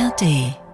ARD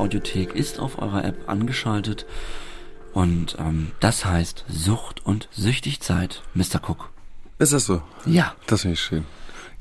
Audiothek ist auf eurer App angeschaltet. Und ähm, das heißt Sucht und Süchtigzeit, Mr. Cook. Ist das so? Ja. Das finde ich schön.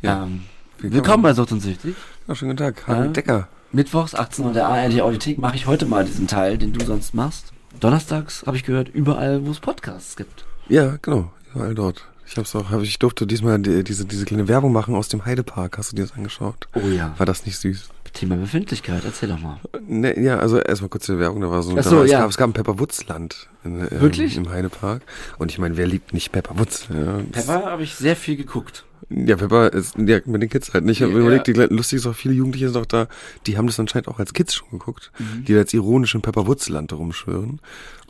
Ja. Ähm, willkommen bei Sucht und Süchtig. Ja, schönen guten Tag. Hallo Ja. Decker. Mittwochs, 18 Uhr, der ARD Audiothek mache ich heute mal diesen Teil, den du sonst machst. Donnerstags habe ich gehört, überall, wo es Podcasts gibt. Ja, genau. Überall dort. Ich hab's auch, hab, ich durfte diesmal die, diese, diese kleine Werbung machen aus dem Heidepark. Hast du dir das angeschaut? Oh ja. War das nicht süß? Thema Befindlichkeit, erzähl doch mal. Ne, ja, also erstmal kurz die Werbung, da war so, da so, es, ja. gab, es gab ein Pepperwoods-Land in, ähm, Wirklich? im Heidepark. Und ich meine, wer liebt nicht Pepperwoods? Ja, Pepper habe ich sehr viel geguckt. Ja, Pepper ist ja, mit den Kids halt nicht. Ich habe Ja. überlegt, die, lustig ist auch, viele Jugendliche sind auch da, die haben das anscheinend auch als Kids schon geguckt, Mhm. die da jetzt ironisch im Pepperwoods-Land rumschwören.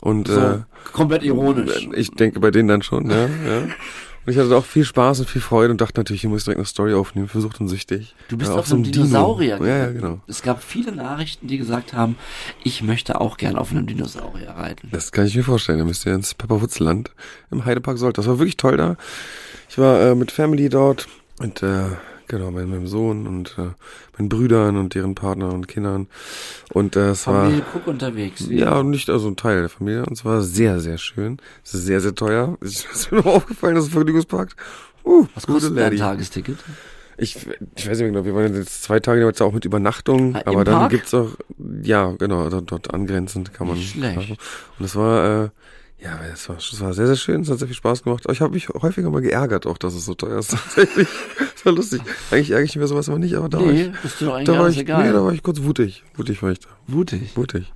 Und So, äh, komplett ironisch. Ich denke bei denen dann schon, ja. ja. Und ich hatte auch viel Spaß und viel Freude und dachte natürlich, ich muss direkt eine Story aufnehmen, versucht und süchtig. Du bist ja, auf einem Dinosaurier. Dino. Ja, ja, genau. Es gab viele Nachrichten, die gesagt haben, ich möchte auch gern auf einem Dinosaurier reiten. Das kann ich mir vorstellen. Da müsst ihr ins Pepperwoods-Land im Heidepark Sold. Das war wirklich toll da. Ich war äh, mit Family dort und äh, genau, mit meinem Sohn und äh, meinen Brüdern und deren Partner und Kindern. Und äh, es war Familie Cook unterwegs. ja nicht also ein Teil der Familie und es war sehr, sehr schön. Es ist sehr, sehr teuer. Es ist mir noch aufgefallen, dass es Vergnügungspark. Uh, Was kostet ein Lady. Tagesticket? Ich, ich weiß nicht mehr genau, wir waren jetzt zwei Tage jetzt auch mit Übernachtung, Ah, aber dann Park? gibt's auch, ja, genau, dort, dort angrenzend kann man. Nicht schlecht. machen. Und das war, äh, ja, es war, es war sehr, sehr schön, es hat sehr viel Spaß gemacht. Aber ich habe mich häufiger mal geärgert, auch dass es so teuer ist. Tatsächlich. Das war lustig. Eigentlich ärgere ich mich über sowas immer nicht, aber da war Nee, ich, bist du doch eigentlich da war ich, egal. nee, da war ich kurz wutig. Wutig war ich da. Wutig. Mutig.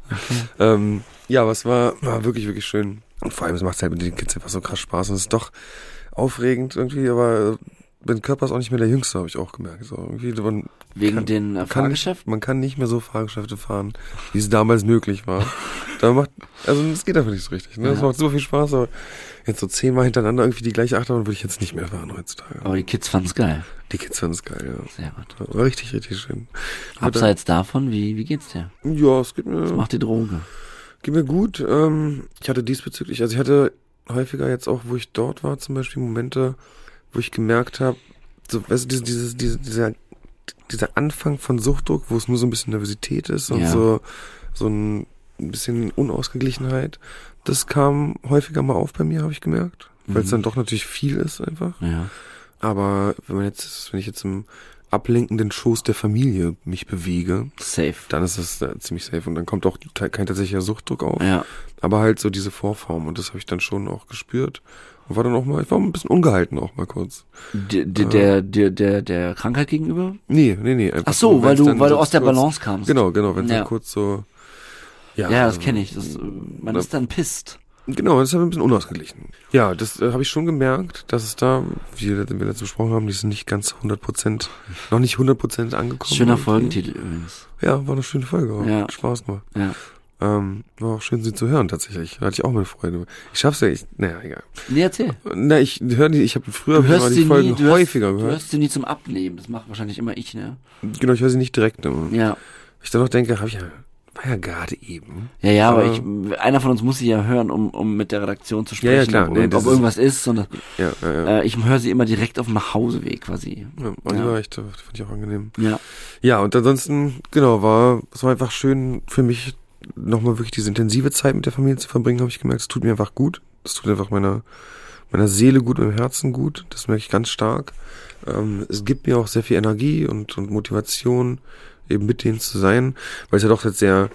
Ähm, ja, aber es war, war wirklich, wirklich schön. Und vor allem, es macht halt mit den Kids einfach so krass Spaß. Und es ist doch aufregend irgendwie, aber mein Körper ist auch nicht mehr der Jüngste, habe ich auch gemerkt. So, Wegen kann- den äh, Fahrgeschäften? man kann nicht mehr so Fahrgeschäfte fahren, wie es damals möglich war. da macht, also es geht einfach nicht so richtig. Ne? Ja. macht super viel Spaß, aber jetzt so zehnmal hintereinander irgendwie die gleiche Achterbahn würde ich jetzt nicht mehr fahren heutzutage. Aber die Kids fanden's geil. Die Kids fanden es geil, ja. Sehr gut. War richtig, richtig schön. Abseits davon, wie, wie geht's dir? Ja, es geht mir. Was macht die Droge? Geht mir gut. Ähm, ich hatte diesbezüglich, also ich hatte häufiger jetzt auch, wo ich dort war, zum Beispiel Momente, wo ich gemerkt habe, so, weißt du, dieses, dieses, dieser, dieser, dieser Anfang von Suchtdruck, wo es nur so ein bisschen Nervosität ist und Ja. so, so ein bisschen Unausgeglichenheit, das kam häufiger mal auf bei mir, habe ich gemerkt. Weil es Mhm. dann doch natürlich viel ist einfach. Ja. Aber wenn man jetzt, wenn ich jetzt im ablenkenden Schoß der Familie mich bewege, Safe. dann ist das äh, ziemlich safe und dann kommt auch kein tatsächlicher Suchtdruck auf. Ja. Aber halt so diese Vorform und das habe ich dann schon auch gespürt. Und war dann auch mal, ich war ein bisschen ungehalten auch mal kurz. Der, der, der, der, der, der Krankheit gegenüber? Nee, nee, nee. Ach so, weil du, dann weil du aus der kurz- Balance kamst. Genau, genau, wenn Ja. dann kurz so. Ja, das kenne ich. Das, äh, man Ja. ist dann pisst. Genau, das ist ein bisschen unausgeglichen. Ja, das äh, habe ich schon gemerkt, dass es da, wie wir letztes besprochen haben, die sind nicht ganz 100 Prozent, noch nicht 100 Prozent angekommen. Schöner. Folgentitel übrigens. Ja, war eine schöne Folge. Auch. Ja. Spaß gemacht. Ja. Ähm, war auch schön, sie zu hören tatsächlich. Da hatte ich auch meine Freude. Ich schaff's ja, ich, naja, egal. Nee, erzähl. Na, ich höre die, ich habe früher Du hörst die Folgen nie, du häufiger hörst, du gehört. hörst sie nie zum Abnehmen. Das macht wahrscheinlich immer ich, ne? Genau, ich höre sie nicht direkt immer. Ja. Ich dann noch denke, habe ich ja, war ja gerade eben. Ja, ja, aber Aber- ich, einer von uns muss sie ja hören, um, um mit der Redaktion zu Ja, ja, sprechen, klar. ob, Nee, ob irgendwas ist, sondern Ja, ja, ja. äh, ich höre sie immer direkt auf dem Nachhauseweg quasi. ja und ja. echt, äh, fand ich auch angenehm. Ja. Ja, und ansonsten, genau, war, es war einfach schön für mich, nochmal wirklich diese intensive Zeit mit der Familie zu verbringen, habe ich gemerkt, es tut mir einfach gut. Es tut einfach meiner, meiner Seele gut, meinem Herzen gut. Das merke ich ganz stark. Ähm, es gibt mir auch sehr viel Energie und, und Motivation, eben mit denen zu sein, weil es ja doch jetzt sehr,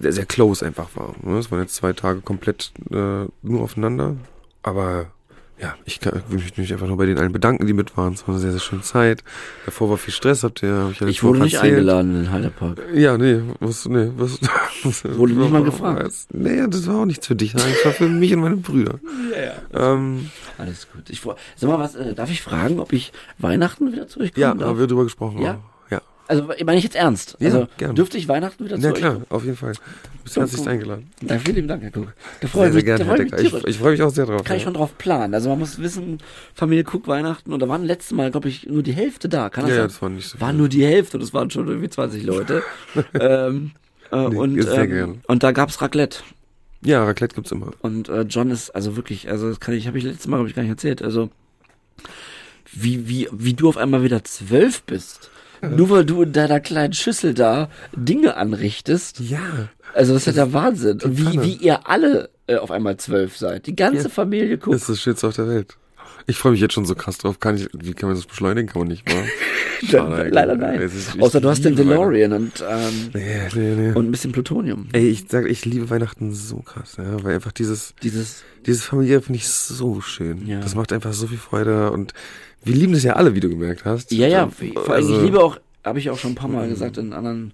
sehr, sehr close einfach war. ne? Es waren jetzt zwei Tage komplett äh, nur aufeinander. Aber ja, ich kann, möchte mich einfach nur bei den allen bedanken, die mit waren. Es war eine sehr, sehr schöne Zeit. Davor war viel Stress, habt ihr, hab ich ja Ich wurde nicht erzählt. eingeladen in den Heidepark. Ja, nee, was, nee, was, was Wurde nicht mal gefragt. Nee, das war auch nichts für dich, nein, das war für mich und meine Brüder. Ähm, Alles gut. Ich, sag mal, was, äh, darf ich fragen, ob ich Weihnachten wieder zu euch kommen Ja, darf? haben wir drüber gesprochen. Ja? auch. Also, meine ich jetzt ernst? Ja, also, gern. dürfte ich Weihnachten wieder zu Ja euch klar, kommen? auf jeden Fall. Du bist herzlich cool. eingeladen. Na, vielen lieben Dank, Herr Cook. Da freue Sehr, ich sehr mich, gerne, da freu ich mich Ich, ich freue mich auch sehr drauf. Kann ich ja. schon drauf planen. Also man muss wissen, Familie Cook Weihnachten und da waren letztes Mal, glaube ich, nur die Hälfte da. Kann das Ja, sein? das war nicht so War viel. nur die Hälfte, das waren schon irgendwie 20 Leute. ähm, äh, Nee, und, sehr ähm, und da gab's Raclette. Ja, Raclette gibt's immer. Und äh, John ist also wirklich, also das kann ich, habe ich letztes Mal glaube ich gar nicht erzählt. Also wie wie wie du auf einmal wieder zwölf bist, nur weil du in deiner kleinen Schüssel da Dinge anrichtest. Ja. Also das ist ja der Wahnsinn. die Wie wie ihr alle äh, auf einmal zwölf seid, die ganze Ja. Familie Das guckt. ist das Schönste auf der Welt. Ich freue mich jetzt schon so krass drauf. Kann ich, wie kann man das beschleunigen? Kann man nicht, wa? Schade. Leider nein. Ist- Außer du hast den DeLorean und ähm. Nee, nee, nee. und ein bisschen Plutonium. Ey, ich sag, ich liebe Weihnachten so krass, ja, weil einfach dieses, Dieses dieses familiäre finde ich so schön. Ja. Das macht einfach so viel Freude und wir lieben das ja alle, wie du gemerkt hast. Ja, ja, vor allem, ich also- liebe auch, habe ich auch schon ein paar Mal gesagt in anderen,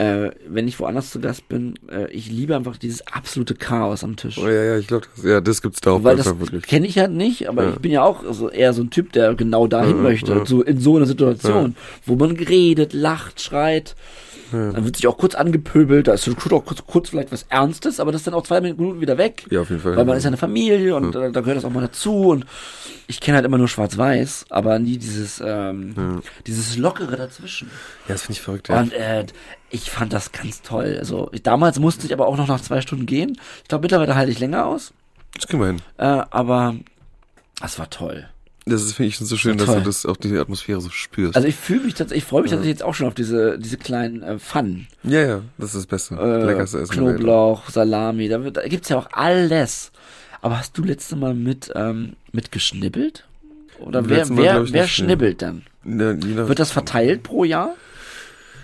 äh, wenn ich woanders zu Gast bin, äh, ich liebe einfach dieses absolute Chaos am Tisch. Oh, ja, ja, ich glaube, das, ja, das gibt's da auch Weil das kenne ich halt nicht, aber Ja. ich bin ja auch so eher so ein Typ, der genau dahin Ja, möchte. So in so einer Situation, wo man redet, lacht, schreit. Dann wird sich auch kurz angepöbelt, da ist so kurz, auch kurz, kurz vielleicht was Ernstes, aber das ist dann auch zwei Minuten wieder weg. Ja, auf jeden Fall. Weil man ist ja eine Familie und äh, da gehört das auch mal dazu und ich kenne halt immer nur schwarz-weiß, aber nie dieses, ähm, dieses Lockere dazwischen. ja, das finde ich verrückt, ja. Und äh, ich fand das ganz toll. Also ich, damals musste ich aber auch noch nach zwei Stunden gehen. Ich glaube, mittlerweile halte ich länger aus. Das kriegen wir hin. Äh, aber das war toll. Das ist, finde ich, so schön, Ja, dass du das auch die Atmosphäre so spürst. Also ich fühle mich tatsächlich, ich freue mich tatsächlich jetzt auch schon auf diese diese kleinen äh, Pfannen. ja, ja, das ist das Beste. Äh, Leckerste Essen. Knoblauch, Salami, da, wird, da gibt's ja auch alles. Aber hast du letzte Mal mit mit mitgeschnibbelt? Oder wer Mal wer wer schnibbelt dann? Ja, Wird das verteilt pro Jahr?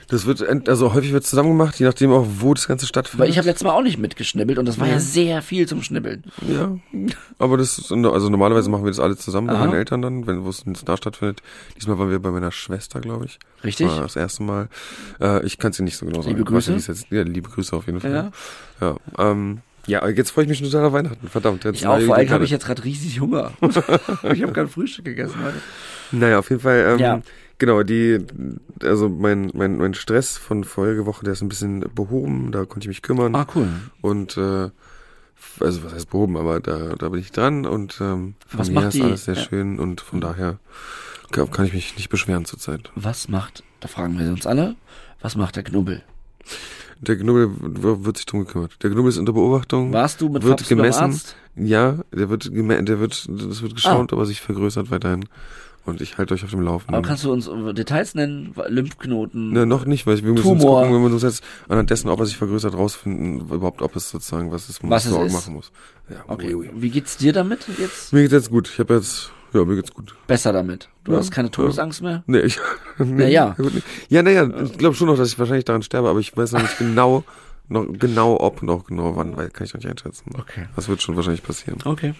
Das wird, also häufig wird zusammen gemacht, je nachdem auch, wo das Ganze stattfindet. Weil ich habe letztes Mal auch nicht mitgeschnibbelt und das war ja Ja. sehr viel zum Schnibbeln. Ja, aber das ist, also normalerweise machen wir das alle zusammen bei Aha. meinen Eltern dann, wenn wo es da stattfindet. Diesmal waren wir bei meiner Schwester, glaube ich. Richtig? War das erste Mal. Äh, ich kann es dir nicht so genau sagen. Liebe weiß Grüße. es Jetzt, ja, liebe Grüße auf jeden Fall. Ja. Ja, ähm, ja jetzt freue ich mich schon total auf Weihnachten. Verdammt. Jetzt Ich auch, vor allem habe ich jetzt. jetzt gerade riesig Hunger. ich habe kein Frühstück gegessen heute. Naja, auf jeden Fall, ähm, Ja. Genau, die, also mein, mein, mein Stress von Folgewoche, der ist ein bisschen behoben, da konnte ich mich kümmern. Ah, cool. Und äh, also was heißt behoben, aber da, da bin ich dran und ähm, Was familiär macht ist die- alles sehr ja. schön und von daher kann, kann ich mich nicht beschweren zurzeit. Was macht, da fragen wir uns alle, was macht der Knubbel? Der Knubbel wird sich drum gekümmert. Der Knubbel ist unter Beobachtung. Warst du mit wird Fabs gemessen. Arzt? Ja, der wird geme der wird, das wird geschaut, aber sich vergrößert weiterhin. Und ich halte euch auf dem Laufenden. Aber kannst du uns äh, Details nennen? Lymphknoten? Ne, noch nicht, weil wir müssen uns Tumor. gucken, wenn wir uns jetzt anhand dessen, ob er sich vergrößert, rausfinden, überhaupt, ob es sozusagen was ist, Was es ist. machen muss. Ja, Okay, ui, ui. wie geht's dir damit jetzt? Mir geht's jetzt gut. Ich habe jetzt, ja, mir geht's gut. Besser damit. Du Ja, hast keine ja. Todesangst mehr? Nee, ich, nee, Naja. Ja, naja, ich glaube schon noch, dass ich wahrscheinlich daran sterbe, aber ich weiß noch nicht genau, noch genau ob auch genau wann, weil kann ich noch nicht einschätzen. Okay. Das wird schon wahrscheinlich passieren. Okay.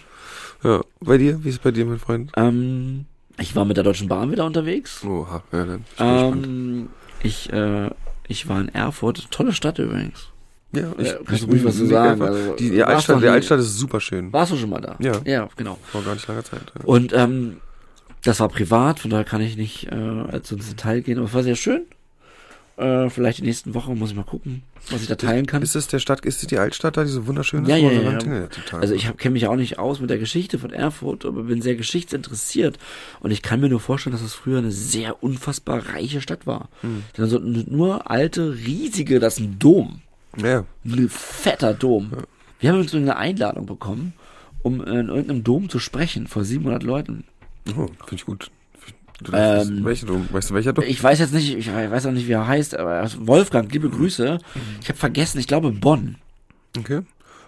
Ja. Bei dir? Wie ist es bei dir, mein Freund? Ähm, ich war mit der Deutschen Bahn wieder unterwegs. Oha, ja, dann. Ähm, ich, äh, ich war in Erfurt. Tolle Stadt übrigens. Ja, ich, ja, kannst du ruhig was zu sagen, also, die, die Altstadt, nie- Altstadt ist super schön. Warst du schon mal da? Ja. Ja, genau. Vor gar nicht langer Zeit. Ja. Und ähm, das war privat, von daher kann ich nicht äh, also ins Detail gehen, aber es war sehr schön. Äh, vielleicht die nächsten Wochen muss ich mal gucken, was ich da teilen kann. Ist es der Stadt, ist es die Altstadt da, diese wunderschöne? Ja, ja, ja, ja. ja, total. Also ich kenne mich ja auch nicht aus mit der Geschichte von Erfurt, aber bin sehr geschichtsinteressiert. Und ich kann mir nur vorstellen, dass es früher eine sehr unfassbar reiche Stadt war. Hm. Denn nur alte, riesige, das ist ein Dom. ja, Ein fetter Dom. Wir haben uns eine Einladung bekommen, um in irgendeinem Dom zu sprechen vor 700 Leuten. oh, finde ich gut. Du Ähm, welcher Dom? Weißt du, welcher Dom? Ich weiß jetzt nicht, ich weiß auch nicht, wie er heißt, aber Wolfgang, liebe Grüße. Ich habe vergessen, ich glaube Bonn. Okay.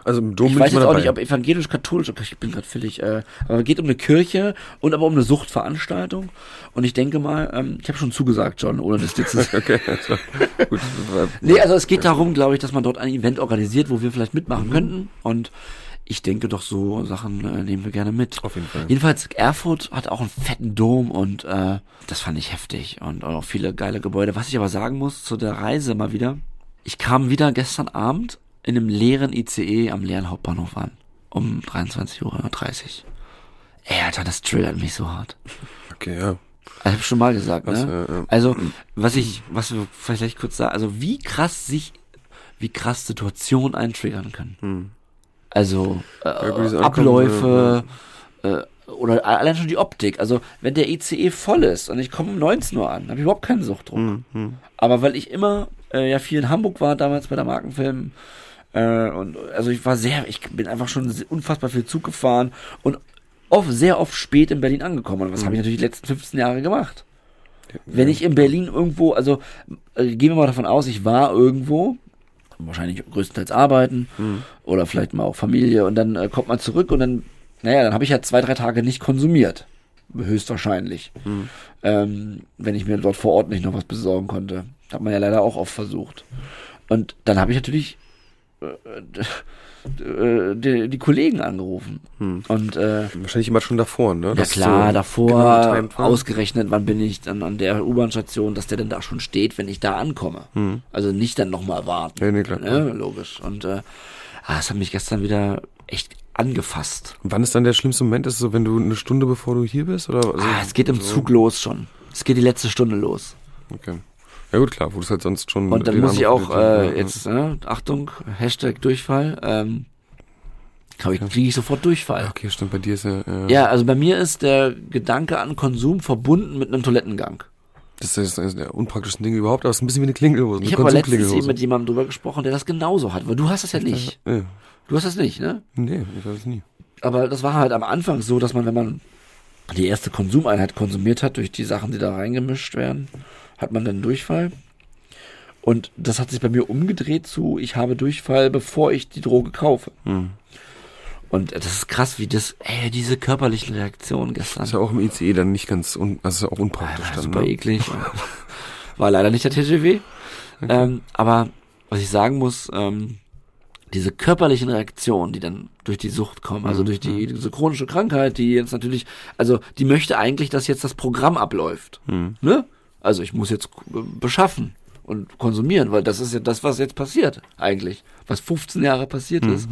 Also im Dom Ich bin weiß ich jetzt auch dabei. nicht, ob evangelisch-katholisch, okay, ich bin gerade völlig, äh, aber es geht um eine Kirche und aber um eine Suchtveranstaltung. Und ich denke mal, ähm, ich habe schon zugesagt, John, ohne das jetzt zu Okay, also, gut. Nee, also es geht darum, glaube ich, dass man dort ein Event organisiert, wo wir vielleicht mitmachen könnten. Und ich denke doch, so Sachen äh, nehmen wir gerne mit. Auf jeden Fall. Jedenfalls, Erfurt hat auch einen fetten Dom und äh, das fand ich heftig und auch viele geile Gebäude. Was ich aber sagen muss zu der Reise mal wieder, ich kam wieder gestern Abend in einem leeren ICE am leeren Hauptbahnhof an. Um 23.30 Uhr. Ey, Alter, das triggert mich so hart. Okay, ja. Also, hab ich schon mal gesagt, Was, ne? äh, äh, Also, was ich, was wir vielleicht kurz sagen, also wie krass sich, wie krass Situationen einen triggern können. Hm. Also äh, Ja, Abläufe äh, oder allein schon die Optik. Also wenn der ICE voll ist und ich komme um 19 Uhr an, habe ich überhaupt keinen Suchtdruck. Hm, hm. Aber weil ich immer äh, ja viel in Hamburg war damals bei der Markenfilm äh, und also ich war sehr, ich bin einfach schon unfassbar viel Zug gefahren und oft, sehr oft spät in Berlin angekommen. Und was habe ich natürlich die letzten 15 Jahre gemacht? Wenn ich in Berlin irgendwo, also äh, gehen wir mal davon aus, ich war irgendwo, wahrscheinlich größtenteils arbeiten oder vielleicht mal auch Familie und dann äh, kommt man zurück und dann, naja, dann habe ich ja zwei, drei Tage nicht konsumiert. Höchstwahrscheinlich. Ähm, wenn ich mir dort vor Ort nicht noch was besorgen konnte. Hat man ja leider auch oft versucht. Und dann habe ich natürlich äh, äh, die, die Kollegen angerufen. Und äh, Wahrscheinlich immer schon davor, ne? ja klar, so davor genau ausgerechnet, wann bin ich dann an der U-Bahn-Station, dass der denn da schon steht, wenn ich da ankomme. Also nicht dann nochmal warten. Ja, nee, klar. Ne? Logisch. Und äh, ah, das hat mich gestern wieder echt angefasst. Und Wann ist dann der schlimmste Moment? Ist es so, wenn du eine Stunde bevor du hier bist? Oder? Also, Ah, es geht im so? Zug los schon. Es geht die letzte Stunde los. Okay. Ja gut, klar, wo du es halt sonst schon... Und dann muss ich auch äh, jetzt, äh, Achtung, Hashtag Durchfall, ähm, kriege ich, krieg ich sofort Durchfall. Okay, stimmt, bei dir ist ja... Ja, Ja, also bei mir ist der Gedanke an Konsum verbunden mit einem Toilettengang. Das ist das der unpraktischsten Ding überhaupt, aber es ist ein bisschen wie eine Klingelhose. Ich habe aber letztens eben mit jemandem drüber gesprochen, der das genauso hat, weil du hast das ja nicht. Ja. Du hast das nicht, ne? Nee, ich weiß es nie. Aber das war halt am Anfang so, dass man, wenn man die erste Konsumeinheit konsumiert hat, durch die Sachen, die da reingemischt werden, hat man dann Durchfall. Und das hat sich bei mir umgedreht zu, ich habe Durchfall, bevor ich die Droge kaufe. Hm. Und das ist krass, wie das, ey, diese körperlichen Reaktionen gestern. Ist ja auch im ICE dann nicht ganz... Un also ist ja auch unpraktisch War dann, super ne? eklig. War leider nicht der TGW. Ähm, aber was ich sagen muss, ähm, diese körperlichen Reaktionen, die dann durch die Sucht kommen, also durch die diese chronische Krankheit, die jetzt natürlich, also die möchte eigentlich, dass jetzt das Programm abläuft. Hm. Ne? Also ich muss jetzt äh, beschaffen und konsumieren, weil das ist ja das, was jetzt passiert eigentlich, was 15 Jahre passiert ist.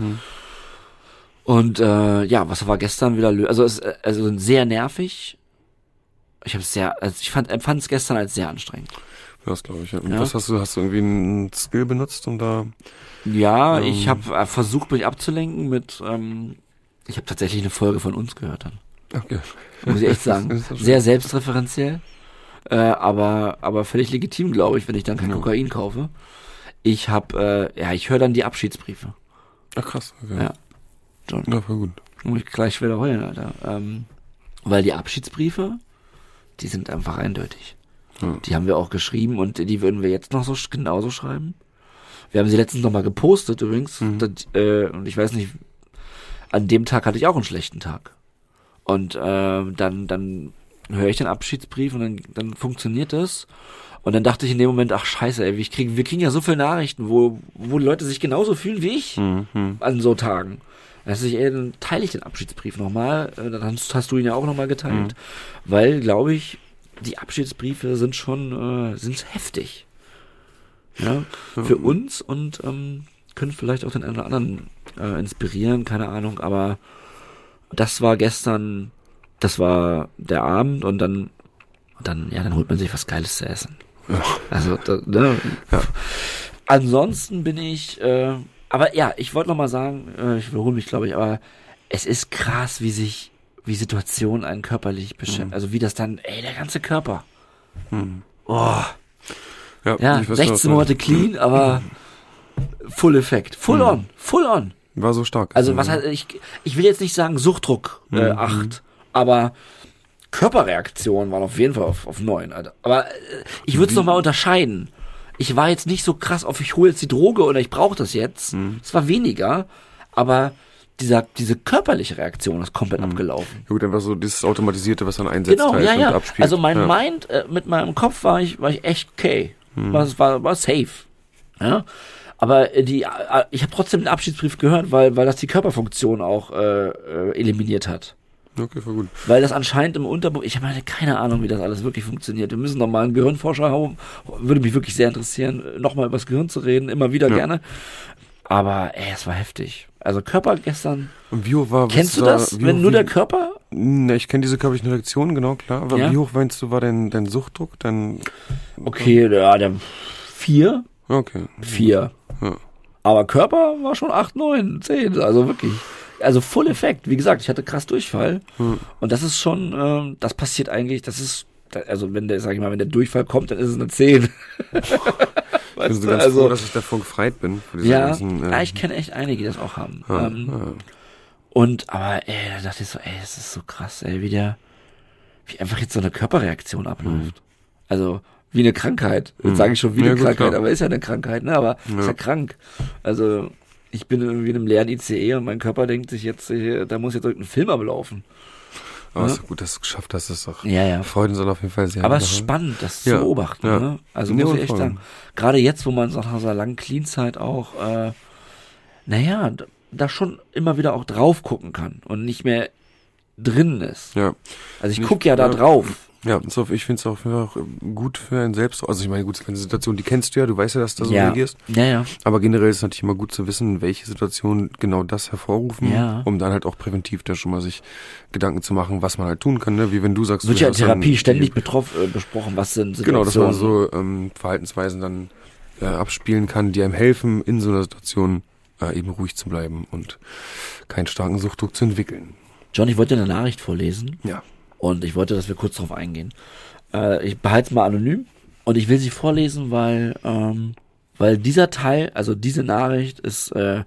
Und äh, ja, was war gestern wieder? Also es äh, also sehr nervig. Ich habe sehr, also ich fand empfand es gestern als sehr anstrengend. Das glaube ich. Ja. Und Ja. was hast du? Hast du irgendwie einen Skill benutzt, um da... Ja, Ähm. ich habe äh, versucht, mich abzulenken mit. Ähm, ich habe tatsächlich eine Folge von uns gehört dann. Okay. Muss ich echt sagen. Sehr selbstreferenziell, äh, aber aber völlig legitim, glaube ich, wenn ich dann kein Ja. Kokain kaufe. Ich habe, äh, ja, ich höre dann die Abschiedsbriefe. Ach krass. Okay. Ja. John. Ja, voll gut. Muss ich gleich wieder heulen, Alter. Ähm, weil die Abschiedsbriefe, die sind einfach eindeutig. Ja. Die haben wir auch geschrieben und die würden wir jetzt noch so genauso schreiben. Wir haben sie letztens noch mal gepostet übrigens. Mhm. Das, äh, und ich weiß nicht, an dem Tag hatte ich auch einen schlechten Tag. Und äh, dann, dann höre ich den Abschiedsbrief und dann, dann funktioniert das. Und dann dachte ich in dem Moment, ach scheiße, ey, ich krieg, wir kriegen ja so viele Nachrichten, wo, wo die Leute sich genauso fühlen wie ich Mhm. an so Tagen. Das ist, ey, dann teile ich den Abschiedsbrief nochmal, äh, dann hast, hast du ihn ja auch nochmal geteilt, weil, glaube ich, die Abschiedsbriefe sind schon, äh, sind heftig. Ja, für uns und ähm, können vielleicht auch den einen oder anderen äh, inspirieren, keine Ahnung, aber das war gestern, das war der Abend und dann, dann, ja, dann holt man sich was Geiles zu essen. Ja. Also, da, ne? Ja. Ansonsten bin ich, äh, aber ja, ich wollte noch mal sagen, äh, ich wiederhole mich, glaube ich, aber es ist krass, wie sich, wie Situationen einen körperlich beschäftigen. Also wie das dann, ey, der ganze Körper. Mhm. Oh, Ja, ja, ich weiß, was 16 du Monate clean, aber Full Effekt. Full on, full on. War so stark. Also was heißt, ich, ich will jetzt nicht sagen Suchtdruck äh, Mhm. 8, aber Körperreaktionen waren auf jeden Fall auf, auf 9, Alter. Aber äh, ich würde es nochmal unterscheiden. Ich war jetzt nicht so krass auf, ich hole jetzt die Droge oder ich brauche das jetzt. Mhm. Es war weniger, aber dieser, diese körperliche Reaktion ist komplett Mhm. abgelaufen. Ja, gut, einfach so dieses Automatisierte, was dann einsetzt Genau, halt ja, ja. abspielt. Also mein ja. Mind, äh, mit meinem Kopf war ich, war ich echt okay. War, war, war safe. Ja. Aber äh, die, äh, ich habe trotzdem den Abschiedsbrief gehört, weil, weil das die Körperfunktion auch äh, äh, eliminiert hat. Okay, voll gut. Weil das anscheinend im Unterbuch, ich habe keine Ahnung, wie das alles wirklich funktioniert. Wir müssen noch mal einen Gehirnforscher haben. Würde mich wirklich sehr interessieren, nochmal über das Gehirn zu reden, immer wieder Ja. gerne. Aber ey, es war heftig. Also Körper gestern. Und wie hoch war Kennst du war, das, wenn hoch- nur der Körper Na, ich kenne diese körperlichen Reaktionen, genau, klar. Aber Ja. wie hoch meinst du, war dein, dein Suchtdruck? Dein, Okay, ja, der vier, okay. vier. Ja. Aber Körper war schon acht, neun, zehn, also wirklich. Also Full Effekt. Wie gesagt, ich hatte krass Durchfall. Hm. Und das ist schon, ähm, das passiert eigentlich, das ist, also wenn der, sag ich mal, wenn der Durchfall kommt, dann ist es eine 10. Ich bin weißt so du, ganz also, froh, dass ich davon gefreit bin. Ja, ganzen, äh, ja, ich kenne echt einige, die das auch haben. ja, ähm, ja. Und, aber, ey, da dachte ich so, ey, das ist so krass, ey, wie der, wie einfach jetzt so eine Körperreaktion abläuft. Also, wie eine Krankheit. Jetzt Mhm. sage ich schon wie eine gut, Krankheit, klar. aber ist ja eine Krankheit, ne, aber ist Ja. krank. Also, ich bin irgendwie in einem leeren ICE und mein Körper denkt sich jetzt, da muss jetzt irgendein Film ablaufen. Aber Ja. es ist gut, dass du es geschafft hast. Das ist doch, Ja, ja. Freuden soll auf jeden Fall sehr. Aber es ist spannend, das zu Ja, beobachten. ja. Ne? Also muss ich echt sagen. Gerade jetzt, wo man nach so einer langen Clean-Zeit auch, äh, naja, da schon immer wieder auch drauf gucken kann und nicht mehr drin ist. Ja, Also ich gucke ja da drauf. Ja so, ich finde es auch einfach gut für einen selbst. Also ich meine, gut, es ist eine Situation, die kennst du ja, du weißt ja, dass du da so ja. reagierst. ja, ja. Aber generell ist es natürlich immer gut zu wissen, welche Situationen genau das hervorrufen, Ja. um dann halt auch präventiv da schon mal sich Gedanken zu machen, was man halt tun kann, ne? Wie wenn du sagst, Wird du ja dann Therapie die- ständig betroff, äh, besprochen, was sind Genau, dass man Situationen. so ähm, Verhaltensweisen dann äh, abspielen kann, die einem helfen, in so einer Situation äh, eben ruhig zu bleiben und keinen starken Suchtdruck zu entwickeln. John, ich wollte eine Nachricht vorlesen Ja. Und ich wollte, dass wir kurz drauf eingehen. Äh, ich behalte es mal anonym und ich will sie vorlesen, weil, ähm, weil dieser Teil, also diese Nachricht ist, äh,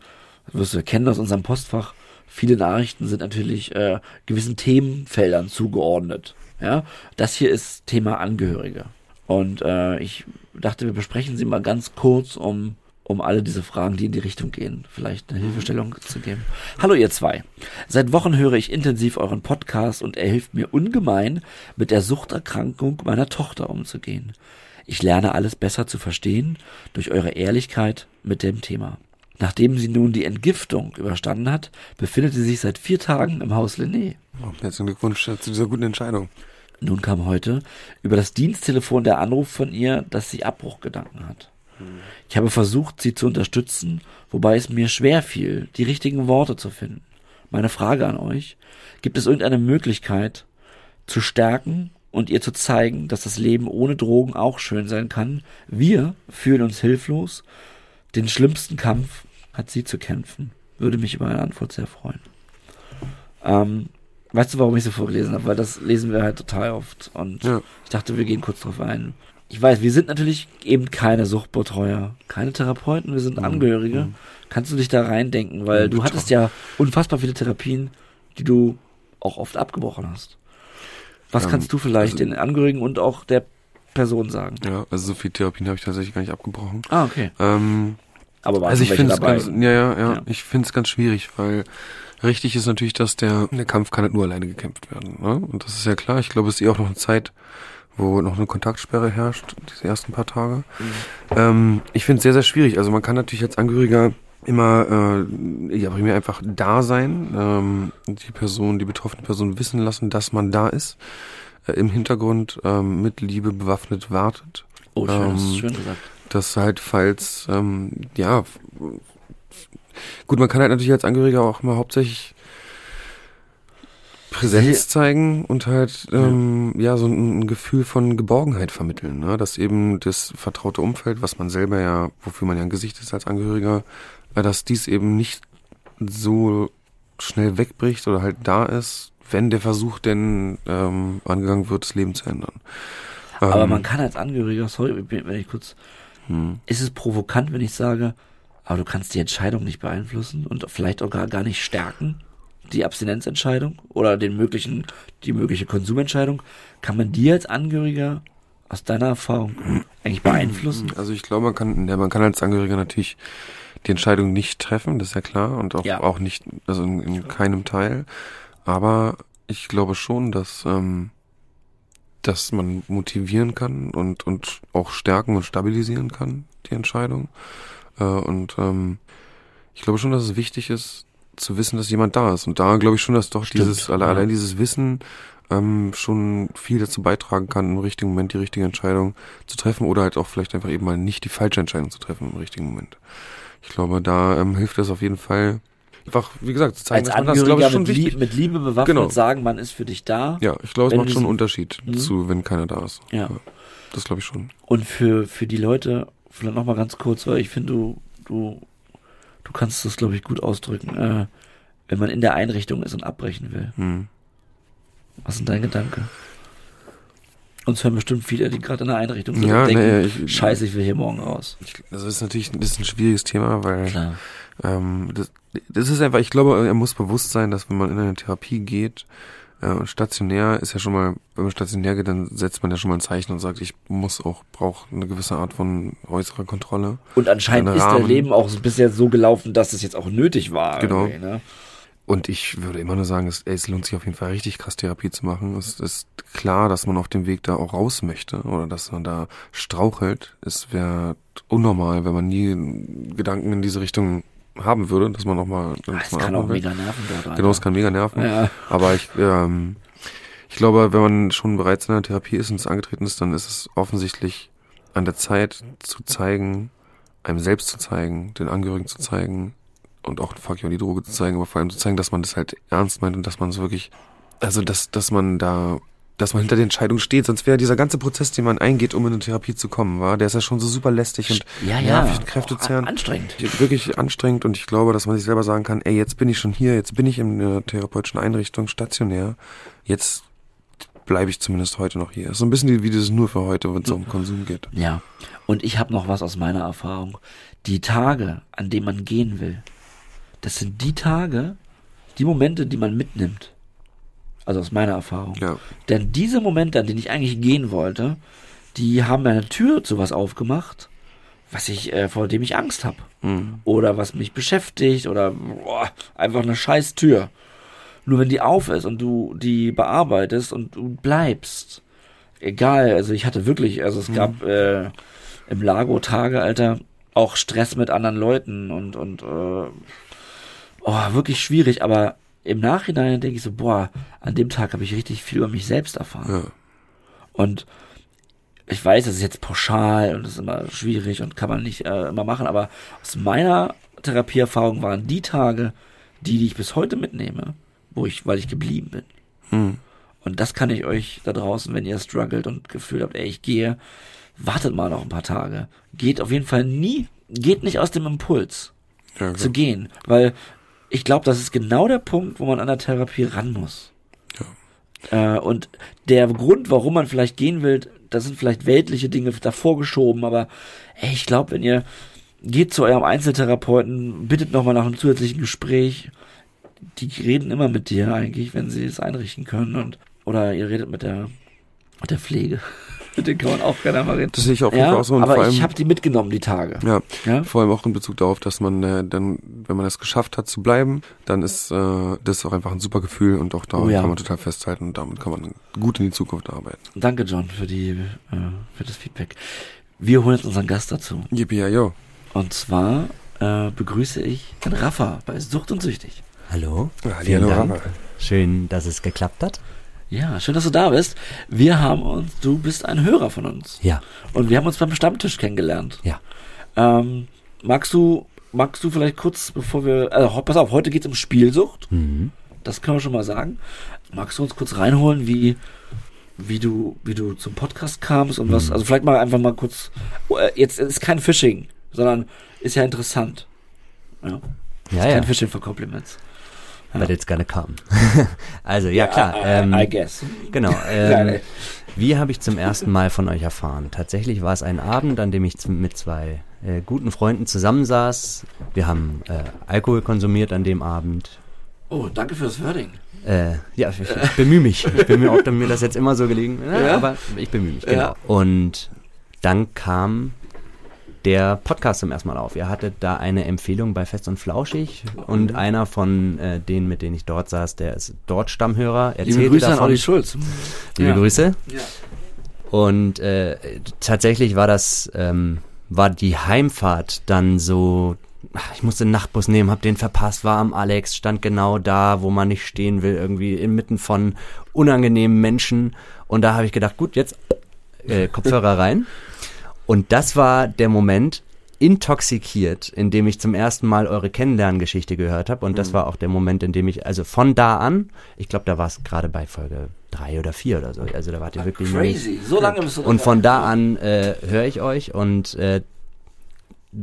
wirst du kennen aus unserem Postfach, viele Nachrichten sind natürlich äh, gewissen Themenfeldern zugeordnet. Ja, das hier ist Thema Angehörige. Und äh, ich dachte, wir besprechen sie mal ganz kurz, um, um alle diese Fragen, die in die Richtung gehen, vielleicht eine Hilfestellung zu geben. Hallo ihr zwei. Seit Wochen höre ich intensiv euren Podcast und er hilft mir ungemein, mit der Suchterkrankung meiner Tochter umzugehen. Ich lerne alles besser zu verstehen durch eure Ehrlichkeit mit dem Thema. Nachdem sie nun die Entgiftung überstanden hat, befindet sie sich seit vier Tagen im Haus Lené. Oh, herzlichen Glückwunsch zu dieser guten Entscheidung. Nun kam heute über das Diensttelefon der Anruf von ihr, dass sie Abbruchgedanken hat. Ich habe versucht, sie zu unterstützen, wobei es mir schwer fiel, die richtigen Worte zu finden. Meine Frage an euch, gibt es irgendeine Möglichkeit zu stärken und ihr zu zeigen, dass das Leben ohne Drogen auch schön sein kann? Wir fühlen uns hilflos. Den schlimmsten Kampf hat sie zu kämpfen. Würde mich über eine Antwort sehr freuen. Ähm, weißt du, warum ich so vorgelesen habe? Weil das lesen wir halt total oft. Und Ja. ich dachte, wir gehen kurz drauf ein. Ich weiß, wir sind natürlich eben keine Suchtbetreuer, keine Therapeuten, wir sind Mhm. Angehörige. Mhm. Kannst du dich da reindenken? Weil Mhm, du hattest ja unfassbar viele Therapien, die du auch oft abgebrochen hast. Was Ähm, kannst du vielleicht also- den Angehörigen und auch der Person sagen? Ja, also so viel Therapien habe ich tatsächlich gar nicht abgebrochen. Ah, okay. Ähm, Aber waren also ich finde es ganz, ja, ja, ja, Ja. ich finde es ganz schwierig, weil richtig ist natürlich, dass der, der Kampf kann halt nur alleine gekämpft werden. Ne? Und das ist ja klar. Ich glaube, es ist eh auch noch eine Zeit, wo noch eine Kontaktsperre herrscht, diese ersten paar Tage. Ähm, ich finde es sehr, sehr schwierig. Also man kann natürlich als Angehöriger immer äh, ja, primär einfach da sein, ähm, die Person, die betroffene Person wissen lassen, dass man da ist, äh, im Hintergrund ähm, mit Liebe bewaffnet wartet Oh, schön, das ist ähm, schön gesagt. dass halt, falls, ähm, ja, gut, man kann halt natürlich als Angehöriger auch immer hauptsächlich Präsenz zeigen und halt, ähm, ja, so ein, ein Gefühl von Geborgenheit vermitteln, ne? dass eben das vertraute Umfeld, was man selber ja, wofür man ja ein Gesicht ist als Angehöriger, äh, dass dies eben nicht so schnell wegbricht oder halt da ist, wenn der Versuch denn ähm, angegangen wird, das Leben zu ändern. Aber Ähm, man kann als Angehöriger, sorry, wenn ich kurz, hm. ist es provokant, wenn ich sage, aber du kannst die Entscheidung nicht beeinflussen und vielleicht auch gar, gar nicht stärken, die Abstinenzentscheidung oder den möglichen, die mögliche Konsumentscheidung. Kann man die als Angehöriger aus deiner Erfahrung eigentlich beeinflussen? Also ich glaube, man kann, ja, man kann als Angehöriger natürlich die Entscheidung nicht treffen, das ist ja klar, und auch, Ja. auch nicht, also in, in keinem Teil. Aber ich glaube schon, dass, ähm, dass man motivieren kann und, und auch stärken und stabilisieren kann, die Entscheidung. Äh, und ähm, ich glaube schon, dass es wichtig ist, zu wissen, dass jemand da ist. Und da glaube ich schon, dass doch Stimmt, dieses, ja. allein dieses Wissen ähm, schon viel dazu beitragen kann, im richtigen Moment die richtige Entscheidung zu treffen oder halt auch vielleicht einfach eben mal nicht die falsche Entscheidung zu treffen im richtigen Moment. Ich glaube, da ähm, hilft es auf jeden Fall, einfach, wie gesagt, zu zeigen, Als dass man das, glaube ich, schon mit, wichtig. mit Liebe bewaffnet Genau. sagen, man ist für dich da. Ja, ich glaube, es macht schon einen Unterschied Mhm. zu, wenn keiner da ist. Ja. Das glaube ich schon. Und für, für die Leute, vielleicht nochmal ganz kurz, weil ich finde, du, du, du kannst das, glaube ich, gut ausdrücken, äh, wenn man in der Einrichtung ist und abbrechen will. Hm. Was ist denn dein Gedanke? Uns hören bestimmt viele, die gerade in der Einrichtung sind Ja, und denken, nee, ich- scheiße, ich will hier morgen raus. Das ist natürlich das ist ein schwieriges Thema, weil ähm, das, das ist einfach, ich glaube, er muss bewusst sein, dass wenn man in eine Therapie geht, und stationär ist ja schon mal, wenn man stationär geht, dann setzt man ja schon mal ein Zeichen und sagt, ich muss auch, brauche eine gewisse Art von äußerer Kontrolle. Und anscheinend Ein ist dein. Leben auch bisher so gelaufen, dass es jetzt auch nötig war. Genau. Ne? Und ich würde immer nur sagen, es, ey, es lohnt sich auf jeden Fall richtig krass Therapie zu machen. Es ist klar, dass man auf dem Weg da auch raus möchte oder dass man da strauchelt. Es wäre unnormal, wenn man nie Gedanken in diese Richtung haben würde, dass man nochmal. Ah, Es kann auch mega nerven dort. Genau, es Alter. kann mega nerven. Ja. Aber ich, ähm, ich glaube, wenn man schon bereits in einer Therapie ist und es angetreten ist, dann ist es offensichtlich an der Zeit zu zeigen, einem selbst zu zeigen, den Angehörigen zu zeigen und auch fuck you, die Droge zu zeigen, aber vor allem zu zeigen, dass man das halt ernst meint und dass man es wirklich, also dass, dass man da, dass man hinter der Entscheidung steht, sonst wäre dieser ganze Prozess, den man eingeht, um in eine Therapie zu kommen, war, der ist ja schon so super lästig und Ja, ja. nervig und kräftezehrend Auch Anstrengend. wirklich anstrengend und ich glaube, dass man sich selber sagen kann, ey, jetzt bin ich schon hier, jetzt bin ich in einer therapeutischen Einrichtung stationär, jetzt bleibe ich zumindest heute noch hier. So ein bisschen wie, dieses nur für heute, wenn es um Konsum geht. Ja. Und ich habe noch was aus meiner Erfahrung. Die Tage, an denen man gehen will, das sind die Tage, die Momente, die man mitnimmt. Also aus meiner Erfahrung. Ja. Denn diese Momente, an denen ich eigentlich gehen wollte, die haben mir eine Tür zu was aufgemacht, was ich, äh, vor dem ich Angst habe. Mhm. Oder was mich beschäftigt oder boah, einfach eine scheiß Tür. Nur wenn die auf ist und du die bearbeitest und du bleibst, egal, also ich hatte wirklich, also es gab äh, im Lago Tage, Alter, auch Stress mit anderen Leuten und, und äh, oh, wirklich schwierig, aber im Nachhinein denke ich so, boah, an dem Tag habe ich richtig viel über mich selbst erfahren. Ja. Und ich weiß, das ist jetzt pauschal und das ist immer schwierig und kann man nicht äh, immer machen, aber aus meiner Therapieerfahrung waren die Tage, die, die ich bis heute mitnehme, wo ich, weil ich geblieben bin. Mhm. Und das kann ich euch da draußen, wenn ihr struggelt und gefühlt habt, ey, ich gehe, wartet mal noch ein paar Tage. Geht auf jeden Fall nie, geht nicht aus dem Impuls Ja, zu gehen, weil ich glaube, das ist genau der Punkt, wo man an der Therapie ran muss. Äh, und der Grund, warum man vielleicht gehen will, das sind vielleicht weltliche Dinge davor geschoben, aber ey, ich glaube, wenn ihr geht zu eurem Einzeltherapeuten, bittet nochmal nach einem zusätzlichen Gespräch, die reden immer mit dir eigentlich, wenn sie es einrichten können und oder ihr redet mit der mit der Pflege. Mit denen kann man auch gerne mal reden. Das sehe ich jeden Ja, auch so. Und aber vor allem, ich habe die mitgenommen, die Tage. ja, Ja? vor allem auch in Bezug darauf, dass man äh, dann, wenn man es geschafft hat zu bleiben, dann ist äh, das auch einfach ein super Gefühl und auch da Oh ja. kann man total festhalten und damit kann man gut in die Zukunft arbeiten. Danke, John, für die, äh, für das Feedback. Wir holen jetzt unseren Gast dazu. Yippie, ja, yo. Und zwar äh, begrüße ich den Rafa bei Sucht und Süchtig. Hallo. Ja, Vielen hallo, Dank. Rafa. Schön, dass es geklappt hat. Ja, schön, dass du da bist. Wir haben uns, du bist ein Hörer von uns. Ja, Und wir haben uns beim Stammtisch kennengelernt. ja. Ähm, magst du, magst du vielleicht kurz, bevor wir, also pass auf, heute geht's um Spielsucht. Mhm. Das können wir schon mal sagen. Magst du uns kurz reinholen, wie, wie du, wie du zum Podcast kamst und was, also vielleicht mal einfach mal kurz, oh, äh, jetzt ist kein Phishing, sondern ist ja interessant. Ja. Ja, Kein ja. Phishing for Compliments. But it's gonna come. also, ja, klar. I, Ähm, I guess. genau. Ähm, wie habe ich zum ersten Mal von euch erfahren? Tatsächlich war es ein Abend, an dem ich mit zwei äh, guten Freunden zusammensaß. Wir haben äh, Alkohol konsumiert an dem Abend. Oh, danke fürs Wording. Äh, ja, ich, ich bemühe mich. Ich bin mir, ob mir das jetzt immer so gelegen ja, Ja? aber ich bemühe mich, genau. Ja. Und dann kam der Podcast zum ersten Mal auf. Ihr hattet da eine Empfehlung bei Fest und Flauschig und einer von äh, denen, mit denen ich dort saß, der ist dort Stammhörer, erzählte Liebe Grüße an davon. Olli Schulz. Liebe Ja. Grüße. Ja. Und äh, tatsächlich war das, ähm, war die Heimfahrt dann so, ich musste den Nachtbus nehmen, hab den verpasst, war am Alex, stand genau da, wo man nicht stehen will, irgendwie inmitten von unangenehmen Menschen. Und da habe ich gedacht, gut, jetzt äh, Kopfhörer rein. Und das war der Moment, intoxikiert, indem ich zum ersten Mal eure Kennenlerngeschichte gehört habe. Und das war auch der Moment, in dem ich, also von da an, ich glaube, da war es gerade bei Folge drei oder vier oder so. Also da wart ihr wirklich noch nicht- Crazy. So lange bist du und von da an äh, höre ich euch und äh,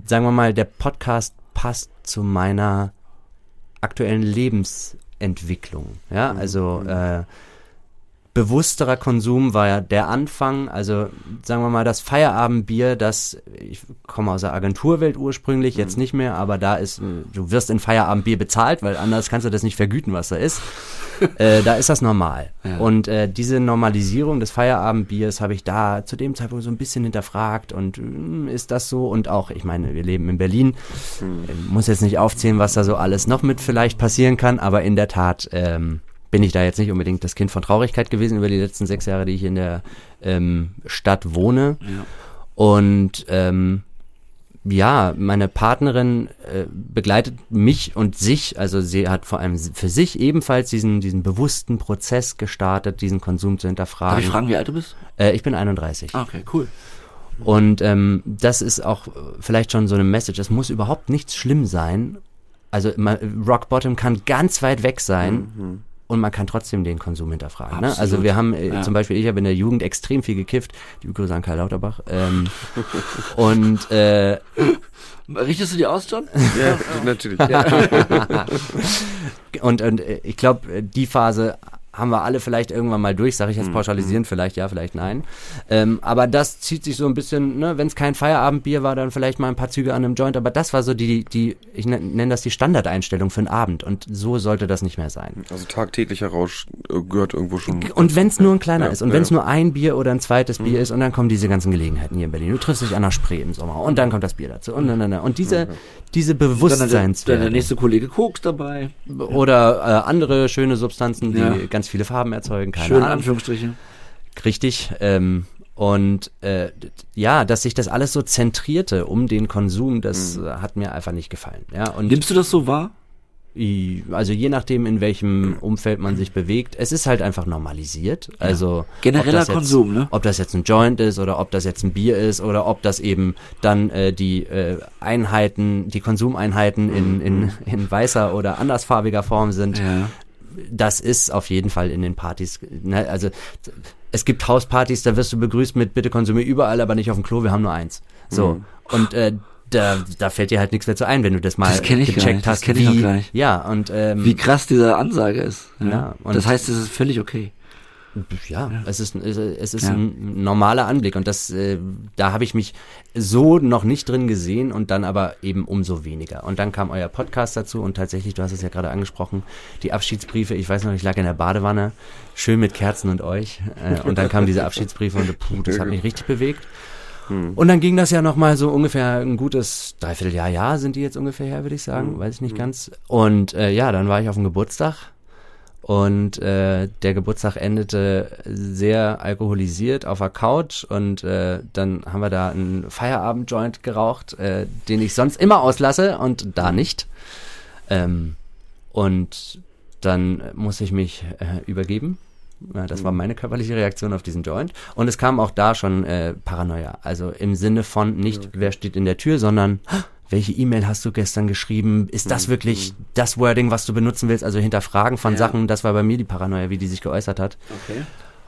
sagen wir mal, der Podcast passt zu meiner aktuellen Lebensentwicklung. Ja, also äh, bewussterer Konsum war ja der Anfang. Also sagen wir mal, das Feierabendbier, das ich komme aus der Agenturwelt ursprünglich, jetzt nicht mehr, aber da ist, du wirst in Feierabendbier bezahlt, weil anders kannst du das nicht vergüten, was da ist. äh, da ist das normal. Ja. Und äh, diese Normalisierung des Feierabendbiers habe ich da zu dem Zeitpunkt so ein bisschen hinterfragt und mm, ist das so? Und auch, ich meine, wir leben in Berlin, Ich muss jetzt nicht aufzählen, was da so alles noch mit vielleicht passieren kann, aber in der Tat ähm, bin ich da jetzt nicht unbedingt das Kind von Traurigkeit gewesen über die letzten sechs Jahre, die ich in der ähm, Stadt wohne. Ja. Und ähm, ja, meine Partnerin äh, begleitet mich und sich, also sie hat vor allem für sich ebenfalls diesen, diesen bewussten Prozess gestartet, diesen Konsum zu Darf hinterfragen. ich fragen, wie alt du bist? Äh, ich bin 31. Ah, okay, cool. Und ähm, das ist auch vielleicht schon so eine Message. Es muss überhaupt nichts schlimm sein. Also Rock Bottom kann ganz weit weg sein. Und man kann trotzdem den Konsum hinterfragen. Ne? Also wir haben äh, Ja. zum Beispiel, ich habe in der Jugend extrem viel gekifft. Die Grüße an Karl Lauterbach. Ähm, und äh, Richtest du die aus, John? Ja, natürlich. und, und äh, ich glaube, die Phase haben wir alle vielleicht irgendwann mal durch, sage ich Mhm. jetzt pauschalisierend, vielleicht ja, vielleicht nein. Ähm, aber das zieht sich so ein bisschen, ne, wenn es kein Feierabendbier war, dann vielleicht mal ein paar Züge an einem Joint, aber das war so die, die, ich nenne das die Standardeinstellung für einen Abend und so sollte das nicht mehr sein. Also tagtäglicher Rausch äh, gehört irgendwo schon. Und wenn es nur ein kleiner Ja, ist und ja, wenn es ja. nur ein Bier oder ein zweites Bier ist und dann kommen diese ganzen Gelegenheiten hier in Berlin. Du triffst dich an der Spree im Sommer und dann kommt das Bier dazu und dann, dann, dann. und diese, diese Dann der, dann der Bewusstseinswerte nächste Kollege Koks dabei. oder äh, andere schöne Substanzen, die Ja. Ganz viele Farben erzeugen, keine Schöne Ahnung. Anführungsstriche. Richtig. Ähm, und äh, ja, dass sich das alles so zentrierte um den Konsum, das äh, hat mir einfach nicht gefallen. Ja, und Nimmst du das so wahr? also je nachdem, in welchem Umfeld man sich bewegt, es ist halt einfach normalisiert. Also Genereller jetzt, Konsum, ne? Ob das jetzt ein Joint ist oder ob das jetzt ein Bier ist oder ob das eben dann äh, die äh, Einheiten, die Konsumeinheiten in, in, in weißer oder andersfarbiger Form sind Ja. Das ist auf jeden Fall in den Partys. Ne? Also es gibt Hauspartys, da wirst du begrüßt mit bitte konsumier überall, aber nicht auf dem Klo, wir haben nur eins. So. Mhm. Und äh, da, da fällt dir halt nichts mehr zu ein, wenn du das mal Das kenn ich gar gecheckt nicht, das hast. kenn ich auch wie, gar nicht. Ja, und ähm, Wie krass diese Ansage ist. Ja. Ja, und- das heißt, es ist völlig okay. Ja, es ist, es ist- es ist Ja. ein normaler Anblick und das, äh, da habe ich mich so noch nicht drin gesehen und dann aber eben umso weniger. Und dann kam euer Podcast dazu und tatsächlich, du hast es ja gerade angesprochen, die Abschiedsbriefe, ich weiß noch, ich lag in der Badewanne, schön mit Kerzen und euch äh, und dann kamen diese Abschiedsbriefe und puh, das hat mich richtig bewegt. Und dann ging das ja noch mal so ungefähr ein gutes Dreivierteljahr, ja, sind die jetzt ungefähr her, würde ich sagen, weiß ich nicht ganz. Und äh, ja, dann war ich auf dem Geburtstag und äh, der Geburtstag endete sehr alkoholisiert auf der Couch und äh, dann haben wir da einen Feierabend-Joint geraucht, äh, den ich sonst immer auslasse und da nicht. Ähm, und dann muss ich mich äh, übergeben. Ja, das war meine körperliche Reaktion auf diesen Joint. Und es kam auch da schon äh, Paranoia. Also im Sinne von nicht, wer steht in der Tür, sondern "Ah, welche E-Mail hast du gestern geschrieben? Ist das wirklich das Wording, was du benutzen willst? Also hinterfragen von Ja. Sachen, das war bei mir die Paranoia, wie die sich geäußert hat. Okay.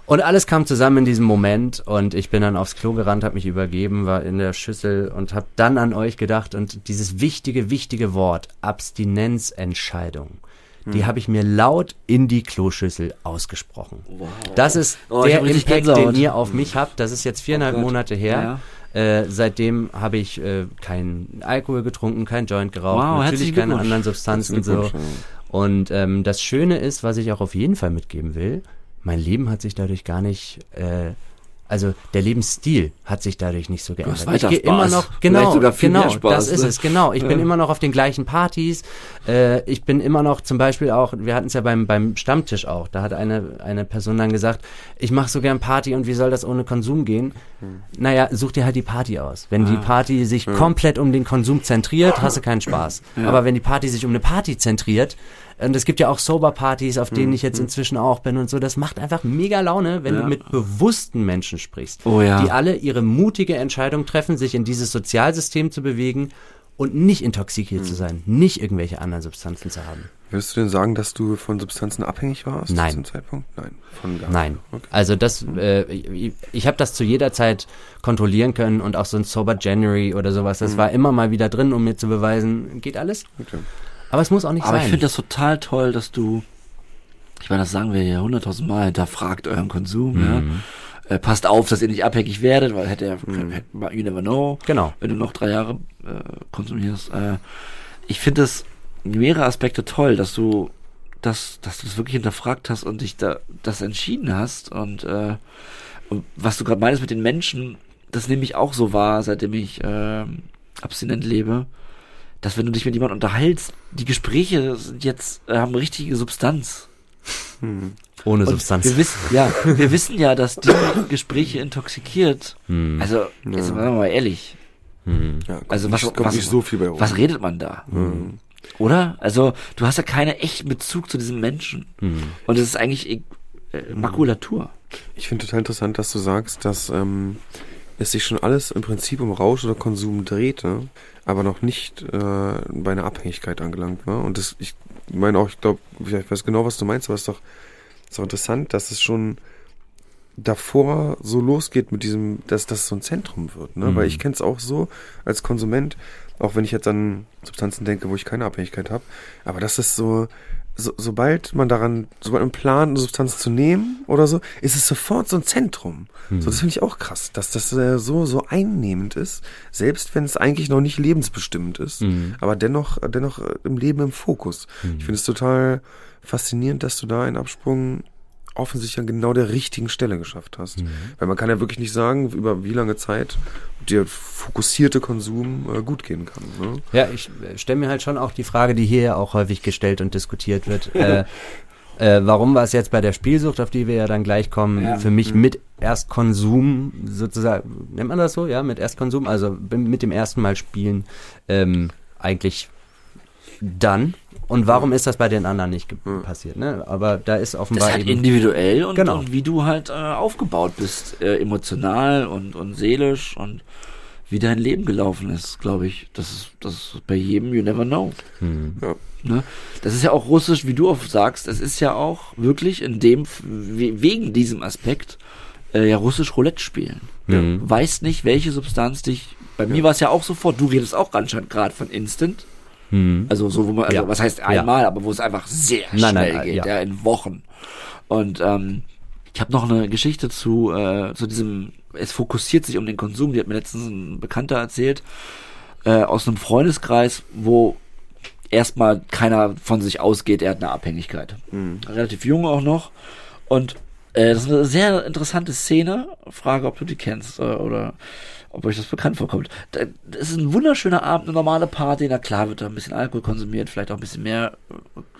Und alles kam zusammen in diesem Moment und ich bin dann aufs Klo gerannt, habe mich übergeben, war in der Schüssel und habe dann an euch gedacht und dieses wichtige, wichtige Wort Abstinenzentscheidung, die habe ich mir laut in die Kloschüssel ausgesprochen. Wow. Das ist Oh, der Impact, den ihr auf mich habt. Das ist jetzt viereinhalb Oh. Monate her. Äh, seitdem habe ich äh, keinen Alkohol getrunken, kein Joint geraucht, Wow, natürlich keine anderen Substanzen so. Und ähm, das Schöne ist, was ich auch auf jeden Fall mitgeben will, mein Leben hat sich dadurch gar nicht, äh, also der Lebensstil hat sich dadurch nicht so geändert. ich gehe immer noch, genau, genau, Spaß, das ist ne? es, genau. Ich bin Ja. immer noch auf den gleichen Partys. Äh, ich bin immer noch zum Beispiel auch, wir hatten es ja beim, beim Stammtisch auch, da hat eine, eine Person dann gesagt, ich mache so gern Party und wie soll das ohne Konsum gehen? Naja, such dir halt die Party aus. Wenn die Ah. Party sich komplett um den Konsum zentriert, hast du keinen Spaß. Aber wenn die Party sich um eine Party zentriert, Und es gibt ja auch Sober-Partys, auf Mhm. denen ich jetzt inzwischen auch bin und so. Das macht einfach mega Laune, wenn Ja. du mit bewussten Menschen sprichst. Oh ja. Die alle ihre mutige Entscheidung treffen, sich in dieses Sozialsystem zu bewegen und nicht intoxikiert Mhm. zu sein, nicht irgendwelche anderen Substanzen zu haben. Würdest du denn sagen, dass du von Substanzen abhängig warst Nein. zu dem Zeitpunkt? Nein, von gar Nein. Okay. Also das, äh, ich, ich habe das zu jeder Zeit kontrollieren können und auch so ein Sober January oder sowas, Mhm. das war immer mal wieder drin, um mir zu beweisen, geht alles. Okay. Aber es muss auch nicht Aber sein. ich finde das total toll, dass du, ich meine, das sagen wir ja hunderttausend Mal, hinterfragt euren Konsum, Mhm. ja. Äh, passt auf, dass ihr nicht abhängig werdet, weil hätte er, hätte, you never know, Genau. wenn du noch drei Jahre äh, konsumierst. Äh, ich finde es mehrere Aspekte toll, dass du dass, dass du das wirklich hinterfragt hast und dich da das entschieden hast und, äh, und was du gerade meinst mit den Menschen, das nehme ich auch so wahr, seitdem ich äh, abstinent lebe, dass wenn du dich mit jemandem unterhältst, die Gespräche sind jetzt äh, haben richtige Substanz. Ohne Und Substanz. Wir wissen, ja, wir wissen ja, dass die Gespräche intoxikiert. Hm. Also, jetzt sagen wir mal ehrlich, Hm. Ja, Also was- nicht, was- nicht so viel bei rum. was redet man da? Mhm. Oder? Also, du hast ja keinen echten Bezug zu diesem Menschen. Hm. Und es ist eigentlich äh, Makulatur. Ich finde total interessant, dass du sagst, dass ähm, es sich schon alles im Prinzip um Rausch oder Konsum drehte, aber noch nicht äh, bei einer Abhängigkeit angelangt war. Und das, ich meine auch, ich glaube, ich weiß genau, was du meinst, aber es ist doch, ist doch interessant, dass es schon davor so losgeht mit diesem, dass das so ein Zentrum wird. Ne? Mhm. Weil ich kenne es auch so als Konsument, auch wenn ich jetzt an Substanzen denke, wo ich keine Abhängigkeit habe, aber das ist so, so, sobald man daran, sobald man plant, eine Substanz zu nehmen oder so, ist es sofort so ein Zentrum. Mhm. So, das finde ich auch krass, dass das äh, so, so einnehmend ist, selbst wenn es eigentlich noch nicht lebensbestimmend ist, Mhm. aber dennoch, dennoch äh, im Leben im Fokus. Ich finde es total faszinierend, dass du da einen Absprung offensichtlich an genau der richtigen Stelle geschafft hast. Weil man kann ja wirklich nicht sagen, über wie lange Zeit der fokussierte Konsum äh, gut gehen kann. Ne? Ja, ich stelle mir halt schon auch die Frage, die hier ja auch häufig gestellt und diskutiert wird. äh, äh, warum war es jetzt bei der Spielsucht, auf die wir ja dann gleich kommen, Ja. für mich mit Erstkonsum sozusagen, nennt man das so, ja, mit Erstkonsum, also mit dem ersten Mal spielen, ähm, eigentlich dann. Und warum ist das bei den anderen nicht ge- passiert? Ne? Aber da ist Das offenbar ist halt eben individuell und, Genau. und wie du halt äh, aufgebaut bist, äh, emotional und, und seelisch und wie dein Leben gelaufen ist, glaube ich. Das ist, das ist bei jedem, you never know. Hm. Ja. Ne? Das ist ja auch russisch, wie du oft sagst, es ist ja auch wirklich in dem, we- wegen diesem Aspekt, äh, ja russisch Roulette spielen. Mhm. Weißt nicht, welche Substanz dich, bei mir war es ja auch sofort, du redest auch anscheinend gerade von Instant, Hm. also so, wo man, also Ja. was heißt einmal, aber wo es einfach sehr Nein, schnell nein, geht, ja. ja. in Wochen. Und ähm, ich habe noch eine Geschichte zu, äh, zu diesem, es fokussiert sich um den Konsum, die hat mir letztens ein Bekannter erzählt, äh, aus einem Freundeskreis, wo erstmal keiner von sich ausgeht, er hat eine Abhängigkeit. Relativ jung auch noch. Und äh, das ist eine sehr interessante Szene. Frage, ob du die kennst äh, oder ob euch das bekannt vorkommt. Da- Das ist ein wunderschöner Abend, eine normale Party. Na klar wird da ein bisschen Alkohol konsumiert, vielleicht auch ein bisschen mehr.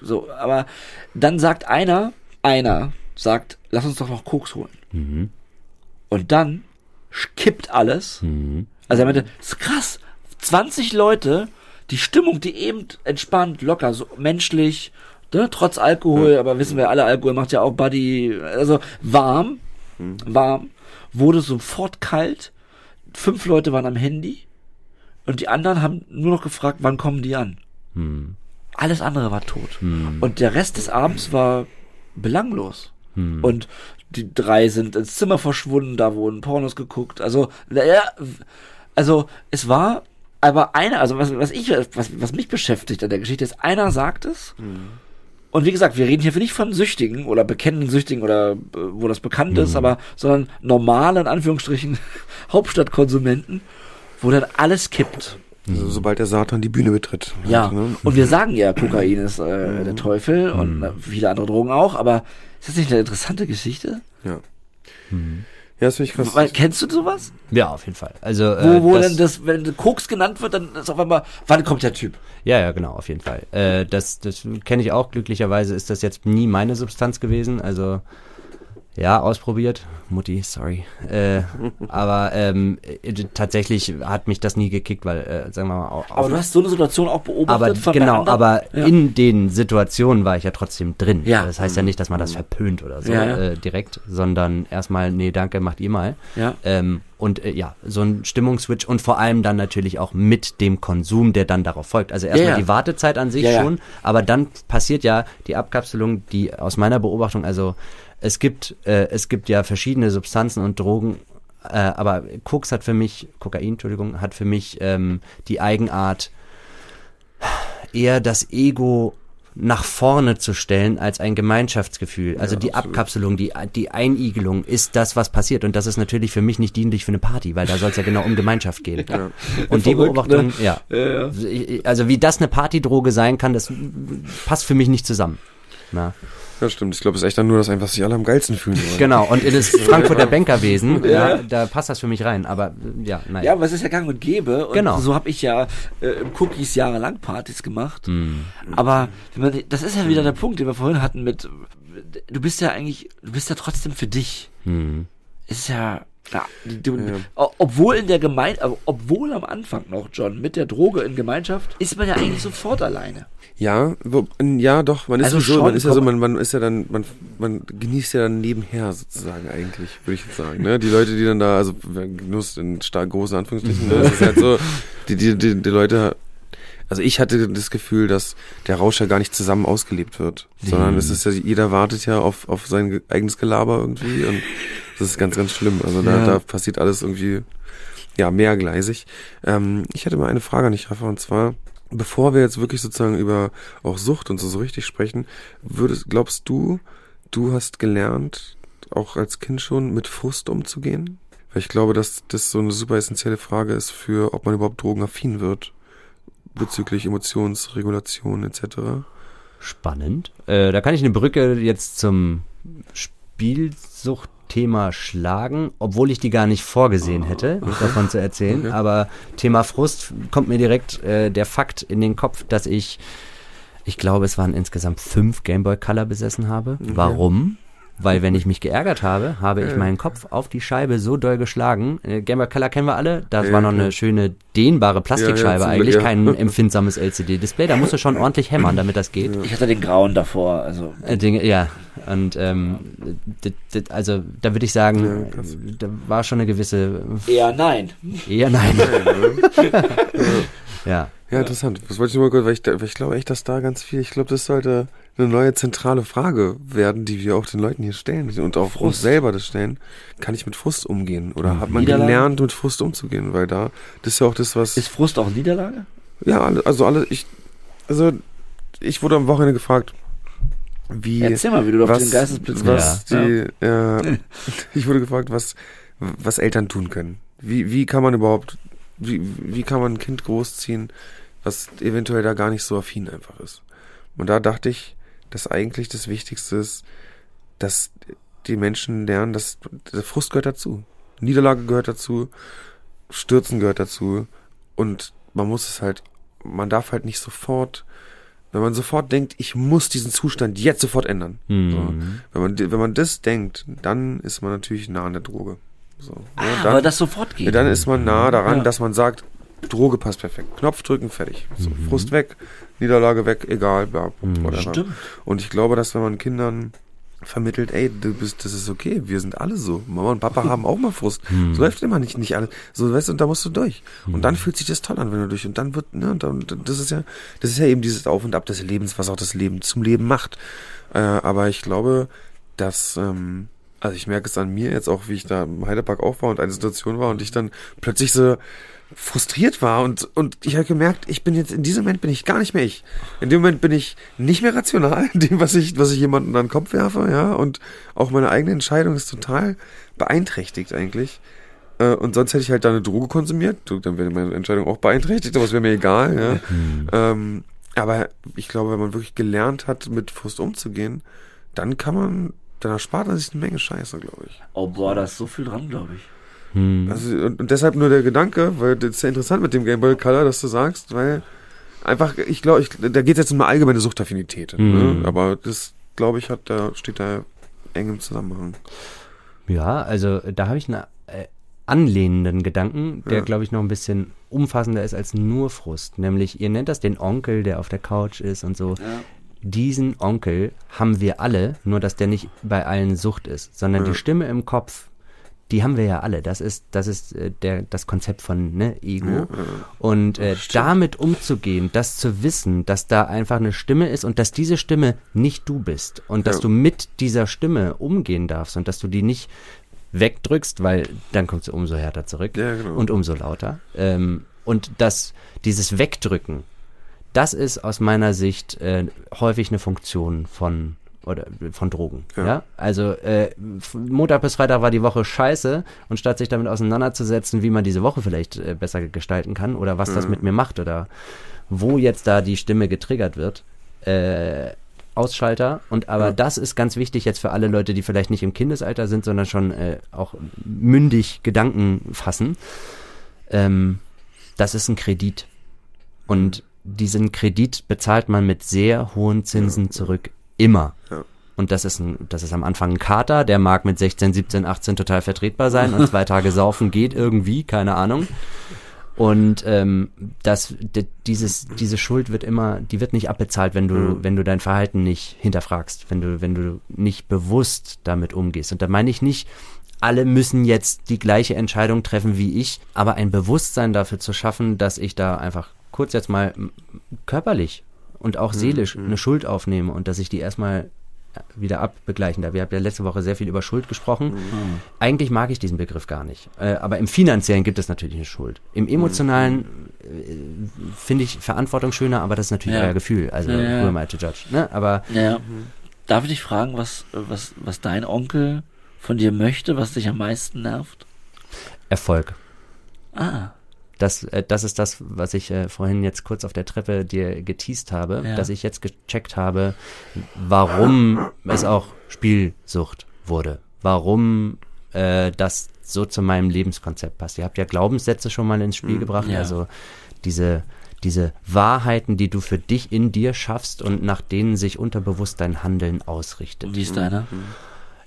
So, aber dann sagt einer, einer sagt, lass uns doch noch Koks holen. Mhm. Und dann kippt alles. Mhm. Also er meinte, das ist krass. 20 Leute, die Stimmung, die eben entspannt, locker, so menschlich, ne, trotz Alkohol, aber wissen wir alle, Alkohol macht ja auch Buddy, also warm, warm, wurde sofort kalt. Fünf Leute waren am Handy und die anderen haben nur noch gefragt, wann kommen die an. Hm. Alles andere war tot. Hm. Und der Rest des Abends war belanglos. Hm. Und die drei sind ins Zimmer verschwunden, da wurden Pornos geguckt. Also, ja, also es war aber einer, also was, was ich, was, was mich beschäftigt an der Geschichte ist, einer sagt es. Und wie gesagt, wir reden hier nicht von Süchtigen oder bekennenden Süchtigen oder äh, wo das bekannt ist, aber sondern normale, in Anführungsstrichen, Hauptstadtkonsumenten, wo dann alles kippt. Also, sobald der Satan die Bühne betritt. Ja, Halt, ne? und wir sagen ja, Kokain ist äh, der Teufel und äh, viele andere Drogen auch, aber ist das nicht eine interessante Geschichte? Ja. Ja, das finde ich krass. Weil, kennst du sowas? Ja, auf jeden Fall. Also, Wo, äh, wo das, denn das, wenn Koks genannt wird, dann ist auf einmal, wann kommt der Typ? Ja, ja, genau, auf jeden Fall. Äh, das das kenne ich auch. Glücklicherweise ist das jetzt nie meine Substanz gewesen. Also Ja, ausprobiert. Mutti, sorry. Äh, aber ähm, äh, tatsächlich hat mich das nie gekickt, weil, äh, sagen wir mal, au- Aber du hast so eine Situation auch beobachtet aber von genau, aber Ja. in den Situationen war ich ja trotzdem drin. Ja. Das heißt ja nicht, dass man das verpönt oder so Ja, ja. Äh, direkt, sondern erstmal, nee, danke, macht ihr mal. Ja. Ähm, und äh, ja, so ein Stimmungsswitch und vor allem dann natürlich auch mit dem Konsum, der dann darauf folgt. Also erstmal Ja, ja. die Wartezeit an sich ja. schon, aber dann passiert ja die Abkapselung, die aus meiner Beobachtung, also es gibt, äh, es gibt ja verschiedene Substanzen und Drogen, äh, aber Koks hat für mich, Kokain, Entschuldigung, hat für mich ähm, die Eigenart, eher das Ego nach vorne zu stellen als ein Gemeinschaftsgefühl. Also die Abkapselung, die, die Einigelung ist das, was passiert. Und das ist natürlich für mich nicht dienlich für eine Party, weil da soll es ja genau um Gemeinschaft gehen. Und die Verrückt, Beobachtung, ne? ja. Ja, ja. Also wie das eine Partydroge sein kann, das passt für mich nicht zusammen. Na. Ja, stimmt. Ich glaube, es ist echt dann nur, dass einfach sich alle am geilsten fühlen wollen. Genau, und in das Frankfurter Bankerwesen, ja, da passt das für mich rein. Aber ja, nein. Ja, aber es ist ja gang und gäbe. Und Genau. so habe ich ja äh, im Cookies jahrelang Partys gemacht. Hm. Aber man, das ist ja wieder der Punkt, den wir vorhin hatten mit, du bist ja eigentlich, du bist ja trotzdem für dich. Es ist ja, ja, du, o- obwohl in der Gemeinde, obwohl am Anfang noch, John, mit der Droge in Gemeinschaft, ist man ja eigentlich sofort alleine. Ja, wo, ja, doch, man ist Also so, schon, man ist ja so, man, man ist ja dann, man, man genießt ja dann nebenher sozusagen eigentlich, würde ich jetzt sagen, ne? Die Leute, die dann da, also Genuss in stark großen Anführungsstrichen, ne? Das ist halt so, die, die, die, die Leute, also ich hatte das Gefühl, dass der Rausch ja gar nicht zusammen ausgelebt wird, sondern es ist ja, jeder wartet ja auf, auf sein ge- eigenes Gelaber irgendwie und das ist ganz, ganz schlimm. Also da, Ja. da passiert alles irgendwie, ja, mehrgleisig. Ähm, ich hätte mal eine Frage an dich, Rafa, und zwar, bevor wir jetzt wirklich sozusagen über auch Sucht und so, so richtig sprechen, würdest, glaubst du, du hast gelernt, auch als Kind schon, mit Frust umzugehen? Weil ich glaube, dass das so eine super essentielle Frage ist für, ob man überhaupt drogenaffin wird, bezüglich Emotionsregulation etc. Spannend. Äh, da kann ich eine Brücke jetzt zum Spielsuchtthema schlagen, obwohl ich die gar nicht vorgesehen hätte, davon zu erzählen. Aber Thema Frust kommt mir direkt äh, der Fakt in den Kopf, dass ich, ich glaube, es waren insgesamt fünf Gameboy Color besessen habe. Warum? Weil wenn ich mich geärgert habe, habe ich meinen Kopf auf die Scheibe so doll geschlagen. Äh, Game Boy Color kennen wir alle. Das Ja, war noch eine schöne dehnbare Plastikscheibe zum Glück, eigentlich, ja. kein empfindsames LCD-Display. Da musst du schon ordentlich hämmern, damit das geht. Ich hatte den Grauen davor, also. Äh, Dinge, ja. Und ähm, also da würde ich sagen, Ja, da war schon eine gewisse Eher nein. eher nein. ja. Ja, interessant. Das wollte ich nur mal kurz, weil ich, weil ich glaube echt, dass da ganz viel, ich glaube, das sollte eine neue zentrale Frage werden, die wir auch den Leuten hier stellen und auch uns Frust. selber das stellen. Kann ich mit Frust umgehen? Oder hat man gelernt, mit Frust umzugehen? Weil da, das ist ja auch das, was. Ist Frust auch Niederlage? ja, also alle, ich, also, ich wurde am Wochenende gefragt, wie. Erzähl mal, wie du auf was, den Geistesblitz was Ja. die, ja. ich wurde gefragt, was, was Eltern tun können. Wie, wie kann man überhaupt, wie, wie kann man ein Kind großziehen, was eventuell da gar nicht so affin einfach ist. Und da dachte ich, dass eigentlich das Wichtigste ist, dass die Menschen lernen, dass der Frust gehört dazu. Niederlage gehört dazu, Stürzen gehört dazu und man muss es halt, man darf halt nicht sofort, wenn man sofort denkt, ich muss diesen Zustand jetzt sofort ändern. So. Mhm. Wenn man, wenn man das denkt, dann ist man natürlich nah an der Droge. So. Ah, Ja, dann, das sofort geht. ja, dann ist man nah daran, Ja. dass man sagt, Droge passt perfekt. Knopf drücken, fertig. So, Frust weg, Niederlage weg, egal, bla, whatever. Stimmt. Und ich glaube, dass wenn man Kindern vermittelt, ey, du bist, das ist okay, wir sind alle so. Mama und Papa haben auch mal Frust. So läuft immer nicht, nicht alles. So, weißt du, und da musst du durch. Und dann fühlt sich das toll an, wenn du durch. Und dann wird, ne, und dann, das ist ja, das ist ja eben dieses Auf und Ab des Lebens, was auch das Leben zum Leben macht. Äh, aber ich glaube, dass, ähm, also ich merke es an mir jetzt auch, wie ich da im Heidepark auch war und eine Situation war und ich dann plötzlich so frustriert war und, und ich habe gemerkt, ich bin jetzt, in diesem Moment bin ich gar nicht mehr ich. In dem Moment bin ich nicht mehr rational, in dem, was ich, was ich jemandem an den Kopf werfe, ja, und auch meine eigene Entscheidung ist total beeinträchtigt eigentlich. Äh, Und sonst hätte ich halt da eine Droge konsumiert, dann wäre meine Entscheidung auch beeinträchtigt, aber es wäre mir egal, ja. Ähm, aber ich glaube, wenn man wirklich gelernt hat, mit Frust umzugehen, dann kann man, dann erspart man sich eine Menge Scheiße, glaube ich. Oh boah, da ist so viel dran, glaube ich. Hm. Also, und, und deshalb nur der Gedanke, weil das ist ja interessant mit dem Game Boy Color, dass du sagst, weil einfach, ich glaube, ich, da geht es jetzt um eine allgemeine Suchtaffinität. Mhm. Ne? Aber das, glaube ich, hat da, steht da engem Zusammenhang. Ja, also da habe ich einen äh, anlehnenden Gedanken, der, Ja. glaube ich, noch ein bisschen umfassender ist als nur Frust. Nämlich, ihr nennt das den Onkel, der auf der Couch ist und so. Ja. Diesen Onkel haben wir alle, nur dass der nicht bei allen Sucht ist, sondern Ja. die Stimme im Kopf, die haben wir ja alle. Das ist, das ist äh, der, das Konzept von ne, Ego. Und äh, damit umzugehen, das zu wissen, dass da einfach eine Stimme ist und dass diese Stimme nicht du bist und dass Ja. du mit dieser Stimme umgehen darfst und dass du die nicht wegdrückst, weil dann kommt sie umso härter zurück Ja, genau. und umso lauter. Ähm, und das, dieses Wegdrücken, das ist aus meiner Sicht äh, häufig eine Funktion von oder von Drogen. Ja. Ja. Also äh, Montag bis Freitag war die Woche scheiße und statt sich damit auseinanderzusetzen, wie man diese Woche vielleicht äh, besser gestalten kann oder was das mit mir macht oder wo jetzt da die Stimme getriggert wird, äh, Ausschalter. Und aber Ja. das ist ganz wichtig jetzt für alle Leute, die vielleicht nicht im Kindesalter sind, sondern schon äh, auch mündig Gedanken fassen. Ähm, das ist ein Kredit. Und diesen Kredit bezahlt man mit sehr hohen Zinsen zurück. Immer. Ja. Und das ist, ein, das ist am Anfang ein Kater, der mag mit 16, 17, 18 total vertretbar sein und zwei Tage saufen geht irgendwie, keine Ahnung. Und ähm, das, dieses, diese Schuld wird immer, die wird nicht abbezahlt, wenn du, Mhm. wenn du dein Verhalten nicht hinterfragst, wenn du, wenn du nicht bewusst damit umgehst. Und da meine ich nicht, alle müssen jetzt die gleiche Entscheidung treffen wie ich, aber ein Bewusstsein dafür zu schaffen, dass ich da einfach kurz jetzt mal körperlich und auch seelisch eine Schuld aufnehme und dass ich die erstmal wieder abbegleichen darf. Wir haben ja letzte Woche sehr viel über Schuld gesprochen. Eigentlich mag ich diesen Begriff gar nicht. Äh, aber im Finanziellen gibt es natürlich eine Schuld. Im Emotionalen äh, finde ich Verantwortung schöner, aber das ist natürlich Ja. euer Gefühl. Also, ja. who am I to judge? Ne? Aber Ja. Darf ich dich fragen, was, was, was dein Onkel von dir möchte, was dich am meisten nervt? Erfolg. Ah, Das, äh, das ist das, was ich äh, vorhin jetzt kurz auf der Treppe dir geteased habe, Ja. dass ich jetzt gecheckt habe, warum es auch Spielsucht wurde. Warum äh, das so zu meinem Lebenskonzept passt. Ihr habt ja Glaubenssätze schon mal ins Spiel gebracht, ja. also diese diese Wahrheiten, die du für dich in dir schaffst und nach denen sich unterbewusst dein Handeln ausrichtet. wie ist deiner?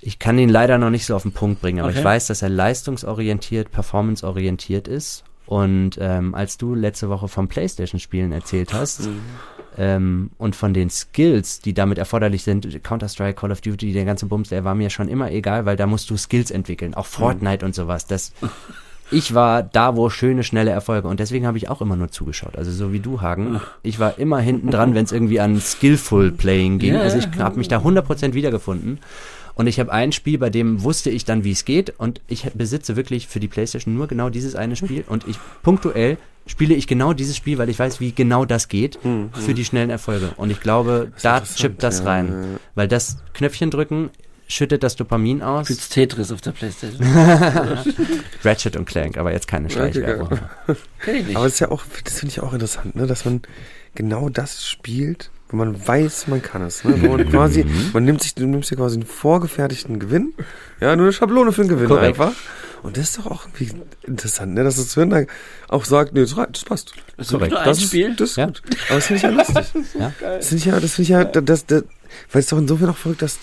Ich kann ihn leider noch nicht so auf den Punkt bringen, aber Okay. ich weiß, dass er leistungsorientiert, performanceorientiert ist. Und ähm, als du letzte Woche vom Playstation-Spielen erzählt hast ähm, und von den Skills, die damit erforderlich sind, Counter-Strike, Call of Duty, der ganze Bums, der war mir schon immer egal, weil da musst du Skills entwickeln, auch Fortnite und sowas. Das, ich war da, wo schöne, schnelle Erfolge und deswegen habe ich auch immer nur zugeschaut. Also so wie du, Hagen. Ich war immer hinten dran, wenn es irgendwie an Skillful Playing ging. Also ich habe mich da 100% wiedergefunden. Und ich habe ein Spiel, bei dem wusste ich dann, wie es geht. Und ich besitze wirklich für die Playstation nur genau dieses eine Spiel. Und ich punktuell spiele ich genau dieses Spiel, weil ich weiß, wie genau das geht für die schnellen Erfolge. Und ich glaube, da chippt das ja, rein. ja. Weil das Knöpfchen drücken schüttet das Dopamin aus. Spielst Tetris auf der Playstation? Ratchet und Clank, aber jetzt keine Schleichwerbung. Kenn ich nicht. Aber das ist ja auch, das finde ich auch interessant, ne, dass man genau das spielt, wo man weiß, man kann es, ne, wo man quasi, man nimmt sich, du nimmst dir quasi einen vorgefertigten Gewinn, ja, nur eine Schablone für einen Gewinn Korrekt. einfach. Und das ist doch auch irgendwie interessant, ne, dass das Hirn da auch sagt, nee, das, reicht, das passt. Das ist korrekt. nur ein Das ist, Spiel. das ist Ja. gut. Aber das finde ich ja lustig. Ja. Das finde ich ja, das finde ich ja, das, das, weil es doch insofern auch verrückt, dass,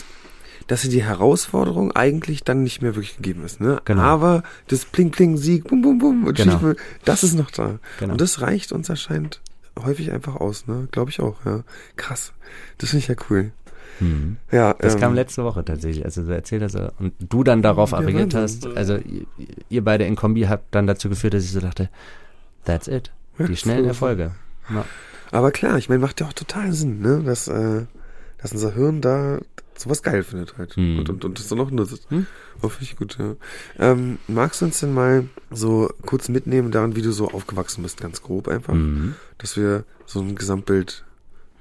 dass die Herausforderung eigentlich dann nicht mehr wirklich gegeben ist, ne? Genau. Aber das Pling Pling Sieg, bum bum bum und Genau. Das ist noch da. Genau. Und das reicht uns anscheinend häufig einfach aus, ne? Glaube ich auch, ja. Krass. Das finde ich ja cool. Mhm. Ja, Das ähm, kam letzte Woche tatsächlich, also du erzählt hast und du dann darauf Ja, Wahnsinn. hast. Also ihr, ihr beide in Kombi habt dann dazu geführt, dass ich so dachte, that's it. Die schnellen so. Erfolge. Ja. Aber klar, ich meine, macht ja auch total Sinn, ne? Dass, äh, dass unser Hirn da sowas geil findet halt. Hm. Und, und, und das dann auch nutzt. Hm. Oh, finde ich gut, ja. Ähm, magst du uns denn mal so kurz mitnehmen daran, wie du so aufgewachsen bist, ganz grob einfach? Mhm. Dass wir so ein Gesamtbild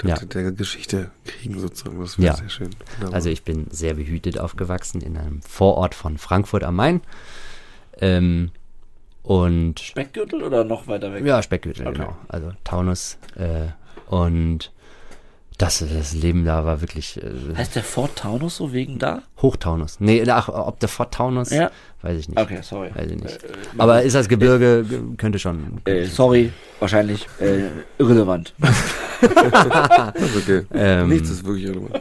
der, Ja. der Geschichte kriegen sozusagen. Das wäre Ja. sehr schön. Wunderbar. Also ich bin sehr behütet aufgewachsen in einem Vorort von Frankfurt am Main. Ähm, und Speckgürtel oder noch weiter weg? ja, Speckgürtel, Okay. genau. Also Taunus. Äh, und das, das Leben da war wirklich äh, Heißt der Fort Taunus so wegen da? Hochtaunus. Nee, ach, ob der Fort Taunus, Ja. weiß ich nicht. Okay, sorry. Weiß ich nicht. Äh, Aber ist das Gebirge, ge- könnte schon. Äh, sorry, wahrscheinlich äh, irrelevant. Das ist okay. Ähm, Nichts ist wirklich irrelevant.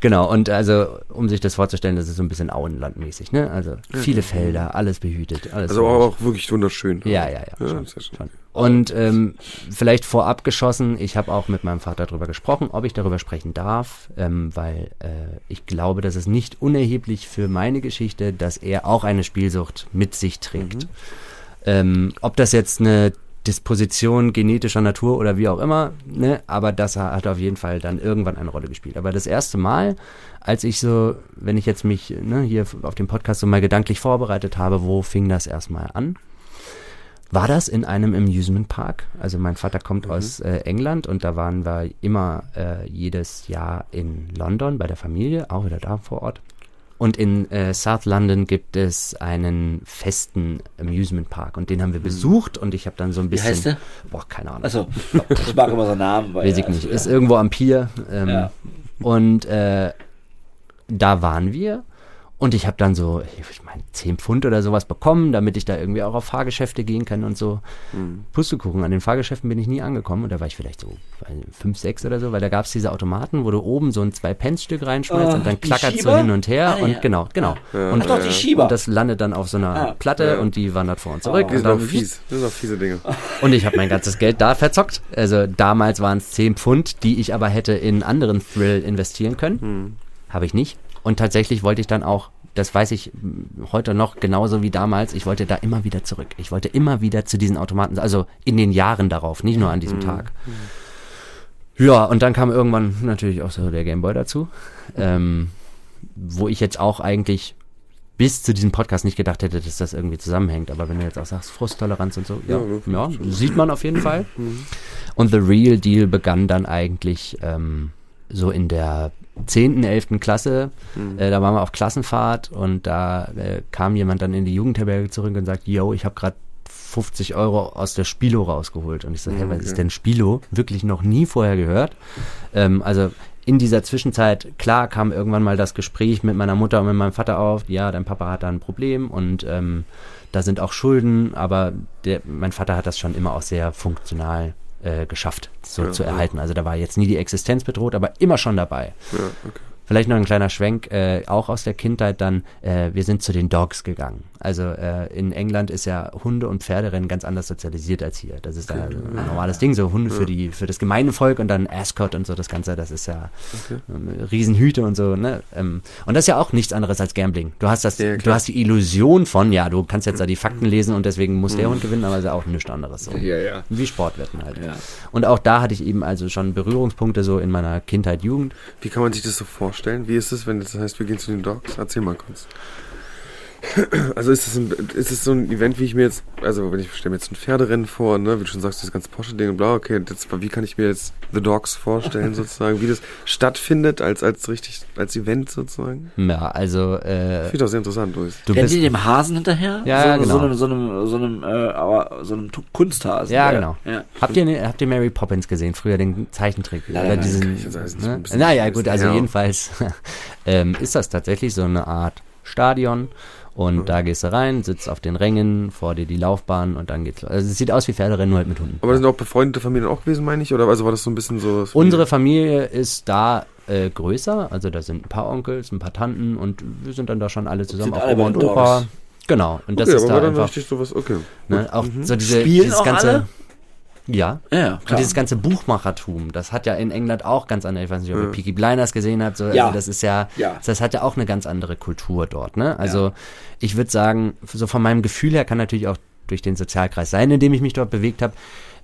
Genau, und also, um sich das vorzustellen, das ist so ein bisschen Auenlandmäßig, ne? Also viele Felder, alles behütet, alles. Also ruhig. auch wirklich wunderschön. Ja, ja, ja. Ja, schon, schon. Und ähm, vielleicht vorab geschossen, ich habe auch mit meinem Vater darüber gesprochen, ob ich darüber sprechen darf, ähm, weil äh, ich glaube, dass es nicht unerheblich für meine Geschichte, dass er auch eine Spielsucht mit sich trägt. Ähm, ob das jetzt eine Disposition genetischer Natur oder wie auch immer, ne, aber das hat auf jeden Fall dann irgendwann eine Rolle gespielt. Aber das erste Mal, als ich so, wenn ich jetzt mich ne, hier auf dem Podcast so mal gedanklich vorbereitet habe, wo fing das erstmal an? war das in einem Amusement Park. Also mein Vater kommt aus äh, England und da waren wir immer äh, jedes Jahr in London bei der Familie, auch wieder da vor Ort. Und in äh, South London gibt es einen festen Amusement Park und den haben wir besucht und ich habe dann so ein bisschen. heißt der? Boah, keine Ahnung. Also, ich mag immer so Namen. Weil, Weiß ich nicht. Ist irgendwo am Pier. Ähm, Ja. Und äh, da waren wir. Und ich habe dann so, ich meine, 10 Pfund oder sowas bekommen, damit ich da irgendwie auch auf Fahrgeschäfte gehen kann und so. Pustekuchen, an den Fahrgeschäften bin ich nie angekommen. Und da war ich vielleicht so 5, 6 oder so, weil da gab es diese Automaten, wo du oben so ein 2-Pence-Stück reinschmeißt Ah, und dann klackert so Schieber? hin und her. Ah, und ja. genau, genau. und, Ach doch, die Schieber. und das landet dann auf so einer Ah, Platte ja. und die wandert vor und zurück. Die und sind auch dann fies. Das sind auch fiese Dinge. und ich habe mein ganzes Geld da verzockt. Also damals waren es 10 Pfund, die ich aber hätte in anderen Thrill investieren können. Habe ich nicht. Und tatsächlich wollte ich dann auch, das weiß ich heute noch genauso wie damals, ich wollte da immer wieder zurück. Ich wollte immer wieder zu diesen Automaten, also in den Jahren darauf, nicht nur an diesem Tag. Ja, und dann kam irgendwann natürlich auch so der Gameboy dazu, ähm, wo ich jetzt auch eigentlich bis zu diesem Podcast nicht gedacht hätte, dass das irgendwie zusammenhängt. Aber wenn du jetzt auch sagst, Frusttoleranz und so, ja, ja, sieht man auf jeden Fall. Und The Real Deal begann dann eigentlich ähm, so in der 10., 11. Klasse. Äh, da waren wir auf Klassenfahrt und da äh, kam jemand dann in die Jugendherberge zurück und sagt, yo, ich habe gerade 50 Euro aus der Spilo rausgeholt. Und ich so, hä, was ist denn Spilo? Wirklich noch nie vorher gehört. Ähm, also in dieser Zwischenzeit, klar, kam irgendwann mal das Gespräch mit meiner Mutter und mit meinem Vater auf, ja, dein Papa hat da ein Problem und ähm, da sind auch Schulden, aber der, mein Vater hat das schon immer auch sehr funktional äh, geschafft, so Ja, zu ja. erhalten. Also da war jetzt nie die Existenz bedroht, aber immer schon dabei. Ja, okay. Vielleicht noch ein kleiner Schwenk, äh, auch aus der Kindheit dann, äh, wir sind zu den Dogs gegangen. Also äh, in England ist ja Hunde- und Pferderennen ganz anders sozialisiert als hier. Das ist da ein normales Ding, so Hunde für die für das gemeine Volk und dann Ascot und so das Ganze, das ist ja ähm, Riesenhüte und so, ne? Ähm, und das ist ja auch nichts anderes als Gambling. Du hast das, Ja, du hast die Illusion von, ja, du kannst jetzt da die Fakten lesen und deswegen muss der Hund gewinnen, aber es ist ja auch nichts anderes so. Ja, ja. Wie Sportwetten halt. Ja. Und auch da hatte ich eben also schon Berührungspunkte so in meiner Kindheit, Jugend. Wie kann man sich das so vorstellen? Wie ist es, wenn das heißt, wir gehen zu den Dogs? Erzähl mal kurz. Also ist es ein, ist es so ein Event, wie ich mir jetzt, also wenn ich stelle mir jetzt ein Pferderennen vor, ne, wie du schon sagst, das ganze Porsche-Ding und bla, okay, das, wie kann ich mir jetzt The Dogs vorstellen sozusagen, wie das stattfindet als, als richtig, als Event sozusagen? Ja, also äh, Finde ich auch sehr interessant, Luis. du Rennen bist die dem Hasen hinterher? Ja, so, ja, genau. So einem, so einem, so einem, äh, aber so einem Kunsthasen. Ja, genau. Ja. Habt ihr, ne- habt ihr Mary Poppins gesehen? Früher den Zeichentrick? Leider Oder nein, diesen, kann ich jetzt so ne? Naja, gut, also Ja. jedenfalls ähm, ist das tatsächlich so eine Art Stadion. Und Mhm. da gehst du rein, sitzt auf den Rängen, vor dir die Laufbahn und dann geht's los. Also es sieht aus wie Pferderennen, nur halt mit Hunden. Aber sind auch befreundete Familien auch gewesen, meine ich? Oder also war das so ein bisschen so? Unsere Familie ist da äh, größer, also da sind ein paar Onkels, ein paar Tanten und wir sind dann da schon alle zusammen, Sind auch alle Oma und Opa. Genau, und das okay, ist aber da war dann einfach, richtig sowas, okay. ne, auch so diese, Spielen dieses auch ganze, alle? Ja, Ja, ja, Und klar. dieses ganze Buchmachertum, das hat ja in England auch ganz andere, ich weiß nicht, ob ihr Ja. Peaky Blinders gesehen habt, so, Ja. also das ist ja, Ja. das hat ja auch eine ganz andere Kultur dort, ne? Also ich würde sagen, so von meinem Gefühl her kann natürlich auch durch den Sozialkreis sein, in dem ich mich dort bewegt habe,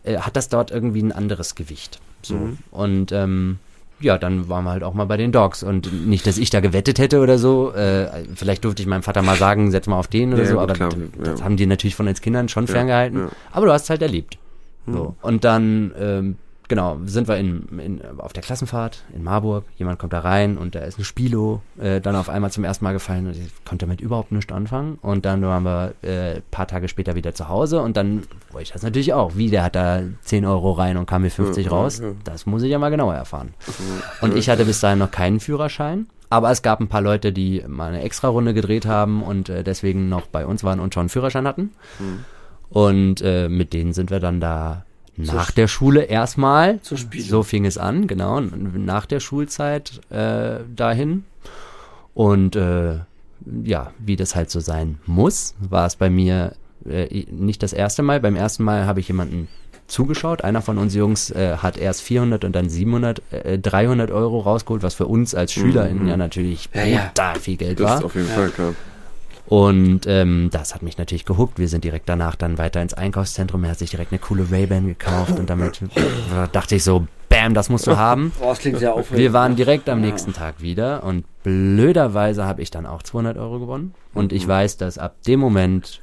äh, hat das dort irgendwie ein anderes Gewicht. So. Mhm. Und ähm, ja, dann waren wir halt auch mal bei den Dogs. Und nicht, dass ich da gewettet hätte oder so. Äh, vielleicht durfte ich meinem Vater mal sagen, setz mal auf den oder Ja, so, aber klar, d- ja. das haben die natürlich von uns Kindern schon ferngehalten. ja. Aber du hast es halt erlebt. Mhm. So. Und dann, ähm, genau, sind wir in, in, auf der Klassenfahrt in Marburg. Jemand kommt da rein und da ist ein Spilo äh, dann auf einmal zum ersten Mal gefallen und ich konnte damit überhaupt nichts anfangen. Und dann waren wir äh, paar Tage später wieder zu Hause und dann wollte ich das natürlich auch. Wie, der hat da 10 Euro rein und kam mir 50 Ja, raus. ja. Das muss ich ja mal genauer erfahren. Und ich hatte bis dahin noch keinen Führerschein. Aber es gab ein paar Leute, die mal eine extra Runde gedreht haben und äh, deswegen noch bei uns waren und schon einen Führerschein hatten. Und äh, mit denen sind wir dann da Nach der Schule erstmal. Zur Spielung. So fing es an, genau. Nach der Schulzeit äh, dahin. Und äh, ja, wie das halt so sein muss, war es bei mir äh, nicht das erste Mal. Beim ersten Mal habe ich jemanden zugeschaut. Einer von uns Jungs äh, hat erst 400 und dann 700, äh, 300 Euro rausgeholt, was für uns als SchülerInnen ja natürlich Ja, ja. brutal viel Geld Das war. ist auf jeden Fall klar. Und ähm, das hat mich natürlich gehuckt. Wir sind direkt danach dann weiter ins Einkaufszentrum. Er hat sich direkt eine coole Ray-Ban gekauft und damit dachte ich so, bam, das musst du haben. Boah, das klingt sehr aufregend. Wir waren direkt am nächsten Tag wieder und blöderweise habe ich dann auch 200 Euro gewonnen. Und ich weiß, dass ab dem Moment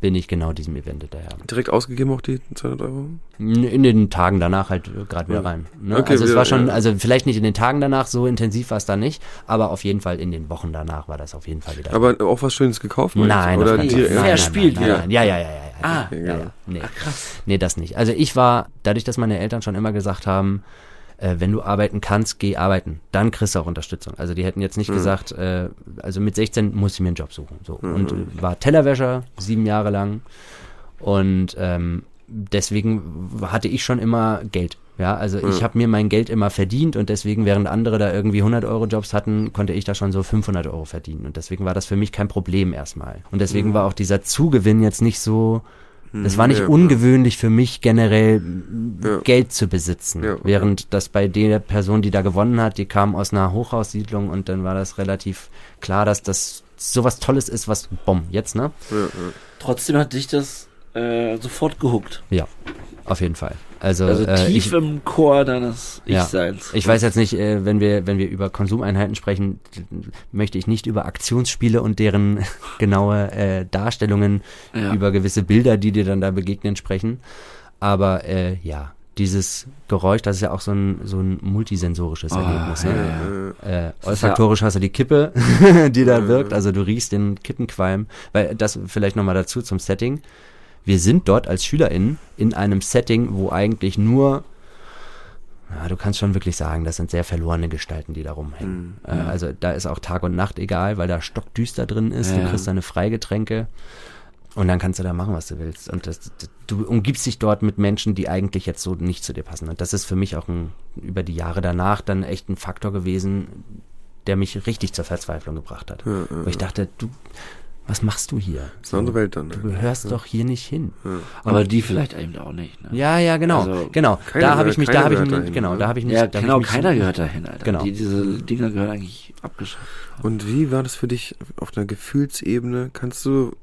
bin ich genau diesem Event hinterher. Direkt ausgegeben auch die 200 Euro? In den Tagen danach halt gerade wieder Ja. rein. Ne? Okay, also es wieder, war schon, ja. also vielleicht nicht in den Tagen danach, so intensiv war es dann nicht, aber auf jeden Fall in den Wochen danach war das auf jeden Fall wieder. Aber auch was Schönes gekauft? Nein, Oder die, nein, nein, spielt nein, wieder? nein, Ja, ja, ja, ja. ja. Ah, ja, ja. Nee. Ach, krass. nee, das nicht. Also ich war, dadurch, dass meine Eltern schon immer gesagt haben, äh, wenn du arbeiten kannst, geh arbeiten. Dann kriegst du auch Unterstützung. Also die hätten jetzt Mhm. nicht gesagt, äh, also mit 16 muss ich mir einen Job suchen. So. Und äh, war Tellerwäscher, sieben Jahre lang. Und ähm, deswegen hatte ich schon immer Geld. Ja, also ich habe mir mein Geld immer verdient und deswegen, während andere da irgendwie 100 Euro Jobs hatten, konnte ich da schon so 500 Euro verdienen. Und deswegen war das für mich kein Problem erstmal. Und deswegen war auch dieser Zugewinn jetzt nicht so, es war nicht ja, ungewöhnlich für mich generell Ja. Geld zu besitzen. Ja, Während das bei der Person, die da gewonnen hat, die kam aus einer Hochhaussiedlung und dann war das relativ klar, dass das sowas Tolles ist, was, bumm, jetzt, ne? Ja, ja. Trotzdem hat dich das äh, sofort gehuckt. Ja, auf jeden Fall. Also, Also äh, tief ich, im Chor deines Ja. Ich-Seins. Ich weiß jetzt nicht, äh, wenn wir, wenn wir über Konsumeinheiten sprechen, möchte ich nicht über Aktionsspiele und deren genaue äh, Darstellungen Ja. über gewisse Bilder, die dir dann da begegnen, sprechen. Aber äh, ja, dieses Geräusch, das ist ja auch so ein, so ein multisensorisches Erlebnis. Ne? Äh, olfaktorisch hast du die Kippe, die da wirkt, also du riechst den Kippenqualm. Weil das vielleicht nochmal dazu zum Setting. Wir sind dort als SchülerInnen in einem Setting, wo eigentlich nur ja, du kannst schon wirklich sagen, das sind sehr verlorene Gestalten, die da rumhängen. Äh, also da ist auch Tag und Nacht egal, weil da stockdüster drin ist. Du Ja. kriegst deine Freigetränke und dann kannst du da machen, was du willst. Und das, du umgibst dich dort mit Menschen, die eigentlich jetzt so nicht zu dir passen. Und das ist für mich auch ein, über die Jahre danach dann echt ein Faktor gewesen, der mich richtig zur Verzweiflung gebracht hat. Wo ich dachte, du, was machst du hier? Das ist eine andere Welt dann. Ne? Du gehörst doch hier nicht hin. Aber die vielleicht eben auch nicht. Ne? Ja, ja, genau, Also, genau. keiner Da habe ich mich, da keiner habe ich mich, dahin, genau, ne? da habe ich mich, Ja, genau, ich mich, keiner gehört dahin, Alter. Genau. Die, diese Dinger gehören eigentlich abgeschafft. Und wie war das für dich auf einer Gefühlsebene? Kannst du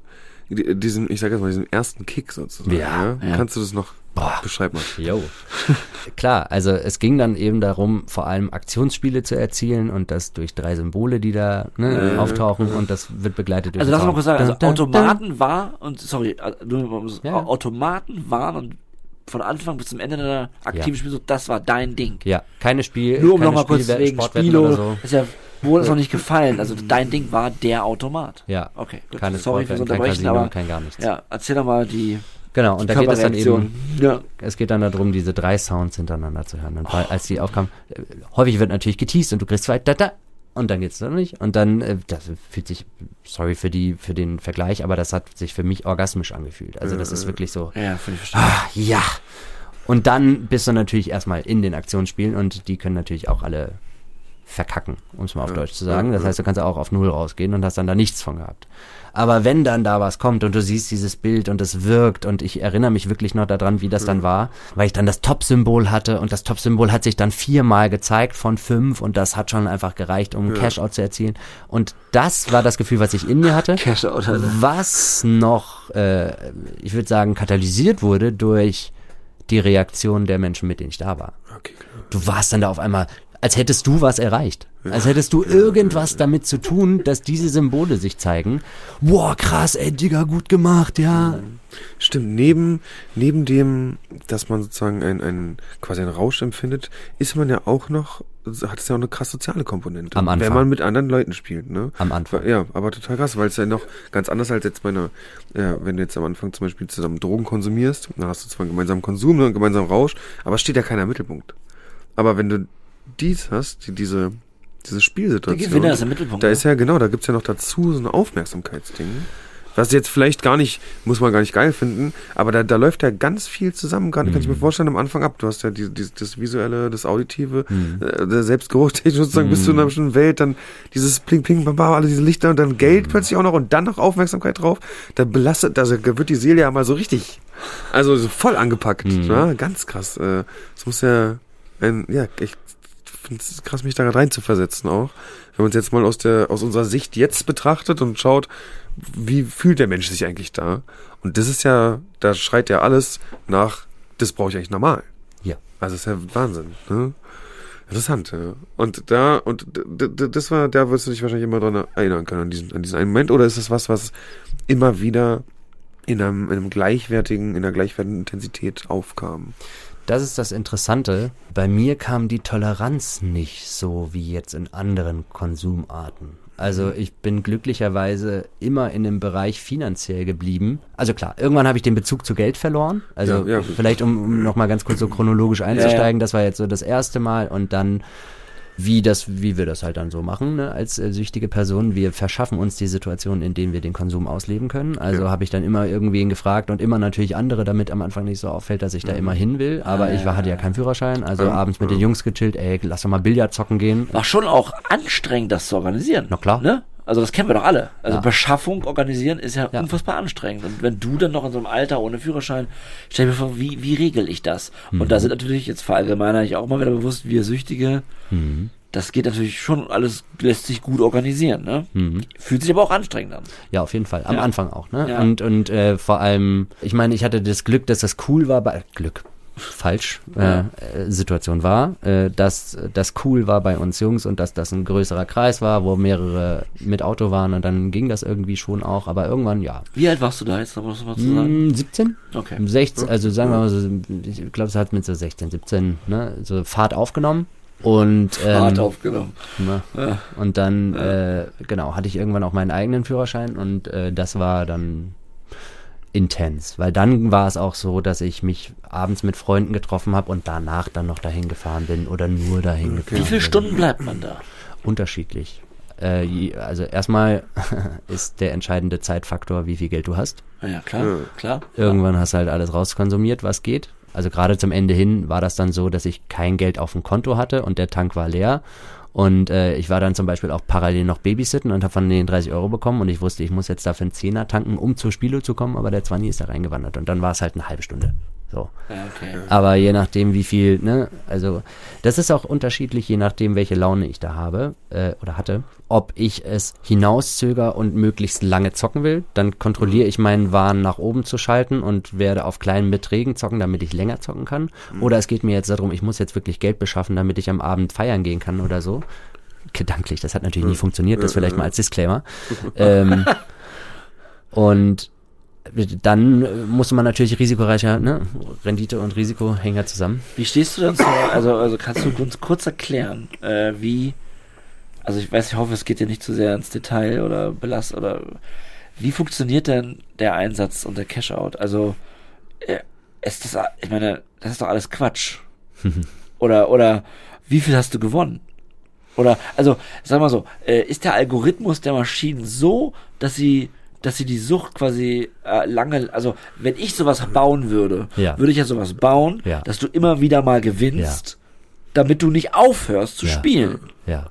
diesen, ich sage jetzt mal, diesen ersten Kick sozusagen, Ja, ja. Kannst du das noch Boah. beschreib mal. Jo. Klar, also es ging dann eben darum, vor allem Aktionsspiele zu erzielen und das durch drei Symbole, die da ne, Ja. auftauchen und das wird begleitet durch Also lass mal kurz sagen, also Dun, dun, dun. Automaten war und sorry, äh, Ja. Automaten waren und von Anfang bis zum Ende der aktiven Ja. Spiel so, das war dein Ding. Ja, keine Spiel, Nur um nochmal kurz wegen oder so. ist ja, wurde es noch nicht gefallen. Also dein Ding war der Automat. Ja, Okay, gut. keine Sorry fürs Sportwetten, kein Unterbrechen, Casino, aber kein gar nichts. ja, erzähl doch mal die Genau, und da geht es dann eben, Ja. es geht dann darum, diese drei Sounds hintereinander zu hören. Und weil, als die aufkamen, äh, häufig wird natürlich geteased und du kriegst zwei, da, da, und dann geht's dann nicht. Und dann, äh, das fühlt sich, sorry für die, für den Vergleich, aber das hat sich für mich orgasmisch angefühlt. Also das ist wirklich so, Ja, völlig verstanden. ah, ja. Und dann bist du natürlich erstmal in den Aktionsspielen und die können natürlich auch alle verkacken, um es mal auf Deutsch zu sagen. Das heißt, du kannst auch auf Null rausgehen und hast dann da nichts von gehabt. Aber wenn dann da was kommt und du siehst dieses Bild und es wirkt und ich erinnere mich wirklich noch daran, wie das dann war, weil ich dann das Top-Symbol hatte und das Top-Symbol hat sich dann viermal gezeigt von fünf und das hat schon einfach gereicht, um einen Cash-Out zu erzielen. Und das war das Gefühl, was ich in mir hatte. Cash-Out, Alter. Was noch, äh, ich würde sagen, katalysiert wurde durch die Reaktion der Menschen, mit denen ich da war. Okay, klar. Du warst dann da auf einmal, als hättest du was erreicht. Als hättest du irgendwas damit zu tun, dass diese Symbole sich zeigen. Boah, krass, ey, Digga, gut gemacht, ja. Stimmt, neben, neben dem, dass man sozusagen ein, ein, quasi einen Rausch empfindet, ist man ja auch noch, hat es ja auch eine krass soziale Komponente. Am Anfang. Wenn man mit anderen Leuten spielt, ne? Am Anfang. Ja, aber total krass, weil es ja noch ganz anders als jetzt bei einer, ja, wenn du jetzt am Anfang zum Beispiel zusammen Drogen konsumierst, dann hast du zwar einen gemeinsamen Konsum, ne, einen gemeinsamen Rausch, aber es steht ja keiner im Mittelpunkt. Aber wenn du dies hast, die, diese, diese Der Spielsituation. Gewinner ist im Mittelpunkt. Da ne? ist ja, genau, da gibt's ja noch dazu so ein Aufmerksamkeitsding, Was jetzt vielleicht gar nicht, muss man gar nicht geil finden, aber da, da läuft ja ganz viel zusammen. Kann, kann ich mir Mhm. vorstellen, am Anfang ab. Du hast ja die, die, das Visuelle, das Auditive, Mhm. äh, der Selbstgeruchtechnisch sozusagen bis zu einer bestimmten Welt, dann dieses Pling, Pling, Bam, Bam, alle diese Lichter und dann Mhm. Geld plötzlich auch noch und dann noch Aufmerksamkeit drauf. Da belastet, also da wird die Seele ja mal so richtig, also so voll angepackt. Mhm. Ja, ganz krass. Äh, Es muss ja ein, ja, ich finde es krass, mich da gerade rein zu versetzen auch. Wenn man es jetzt mal aus der, aus unserer Sicht jetzt betrachtet und schaut, wie fühlt der Mensch sich eigentlich da? Und das ist ja, da schreit ja alles nach, das brauche ich eigentlich normal. Ja. Also das ist ja Wahnsinn, ne? Interessant, ja. Und da, und das war, da wirst du dich wahrscheinlich immer dran erinnern können, an diesen, an diesen einen Moment, oder ist es was, was immer wieder in einem, in einem gleichwertigen, in einer gleichwertigen Intensität aufkam? Das ist das Interessante. Bei mir kam die Toleranz nicht so wie jetzt in anderen Konsumarten. Also ich bin glücklicherweise immer in dem Bereich finanziell geblieben. Also klar, irgendwann habe ich den Bezug zu Geld verloren. Also Ja, ja. vielleicht um, um nochmal ganz kurz so chronologisch einzusteigen, das war jetzt so das erste Mal und dann wie das, wie wir das halt dann so machen, ne, als äh, süchtige Person. Wir verschaffen uns die Situation, in denen wir den Konsum ausleben können. Also Ja. habe ich dann immer irgendwen gefragt und immer natürlich andere, damit am Anfang nicht so auffällt, dass ich da immer hin will. Aber ich war, hatte ja keinen Führerschein, also Ja. abends mit den Jungs gechillt, ey, lass doch mal Billard zocken gehen. War schon auch anstrengend, das zu organisieren. Na klar. Ne? Also das kennen wir doch alle. Also Ja. Beschaffung organisieren ist ja, Ja. unfassbar anstrengend. Und wenn du dann noch in so einem Alter ohne Führerschein, stell dir vor, wie, wie regel ich das? Und Mhm. da sind natürlich, jetzt verallgemeiner ich auch mal wieder bewusst, wir Süchtige, Mhm. das geht natürlich schon alles, lässt sich gut organisieren. Ne? Mhm. Fühlt sich aber auch anstrengend an. Ja, auf jeden Fall. Am Ja. Anfang auch, ne? Und, und äh, vor allem, ich meine, ich hatte das Glück, dass das cool war bei Glück. Falsch, Ja. äh, äh, Situation war, äh, dass das cool war bei uns Jungs und dass das ein größerer Kreis war, wo mehrere mit Auto waren und dann ging das irgendwie schon auch, aber irgendwann ja. Wie alt warst du da jetzt, noch was zu sagen? Mm, 17? Okay. 16, also sagen wir mal so, ich glaube, es hat mit so 16, 17, ne, so Fahrt aufgenommen und ähm, Hart aufgenommen. Ne? Ja. Und dann, äh, genau, hatte ich irgendwann auch meinen eigenen Führerschein und äh, das war dann intens, weil dann war es auch so, dass ich mich abends mit Freunden getroffen habe und danach dann noch dahin gefahren bin oder nur dahin gefahren Wie viele bin. Stunden bleibt man da? Unterschiedlich. Äh, also erstmal ist der entscheidende Zeitfaktor, wie viel Geld du hast. Ja, ja klar, Ja. klar. Irgendwann hast du halt alles rauskonsumiert, was geht. Also gerade zum Ende hin war das dann so, dass ich kein Geld auf dem Konto hatte und der Tank war leer. Und äh, ich war dann zum Beispiel auch parallel noch Babysitten und habe von denen 30 Euro bekommen und ich wusste, ich muss jetzt dafür einen Zehner tanken, um zur Spielo zu kommen, aber der 20 ist da reingewandert und dann war es halt eine halbe Stunde. So. Ja, okay. Aber je nachdem, wie viel, ne, also das ist auch unterschiedlich, je nachdem, welche Laune ich da habe äh, oder hatte. Ob ich es hinauszöger und möglichst lange zocken will, dann kontrolliere ich meinen Wahn nach oben zu schalten und werde auf kleinen Beträgen zocken, damit ich länger zocken kann. Oder es geht mir jetzt darum, ich muss jetzt wirklich Geld beschaffen, damit ich am Abend feiern gehen kann oder so. Gedanklich, das hat natürlich nie funktioniert, das vielleicht mal als Disclaimer. ähm, und dann äh, musste man natürlich risikoreicher, ne? Rendite und Risiko hängen ja zusammen. Wie stehst du denn zur, also, also kannst du uns kurz erklären, äh, wie, also ich weiß, ich hoffe, es geht dir nicht zu sehr ins Detail oder belast oder wie funktioniert denn der Einsatz und der Cashout? Also, äh, ist das, ich meine, das ist doch alles Quatsch. oder, oder, wie viel hast du gewonnen? Oder, also, sag mal so, äh, ist der Algorithmus der Maschinen so, dass sie, dass sie die Sucht quasi äh, lange, also, wenn ich sowas bauen würde, Ja. würde ich ja sowas bauen, Ja. dass du immer wieder mal gewinnst, damit du nicht aufhörst zu Ja. spielen. Ja.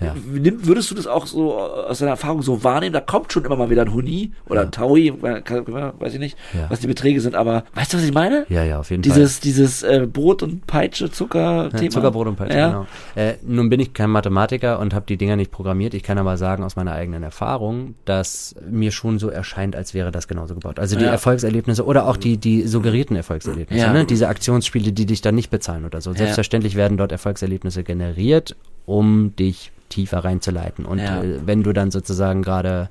Ja. Nimm, würdest du das auch so aus deiner Erfahrung so wahrnehmen? Da kommt schon immer mal wieder ein Huni oder ein Taui, weiß ich nicht, was die Beträge sind, aber weißt du, was ich meine? Ja, ja, auf jeden Dieses, dieses äh, Brot und Peitsche, Zucker, Fall. Thema. Zuckerbrot und Peitsche, genau. Äh, nun bin ich kein Mathematiker und habe die Dinger nicht programmiert. Ich kann aber sagen aus meiner eigenen Erfahrung, dass mir schon so erscheint, als wäre das genauso gebaut. Also die. Erfolgserlebnisse oder auch die, die suggerierten Erfolgserlebnisse, ne? diese Aktionsspiele, die dich dann nicht bezahlen oder so. Selbstverständlich werden dort Erfolgserlebnisse generiert, um dich tiefer reinzuleiten. Und Ja. äh, wenn du dann sozusagen gerade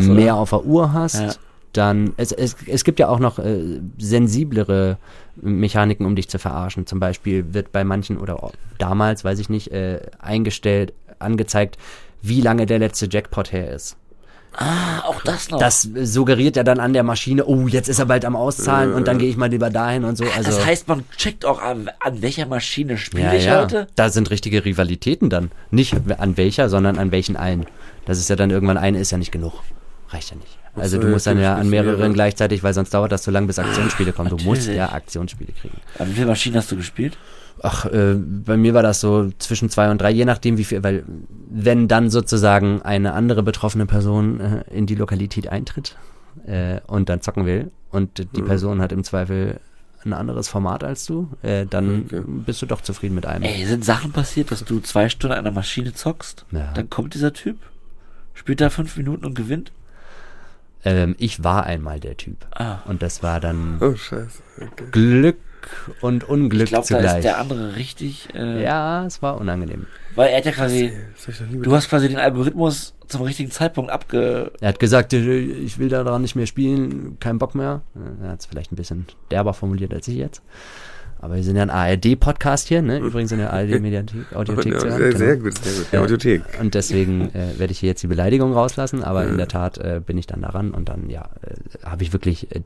mehr oder? auf der Uhr hast, Ja. dann es, es, es gibt ja auch noch äh, sensiblere Mechaniken, um dich zu verarschen. Zum Beispiel wird bei manchen oder damals, weiß ich nicht, äh, eingestellt, angezeigt, wie lange der letzte Jackpot her ist. Ah, auch das noch. Das suggeriert ja dann an der Maschine, oh, jetzt ist er bald am Auszahlen und dann gehe ich mal lieber dahin und so. Also, das heißt, man checkt auch an, an welcher Maschine spiele ja, ich ja, heute. da sind richtige Rivalitäten dann. Nicht an welcher, sondern an welchen allen. Das ist ja dann irgendwann eine ist ja nicht genug. reicht ja nicht. Also so, du musst dann ja an mehreren mehrere. gleichzeitig, weil sonst dauert das so lange, bis Aktionsspiele kommen. Du musst ja Aktionsspiele kriegen. An wie viele Maschinen hast du gespielt? Ach, äh, bei mir war das so zwischen zwei und drei, je nachdem wie viel, weil wenn dann sozusagen eine andere betroffene Person äh, in die Lokalität eintritt äh, und dann zocken will und die Mhm. Person hat im Zweifel ein anderes Format als du, äh, dann Okay. bist du doch zufrieden mit einem. Ey, sind Sachen passiert, dass du zwei Stunden an einer Maschine zockst? Ja. Dann kommt dieser Typ, spielt da fünf Minuten und gewinnt? Ähm, ich war einmal der Typ Ah. und das war dann Oh, scheiße. Glück und Unglück Ich glaube, da zugleich. ist der andere richtig, äh, ja, es war unangenehm. weil er hat ja quasi, ich du hast quasi den Algorithmus zum richtigen Zeitpunkt abge, Er hat gesagt, äh, ich will daran nicht mehr spielen, kein Bock mehr. Er hat es vielleicht ein bisschen derber formuliert als ich jetzt. Aber wir sind ja ein ARD-Podcast hier, ne? Übrigens in der ARD-Mediathek, Audiothek Ja, zu hören. sehr, genau. sehr gut, sehr gut. Die Äh, Audiothek. Und deswegen äh, werde ich hier jetzt die Beleidigung rauslassen, aber in der Tat äh, bin ich dann daran und dann, ja, äh, habe ich wirklich äh,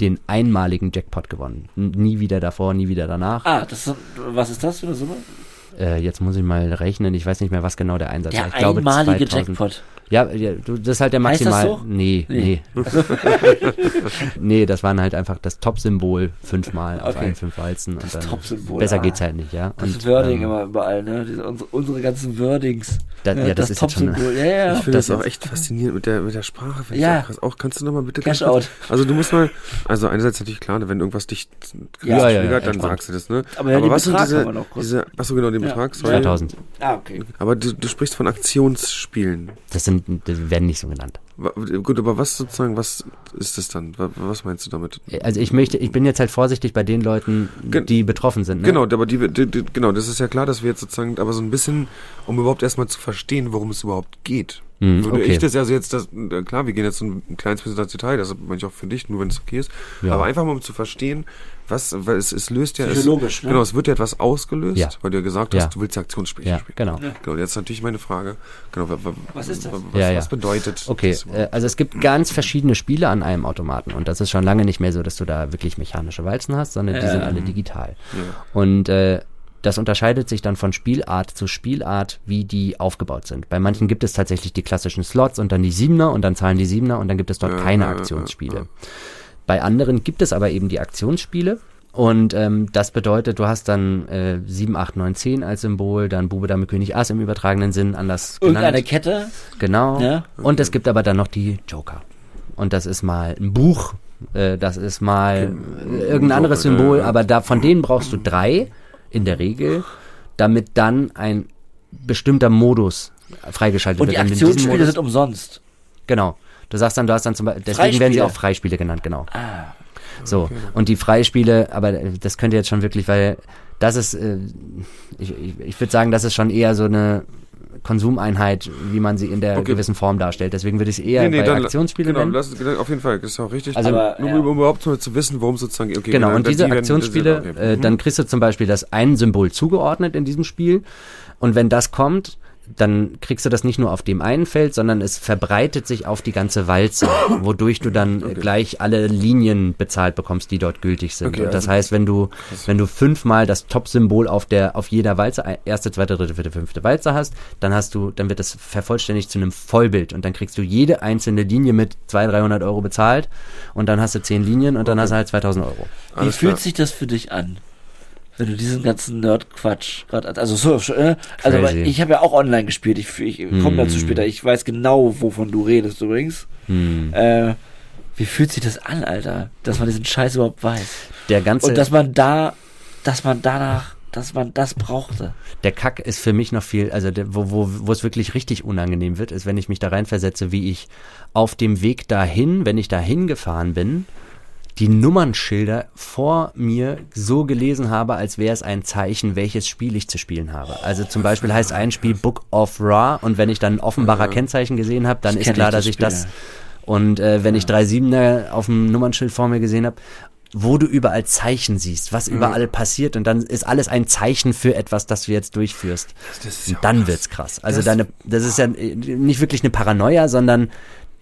den einmaligen Jackpot gewonnen. Nie wieder davor, nie wieder danach. ah, das was ist das für eine Summe? Äh, jetzt muss ich mal rechnen, ich weiß nicht mehr, was genau der Einsatz war. Der Ich glaube, einmalige 2000. Jackpot. Ja, ja du, das ist halt der Heißt das maximal. so? Nee, nee. Nee. nee, das waren halt einfach das Top-Symbol fünfmal auf Okay. allen fünf Walzen. Und Das Top-Symbol, Besser ah. geht's halt nicht, ja. Das und, Wording ähm, immer überall, ne? Diese, unsere, unsere ganzen Wordings. Da- ja, das ist jetzt schon- Top-Symbol. Ja, ja. Ich finde das das, auch echt faszinierend mit der, mit der Sprache. Ja. auch. Auch, kannst du nochmal bitte Cash out. Also du musst mal, also einerseits natürlich klar, wenn irgendwas dich Ja, ja, ja, ja, triggert, dann entspannt. sagst du das, ne? Aber ja, den was sind Betrag diese, noch diese, achso genau, den Ja. Betrag, sorry. 2000. Ah, okay. Aber du, du sprichst von Aktionsspielen. Das sind, die werden nicht so genannt. Gut, aber was sozusagen, was ist das dann? Wa- Was meinst du damit? Also ich möchte, ich bin jetzt halt vorsichtig bei den Leuten, Gen- die betroffen sind. Ne? Genau, aber die, die, die, genau, das ist ja klar, dass wir jetzt sozusagen, aber so ein bisschen, um überhaupt erstmal zu verstehen, worum es überhaupt geht. Hm, Würde okay. ich das also jetzt, das, äh, klar, wir gehen jetzt so ein kleines bisschen ins Detail, das meine ich auch für dich, nur wenn es okay ist. Ja. Aber einfach mal um zu verstehen, was, weil es, es löst ja, es, Psychologisch, ne? genau, es wird ja etwas ausgelöst, Ja. weil du ja gesagt Ja. hast, du willst ja Aktionsspiele Ja, spielen. genau. Genau, jetzt natürlich meine Frage, genau, wa- wa- Was ist das? Was, Ja, ja. was bedeutet Okay, das äh, also es gibt ganz verschiedene Spiele an einem Automaten und das ist schon lange nicht mehr so, dass du da wirklich mechanische Walzen hast, sondern die sind alle digital. Und äh, das unterscheidet sich dann von Spielart zu Spielart, wie die aufgebaut sind. Bei manchen gibt es tatsächlich die klassischen Slots und dann die Siebener und dann zahlen die Siebener und dann gibt es dort Ja, keine ja, ja, Aktionsspiele. Bei anderen gibt es aber eben die Aktionsspiele. Und ähm, das bedeutet, du hast dann äh, 7, 8, 9, 10 als Symbol, dann Bube, Dame, König, Ass im übertragenen Sinn, anders Irgendeine genannt. Kette. Genau. Ja. Und es gibt aber dann noch die Joker. Und das ist mal ein Buch, äh, das ist mal äh, irgendein anderes Joker, Symbol, ja, aber da von denen brauchst du drei in der Regel, damit dann ein bestimmter Modus freigeschaltet Und die wird. Und diesem Aktionsspiele sind umsonst. Genau. Du sagst dann, du hast dann zum Beispiel, deswegen werden sie Freispiele. auch Freispiele genannt, genau. Ah. So, und die Freispiele, aber das könnte jetzt schon wirklich, weil das ist, äh, ich, ich, ich würde sagen, das ist schon eher so eine Konsumeinheit, wie man sie in der Okay. gewissen Form darstellt. Deswegen würde ich es eher bei dann- Aktionsspielen genau, nennen. lass, auf jeden Fall, das ist auch richtig. Also- nur, Aber, nur ja. um überhaupt zu wissen, worum sozusagen, okay, Genau, und dann diese die werden- Aktionsspiele, okay. äh, Mhm. dann kriegst du zum Beispiel das ein Symbol zugeordnet in diesem Spiel. Und wenn das kommt, dann kriegst du das nicht nur auf dem einen Feld, sondern es verbreitet sich auf die ganze Walze, wodurch du dann äh, gleich alle Linien bezahlt bekommst, die dort gültig sind. Okay, und das also- heißt, wenn du, wenn du fünfmal das Top-Symbol auf der, auf jeder Walze, erste, zweite, dritte, vierte, fünfte Walze hast, dann hast du, dann wird das vervollständigt zu einem Vollbild und dann kriegst du jede einzelne Linie mit 200, 300 Euro bezahlt und dann hast du zehn Linien und dann hast du halt 2000 Euro. Wie Alles fühlt klar. sich das für dich an? Wenn du diesen ganzen Nerd-Quatsch gerade, also so, äh, also aber ich habe ja auch online gespielt, ich, ich komme Hm. dazu später, ich weiß genau, wovon du redest übrigens. Hm. Äh, wie fühlt sich das an, Alter, dass man diesen Scheiß überhaupt weiß? Der ganze, Und dass man da, dass man danach, dass man das brauchte. der Kack ist für mich noch viel, also der, wo, wo, wo es wirklich richtig unangenehm wird, ist, wenn ich mich da reinversetze, wie ich auf dem Weg dahin, wenn ich dahin gefahren bin, die Nummernschilder vor mir so gelesen habe, als wäre es ein Zeichen, welches Spiel ich zu spielen habe. Also zum Beispiel heißt ein Spiel Book of Ra und wenn ich dann ein offenbarer Kennzeichen gesehen habe, dann Das ist klar, das dass ich das ja. und äh, wenn ich drei Siebener auf dem Nummernschild vor mir gesehen habe, wo du überall Zeichen siehst, was überall passiert und dann ist alles ein Zeichen für etwas, das du jetzt durchführst. Das ja Und dann krass. wird's krass. Also Das- deine, das ist ja äh, nicht wirklich eine Paranoia, sondern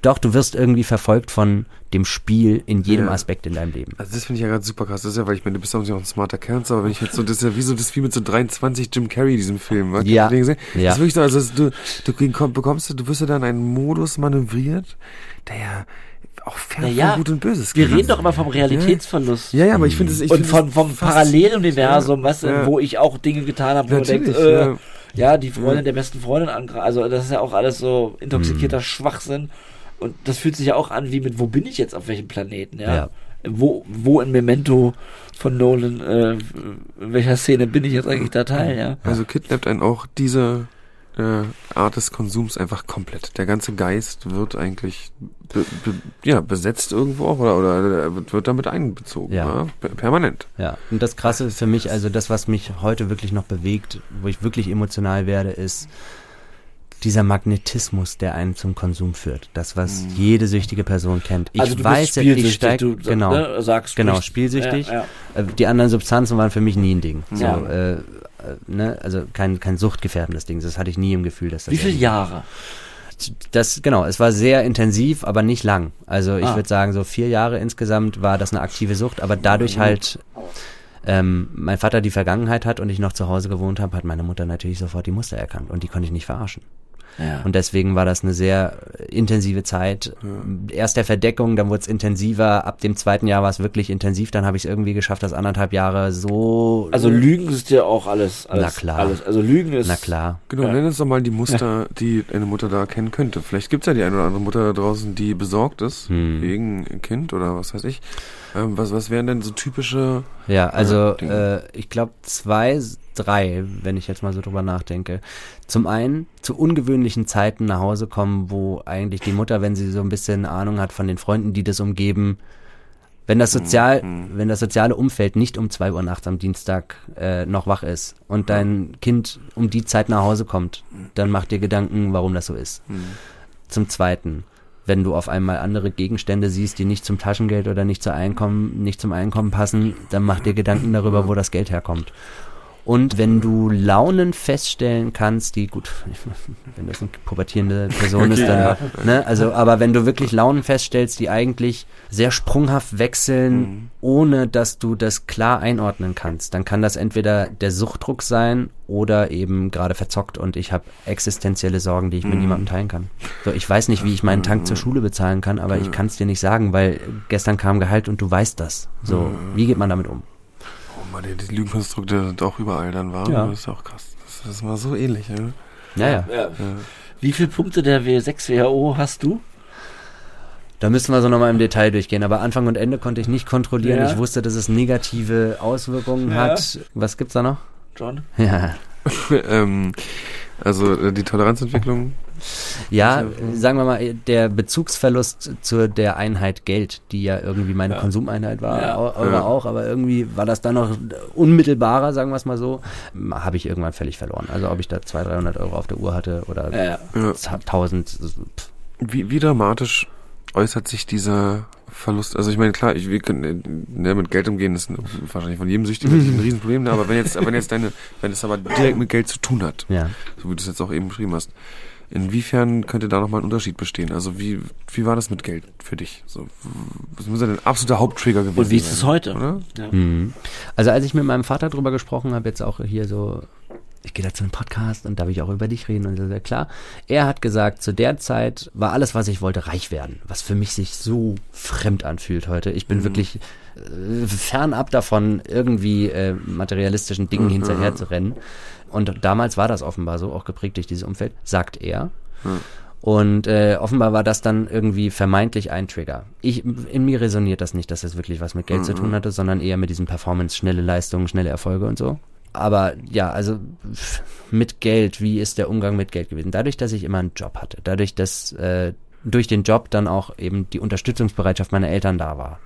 doch, du wirst irgendwie verfolgt von dem Spiel in jedem Ja. Aspekt in deinem Leben. Also das finde ich ja gerade super krass. Das ist ja, weil ich meine, du bist auch ein smarter Kerl, aber wenn ich jetzt so, das ist ja wie so, das wie mit so 23 Jim Carrey in diesem Film. wa? Ja. Ja. Das ist wirklich so, also du, du komm- bekommst, du wirst ja dann in einen Modus manövriert, der ja auch fern Na ja, von Gut und Böses Wir reden doch immer vom Realitätsverlust. Ja, ja, aber ich finde es, und von, vom Paralleluniversum, weißt du, Ja. wo ich auch Dinge getan habe, wo man denkt, Natürlich, äh, ja. ja. die Freundin der besten Freundin angreift. Also das ist ja auch alles so Mhm. intoxikierter Schwachsinn. Und das fühlt sich ja auch an, wie mit, wo bin ich jetzt auf welchem Planeten, ja? Ja. Wo, wo in Memento von Nolan, äh, in welcher Szene bin ich jetzt eigentlich da teil, ja? Also kidnappt einen auch diese äh, Art des Konsums einfach komplett. Der ganze Geist wird eigentlich be, be, ja, besetzt irgendwo auch oder, oder wird- damit einbezogen. Ja. Ja. Per- Permanent. Ja, und das Krasse für mich, also das, was mich heute wirklich noch bewegt, wo ich wirklich emotional werde, ist dieser Magnetismus, der einen zum Konsum führt. Das, was jede süchtige Person kennt. Ich also du weiß, bist ich spielsüchtig, steig, du genau, ne, sagst genau, spielsüchtig. Ja, ja. Äh, Die anderen Substanzen waren für mich nie ein Ding. So, Ja. äh, äh, ne, also kein, kein suchtgefährdendes Ding. Das hatte ich nie im Gefühl, dass das Wie viele Jahre? das, genau, es war sehr intensiv, aber nicht lang. Also ich Ah. würde sagen, so vier Jahre insgesamt war das eine aktive Sucht, aber dadurch halt, ähm, mein Vater die Vergangenheit hat und ich noch zu Hause gewohnt habe, hat meine Mutter natürlich sofort die Muster erkannt und die konnte ich nicht verarschen. Ja. Und deswegen war das eine sehr äh, intensive Zeit. Erst der Verdeckung, dann wurde es intensiver. Ab dem zweiten Jahr war es wirklich intensiv. Dann habe ich es irgendwie geschafft, das anderthalb Jahre so. Also Lügen ist ja auch alles, alles. Na klar. Alles. Also Lügen ist. Na klar. Genau, Ja. nenn uns doch mal die Muster, die eine Mutter da erkennen könnte. Vielleicht gibt's ja die eine oder andere Mutter da draußen, die besorgt ist, Hm. wegen Kind oder was weiß ich. Ähm, was, was wären denn so typische... Ja, also Dinge. äh, ich glaube zwei, drei, wenn ich jetzt mal so drüber nachdenke. Zum einen zu ungewöhnlichen Zeiten nach Hause kommen, wo eigentlich die Mutter, wenn sie so ein bisschen Ahnung hat von den Freunden, die das umgeben, wenn das sozial, wenn das soziale Umfeld nicht um zwei Uhr nachts am Dienstag äh, noch wach ist und dein Kind um die Zeit nach Hause kommt, dann mach dir Gedanken, warum das so ist. Zum Zweiten, wenn du auf einmal andere Gegenstände siehst, die nicht zum Taschengeld oder nicht, zu Einkommen, nicht zum Einkommen passen, dann mach dir Gedanken darüber, wo das Geld herkommt. Und wenn du Launen feststellen kannst, die, gut, wenn das eine pubertierende Person ist, dann, ne, also, aber wenn du wirklich Launen feststellst, die eigentlich sehr sprunghaft wechseln, ohne dass du das klar einordnen kannst, dann kann das entweder der Suchtdruck sein oder eben gerade verzockt und ich habe existenzielle Sorgen, die ich mit niemandem teilen kann. So, ich weiß nicht, wie ich meinen Tank zur Schule bezahlen kann, aber ich kann es dir nicht sagen, weil gestern kam Gehalt und du weißt das. So, wie geht man damit um? Mann, die, die Lügenkonstrukte sind auch überall dann war. Ja. Das ist ja auch krass. Das, das ist mal so ähnlich, ja. Ja, ja. Ja. Wie viele Punkte der W6 WHO hast du? Da müssen wir so nochmal im Detail durchgehen. Aber Anfang und Ende konnte ich nicht kontrollieren. Ja. Ich wusste, dass es negative Auswirkungen Ja. hat. Was gibt's da noch? John? Ja, ähm, also äh, die Toleranzentwicklung. Ja Also, äh, sagen wir mal, der Bezugsverlust zu der Einheit Geld, die ja irgendwie meine Ja. Konsumeinheit war, Ja. eu- eure Ja. auch, aber irgendwie war das dann noch unmittelbarer, sagen wir es mal so, habe ich irgendwann völlig verloren. Also ob ich da 200, 300 Euro auf der Uhr hatte oder Ja, ja. Ja. 1000, pff, Wie, wie dramatisch äußert sich dieser Verlust? Also ich meine, klar, ich, wir können äh, ne, mit Geld umgehen, ist ein, wahrscheinlich von jedem Süchtigen ein Riesenproblem, ne? aber wenn jetzt, wenn jetzt deine, wenn es aber direkt mit Geld zu tun hat, ja. so wie du es jetzt auch eben beschrieben hast, inwiefern könnte da nochmal ein Unterschied bestehen? Also wie, wie war das mit Geld für dich? So, was muss ja ein absoluter Haupttrigger gewesen Und wie ist sein, es heute? Oder? Ja. Mhm. Also als ich mit meinem Vater drüber gesprochen habe, jetzt auch hier so, ich gehe da zu einem Podcast und darf ich auch über dich reden und das ist ja klar. Er hat gesagt, zu der Zeit war alles, was ich wollte, reich werden, was für mich sich so fremd anfühlt heute. Ich bin wirklich äh, fernab davon, irgendwie äh, materialistischen Dingen hinterher zu rennen. Und damals war das offenbar so, auch geprägt durch dieses Umfeld, sagt er. Und äh, offenbar war das dann irgendwie vermeintlich ein Trigger. Ich, in mir resoniert das nicht, dass das wirklich was mit Geld zu tun hatte, sondern eher mit diesem Performance, schnelle Leistungen, schnelle Erfolge und so. Aber ja, also mit Geld, wie ist der Umgang mit Geld gewesen? Dadurch, dass ich immer einen Job hatte, dadurch, dass äh, durch den Job dann auch eben die Unterstützungsbereitschaft meiner Eltern da war.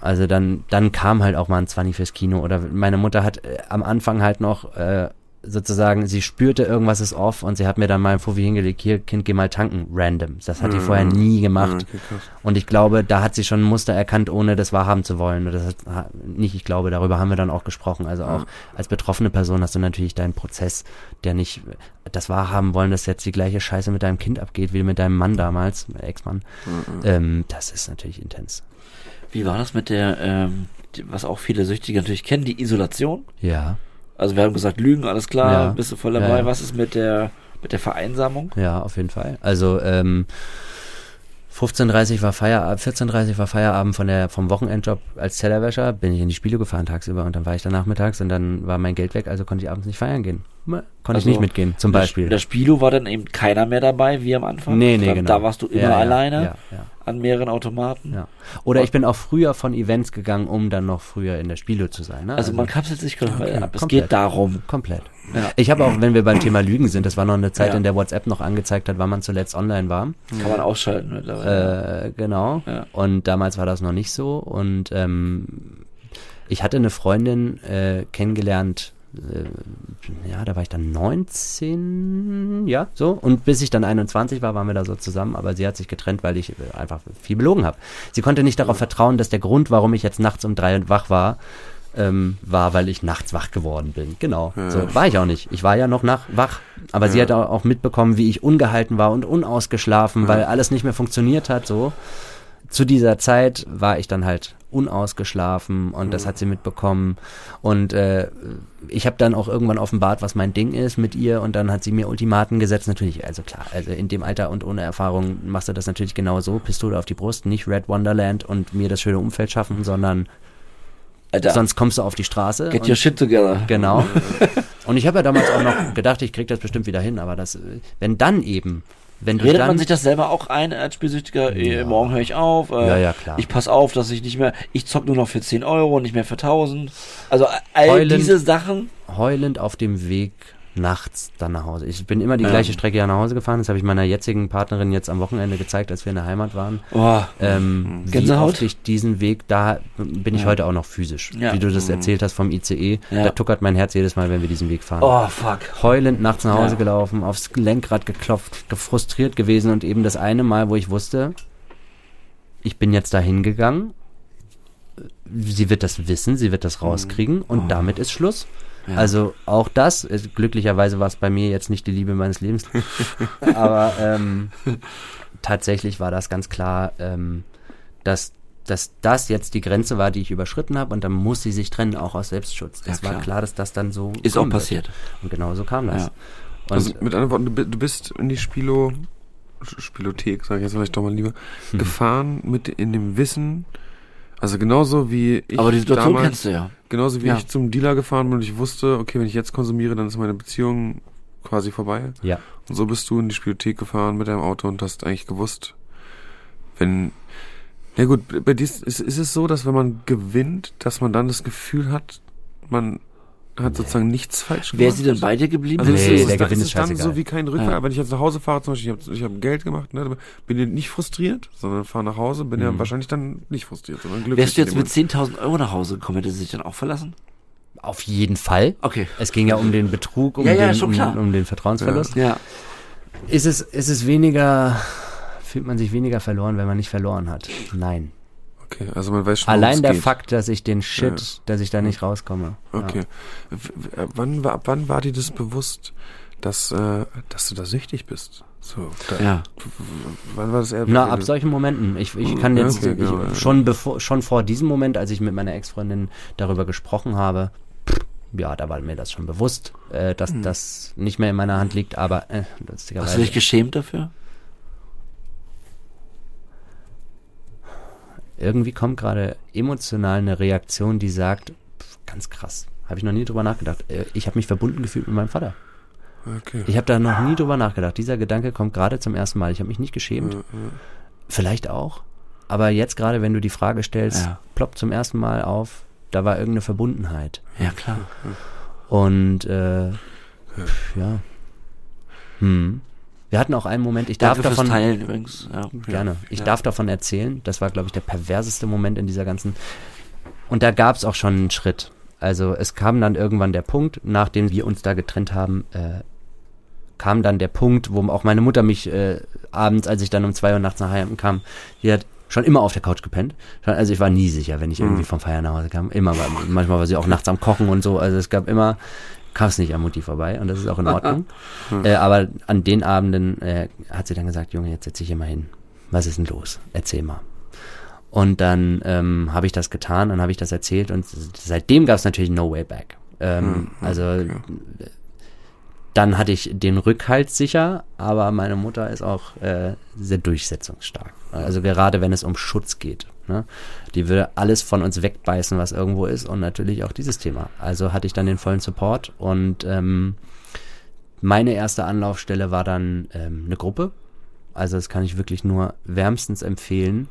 Also dann, dann kam halt auch mal ein 20 fürs Kino oder meine Mutter hat äh, am Anfang halt noch äh, sozusagen, sie spürte, irgendwas ist off und sie hat mir dann mal ein Fofi hingelegt, hier, Kind, geh mal tanken, random. Das hat die vorher nie gemacht. Okay. Und ich glaube, da hat sie schon ein Muster erkannt, ohne das wahrhaben zu wollen. Und das hat, ha- nicht, ich glaube, darüber haben wir dann auch gesprochen. Also auch als betroffene Person hast du natürlich deinen Prozess, der nicht das wahrhaben wollen, dass jetzt die gleiche Scheiße mit deinem Kind abgeht, wie mit deinem Mann damals, Ex-Mann. Ähm, das ist natürlich intens. Wie war das mit der, ähm, was auch viele Süchtige natürlich kennen, die Isolation? Ja, Also wir haben gesagt, Lügen, alles klar, Ja. bist du voll dabei. ja. Was ist mit der, mit der Vereinsamung? ja, auf jeden Fall. Also, ähm, 15.30 war Feierabend, 14.30 war Feierabend von der, vom Wochenendjob als Tellerwäscher, bin ich in die Spiele gefahren tagsüber und dann war ich da nachmittags und dann war mein Geld weg, also konnte ich abends nicht feiern gehen. Konnte ich Also, nicht mitgehen, zum Beispiel. In der Spilo war dann eben keiner mehr dabei, wie am Anfang. Nee, nee, da, genau. Da warst du immer ja, alleine Ja, ja, an mehreren Automaten. ja. Oder ich bin auch früher von Events gegangen, um dann noch früher in der Spilo zu sein. Ne? Also man kapselt sich komplett ab. Es komplett. geht darum. Komplett. Ja. Ich habe auch, wenn wir beim Thema Lügen sind, das war noch eine Zeit, Ja. in der WhatsApp noch angezeigt hat, wann man zuletzt online war. Kann man ausschalten mittlerweile. Äh, genau. Ja. Und damals war das noch nicht so. Und ähm, ich hatte eine Freundin äh, kennengelernt, ja, da war ich dann 19, ja, so. Und bis ich dann 21 war, waren wir da so zusammen. Aber sie hat sich getrennt, weil ich äh, einfach viel belogen habe. Sie konnte nicht darauf vertrauen, dass der Grund, warum ich jetzt nachts um drei wach war, ähm, war, weil ich nachts wach geworden bin. Genau. So war ich auch nicht. Ich war ja noch nach wach. Aber sie hat auch auch mitbekommen, wie ich ungehalten war und unausgeschlafen, weil alles nicht mehr funktioniert hat. So zu dieser Zeit war ich dann halt unausgeschlafen und das hat sie mitbekommen und äh, ich habe dann auch irgendwann offenbart, was mein Ding ist mit ihr und dann hat sie mir Ultimaten gesetzt, natürlich, also klar, also in dem Alter und ohne Erfahrung machst du das natürlich genau so, Pistole auf die Brust, nicht Red Wonderland und mir das schöne Umfeld schaffen, sondern Alter, sonst kommst du auf die Straße. get your shit together. Genau. Und ich habe ja damals auch noch gedacht, ich krieg das bestimmt wieder hin, aber das, wenn dann eben, wenn Redet dann, man sich das selber auch ein als Spielsüchtiger? Eh, morgen höre ich auf. Äh, Ja, ja, klar. Ich pass auf, dass ich nicht mehr, ich zock nur noch für 10 Euro und nicht mehr für 1000. Also all Heulend. diese Sachen. heulend auf dem Weg nachts dann nach Hause. Ich bin immer die Ja. gleiche Strecke ja nach Hause gefahren. Das habe ich meiner jetzigen Partnerin jetzt am Wochenende gezeigt, als wir in der Heimat waren. Oh, Ähm, wie Gänsehaut? oft ich diesen Weg, da bin ich Ja. heute auch noch physisch. Ja. Wie du das erzählt hast vom ICE, Ja. da tuckert mein Herz jedes Mal, wenn wir diesen Weg fahren. oh fuck. Heulend nachts nach Hause gelaufen, aufs Lenkrad geklopft, gefrustriert gewesen und eben das eine Mal, wo ich wusste, ich bin jetzt da hingegangen, sie wird das wissen, sie wird das rauskriegen und damit ist Schluss. Ja. Also auch das, ist, glücklicherweise war es bei mir jetzt nicht die Liebe meines Lebens, aber ähm, tatsächlich war das ganz klar, ähm, dass, dass das jetzt die Grenze war, die ich überschritten habe und dann muss sie sich trennen, auch aus Selbstschutz. Das Ja, war klar. dass das dann so Ist auch kommen wird. passiert. Und genau so kam das. Ja. Also mit anderen Worten, du bi- du bist in die Spilo, Spielothek, sage ich jetzt vielleicht doch mal lieber, Hm. gefahren mit in dem Wissen, also genauso wie ich Aber die Situation damals, kennst du ja. Genauso wie Ja. ich zum Dealer gefahren bin und ich wusste, okay, wenn ich jetzt konsumiere, dann ist meine Beziehung quasi vorbei. ja, Und so bist du in die Spielothek gefahren mit deinem Auto und hast eigentlich gewusst, wenn, na gut, bei dir ist, ist, ist es so, dass wenn man gewinnt, dass man dann das Gefühl hat, man hat sozusagen nichts falsch gemacht. Wäre sie denn bei dir geblieben? Also Nee, ist, der es, Gewinn ist ist es dann so wie kein Rückfall. Ja. Wenn ich jetzt nach Hause fahre, zum Beispiel, ich habe ich hab Geld gemacht, ne, bin ich nicht frustriert, sondern fahre nach Hause, bin ja wahrscheinlich dann nicht frustriert, sondern glücklich. Mhm. Wärst du jetzt mit dem 10.000 Euro nach Hause gekommen, hätte sie sich dann auch verlassen? auf jeden Fall. Okay. Es ging ja um den Betrug, um, Ja, ja, den, schon klar. um, um den Vertrauensverlust. Ja. Ist, es, ist es weniger, fühlt man sich weniger verloren, wenn man nicht verloren hat? Nein. Okay, also man weiß schon, Allein der geht. Fakt, dass ich den Shit, dass ich da nicht rauskomme. Okay. W- ab Wann, war- ab wann war dir das bewusst, dass, äh, dass du da süchtig bist? So, da, Ja. Wann war das eher? Na, ab solchen Momenten. Ich, ich kann Ja, jetzt okay, ich, genau, ja. schon bevor, schon vor diesem Moment, als ich mit meiner Ex-Freundin darüber gesprochen habe, ja, da war mir das schon bewusst, äh, dass Hm. das nicht mehr in meiner Hand liegt, aber äh, Hast du dich geschämt dafür? Irgendwie kommt gerade emotional eine Reaktion, die sagt, pff, ganz krass, habe ich noch nie drüber nachgedacht. Äh, Ich habe mich verbunden gefühlt mit meinem Vater. Okay. Ich habe da noch nie drüber nachgedacht. Dieser Gedanke kommt gerade zum ersten Mal. Ich habe mich nicht geschämt. Vielleicht auch. Aber jetzt gerade, wenn du die Frage stellst, Ja. ploppt zum ersten Mal auf, da war irgendeine Verbundenheit. Ja, klar. Und äh, pf, ja. Hm. Wir hatten auch einen Moment, ich darf Danke davon Teilen übrigens. Ja. Gerne. Ich Ja. darf davon erzählen. Das war, glaube ich, der perverseste Moment in dieser ganzen. Und da gab es auch schon einen Schritt. Also es kam dann irgendwann der Punkt, nachdem wir uns da getrennt haben, äh, kam dann der Punkt, wo auch meine Mutter mich äh, abends, als ich dann um zwei Uhr nachts nach Hause kam, die hat schon immer auf der Couch gepennt. Also ich war nie sicher, wenn ich irgendwie vom Feiern nach Hause kam. Immer, manchmal war sie auch nachts am Kochen und so. Also es gab immer, kam es nicht an Mutti vorbei und das ist auch in Ordnung. äh, aber an den Abenden äh, hat sie dann gesagt, Junge, jetzt setz dich hier mal hin. Was ist denn los? Erzähl mal. Und dann ähm, habe ich das getan, dann habe ich das erzählt und seitdem gab es natürlich no way back. Ähm, also dann hatte ich den Rückhalt sicher, aber meine Mutter ist auch äh, sehr durchsetzungsstark. Also gerade wenn es um Schutz geht. Ne? Die würde alles von uns wegbeißen, was irgendwo ist und natürlich auch dieses Thema. Also hatte ich dann den vollen Support und ähm, meine erste Anlaufstelle war dann ähm, eine Gruppe. Also das kann ich wirklich nur wärmstens empfehlen.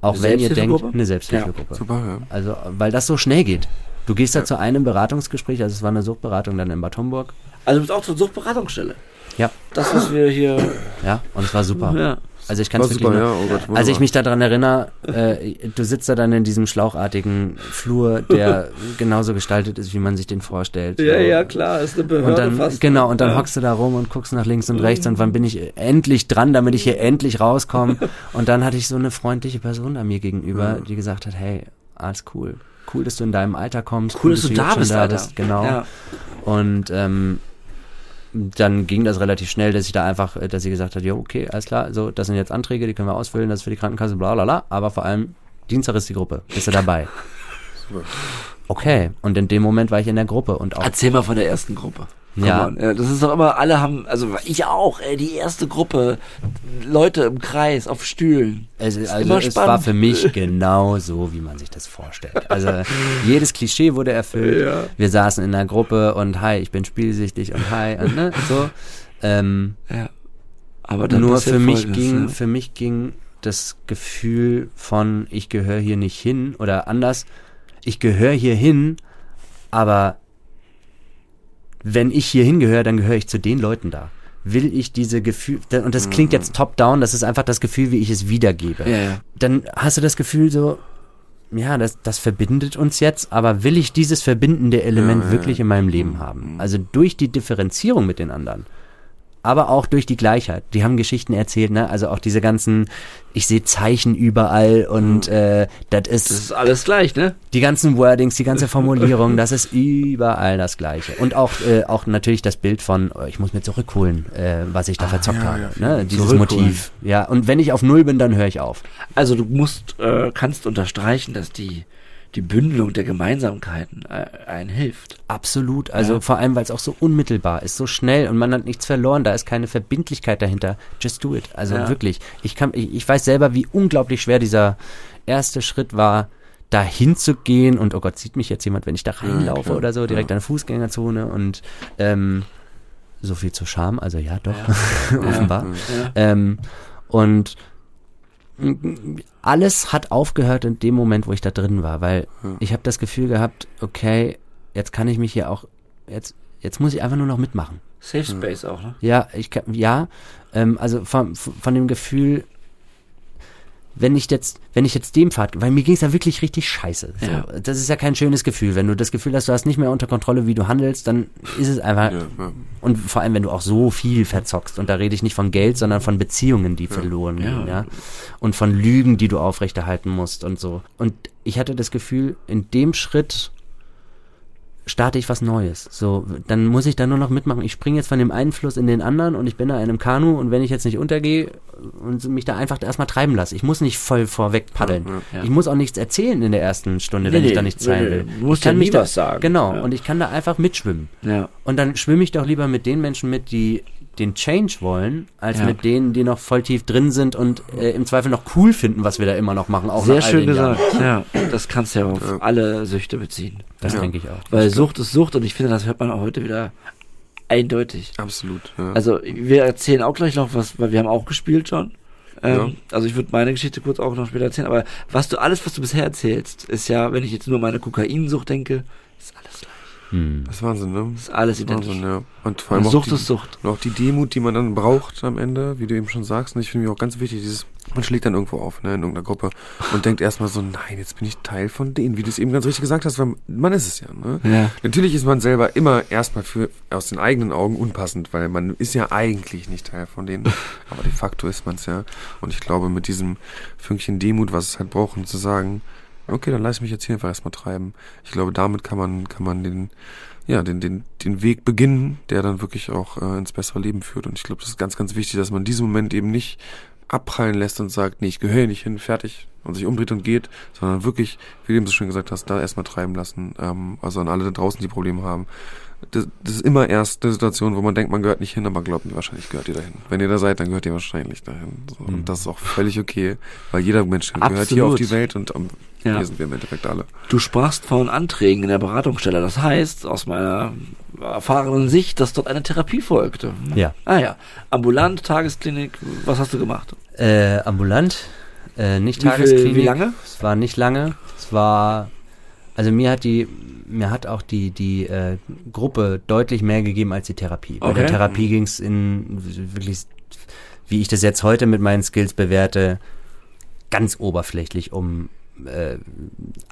Auch wenn ihr denkt, eine Selbsthilfegruppe. Super, ja. Also, weil das so schnell geht. Du gehst da zu einem Beratungsgespräch, also es war eine Suchtberatung dann in Bad Homburg. Also du bist auch zur Suchtberatungsstelle. Ja, Das, was wir hier. ja, und es war super. Ja. Also ich kann es wirklich super, nur, ja. Oh Gott, als ich mich daran erinnere, äh, du sitzt da dann in diesem schlauchartigen Flur, der genauso gestaltet ist, wie man sich den vorstellt. Ja, So. ja, klar, ist eine Behörde Und dann, fast. genau, und dann ja. hockst du da rum und guckst nach links und rechts und wann bin ich endlich dran, damit ich hier endlich rauskomme. Und dann hatte ich so eine freundliche Person da mir gegenüber, die gesagt hat, hey, alles cool. Cool, dass du in deinem Alter kommst. Cool, dass du jetzt da bist, Alter. Genau. Ja. Und ähm, dann ging das relativ schnell, dass ich da einfach, äh, dass sie gesagt hat, ja, okay, alles klar, so, das sind jetzt Anträge, die können wir ausfüllen, das ist für die Krankenkasse, bla bla bla, aber vor allem, Dienstag ist die Gruppe, bist du dabei? Okay, und in dem Moment war ich in der Gruppe und auch, Erzähl mal von der ersten Gruppe. Come Ja. on. Das ist doch immer, alle haben, also ich auch, ey, die erste Gruppe, Leute im Kreis, auf Stühlen. es, ist also es spannend. war für mich genau so, wie man sich das vorstellt. Also jedes Klischee wurde erfüllt, Ja. wir saßen in der Gruppe und hi, ich bin spielsüchtig und hi, und ne, so. Ähm, Ja. Aber dann Nur für mich Folgendes, ging, ja. für mich ging das Gefühl von, ich gehöre hier nicht hin oder anders, ich gehöre hier hin, aber wenn ich hier hingehöre, dann gehöre ich zu den Leuten da. Will ich diese Gefühl, und das klingt jetzt top-down, das ist einfach das Gefühl, wie ich es wiedergebe. Ja, ja. Dann hast du das Gefühl so, ja, das, das verbindet uns jetzt, aber will ich dieses verbindende Element Ja, wirklich in meinem Leben haben? Also durch die Differenzierung mit den anderen aber auch durch die Gleichheit. Die haben Geschichten erzählt, ne? Also auch diese ganzen, ich sehe Zeichen überall und äh, das ist Das ist alles gleich, ne? die ganzen Wordings, die ganze Formulierung, das ist überall das Gleiche. Und auch äh, auch natürlich das Bild von, oh, ich muss mir zurückholen, äh, was ich da verzockt ja, habe. ja, ne? Dieses. Motiv. Ja, und wenn ich auf Null bin, dann höre ich auf. Also du musst, äh, kannst unterstreichen, dass die, die Bündelung der Gemeinsamkeiten äh, einen hilft. Absolut. Also Ja. vor allem, weil es auch so unmittelbar ist, so schnell und man hat nichts verloren. Da ist keine Verbindlichkeit dahinter. Just do it. Also Ja. wirklich. Ich kann, ich, ich weiß selber, wie unglaublich schwer dieser erste Schritt war, da hinzugehen und oh Gott, sieht mich jetzt jemand, wenn ich da reinlaufe klar. oder so, direkt an der Fußgängerzone und ähm, so viel zu Scham. Also ja, doch, offenbar. Ja. Ähm, und alles hat aufgehört in dem Moment, wo ich da drin war, weil ich habe das Gefühl gehabt, okay, jetzt kann ich mich hier auch, jetzt, jetzt muss ich einfach nur noch mitmachen. Safe Space auch, ne? Ja, ich kann, ja, ähm, also von, von dem Gefühl, wenn ich jetzt, wenn ich jetzt dem Pfad, weil mir ging es ja wirklich richtig scheiße. So. Ja. Das ist ja kein schönes Gefühl. Wenn du das Gefühl hast, du hast nicht mehr unter Kontrolle, wie du handelst, dann ist es einfach, Ja, ja. und vor allem, wenn du auch so viel verzockst, und da rede ich nicht von Geld, sondern von Beziehungen, die verloren gehen, ja. Und von Lügen, die du aufrechterhalten musst und so. Und ich hatte das Gefühl, in dem Schritt starte ich was Neues. So, dann muss ich da nur noch mitmachen. Ich springe jetzt von dem einen Fluss in den anderen und ich bin da in einem Kanu und wenn ich jetzt nicht untergehe und mich da einfach erstmal treiben lasse, ich muss nicht voll vorweg paddeln. Ja. Ich muss auch nichts erzählen in der ersten Stunde, wenn Nee, ich da nichts zeigen nee. will. Du musst ich kann ja mich da, sagen. Genau, Ja. und ich kann da einfach mitschwimmen. Ja. Und dann schwimme ich doch lieber mit den Menschen mit, die den Change wollen, als Ja. mit denen, die noch voll tief drin sind und äh, im Zweifel noch cool finden, was wir da immer noch machen. Auch Sehr schön Jahren. gesagt. Ja, das kannst du ja auf Ja. alle Süchte beziehen. Das Ja. denke ich auch. Weil Sucht ist Sucht und ich finde, das hört man auch heute wieder eindeutig. Absolut. Ja. Also wir erzählen auch gleich noch was, weil wir haben auch gespielt schon. Ähm, Ja. Also ich würde meine Geschichte kurz auch noch später erzählen, aber was du alles, was du bisher erzählst, ist ja, wenn ich jetzt nur an meine Kokainsucht denke, ist alles gleich. Hm. Das ist Wahnsinn, ne? Das ist alles identisch. Wahnsinn, ja. Und vor allem auch Sucht die, ist Sucht. und auch die Demut, die man dann braucht am Ende, wie du eben schon sagst. Und ich finde mir auch ganz wichtig, dieses, man schlägt dann irgendwo auf, ne, in irgendeiner Gruppe und denkt erstmal so, nein, jetzt bin ich Teil von denen, wie du es eben ganz richtig gesagt hast, weil man ist es ja, ne? Ja. Natürlich ist man selber immer erstmal für aus den eigenen Augen unpassend, weil man ist ja eigentlich nicht Teil von denen, aber de facto ist man es ja. Und ich glaube, mit diesem Fünkchen Demut, was es halt braucht, um zu sagen, okay, dann lass ich mich jetzt hier einfach erstmal treiben. Ich glaube, damit kann man, kann man den, ja, den, den, den Weg beginnen, der dann wirklich auch äh, ins bessere Leben führt. Und ich glaube, das ist ganz, ganz wichtig, dass man diesen Moment eben nicht abprallen lässt und sagt, nee, ich gehöre hier nicht hin, fertig und sich umdreht und geht, sondern wirklich, wie du eben so schön gesagt hast, da erstmal treiben lassen. Ähm, also an alle da draußen, die Probleme haben. Das, das ist immer erst eine Situation, wo man denkt, man gehört nicht hin, aber glaubt mir, wahrscheinlich gehört ihr dahin. Wenn ihr da seid, dann gehört ihr wahrscheinlich dahin. So, Mhm. Und das ist auch völlig okay, weil jeder Mensch gehört hier auf Absolut. die Welt und um, Ja. hier sind wir im Endeffekt alle. Du sprachst von Anträgen in der Beratungsstelle. Das heißt, aus meiner erfahrenen Sicht, dass dort eine Therapie folgte. Ja. Ah ja. Ambulant, Tagesklinik, was hast du gemacht? Äh, ambulant, äh, nicht Wie viel- Tagesklinik. wie lange? Es war nicht lange. Es war, also mir hat die, mir hat auch die, die äh, Gruppe deutlich mehr gegeben als die Therapie. Bei der. Therapie ging es in wirklich, wie ich das jetzt heute mit meinen Skills bewerte, ganz oberflächlich um äh,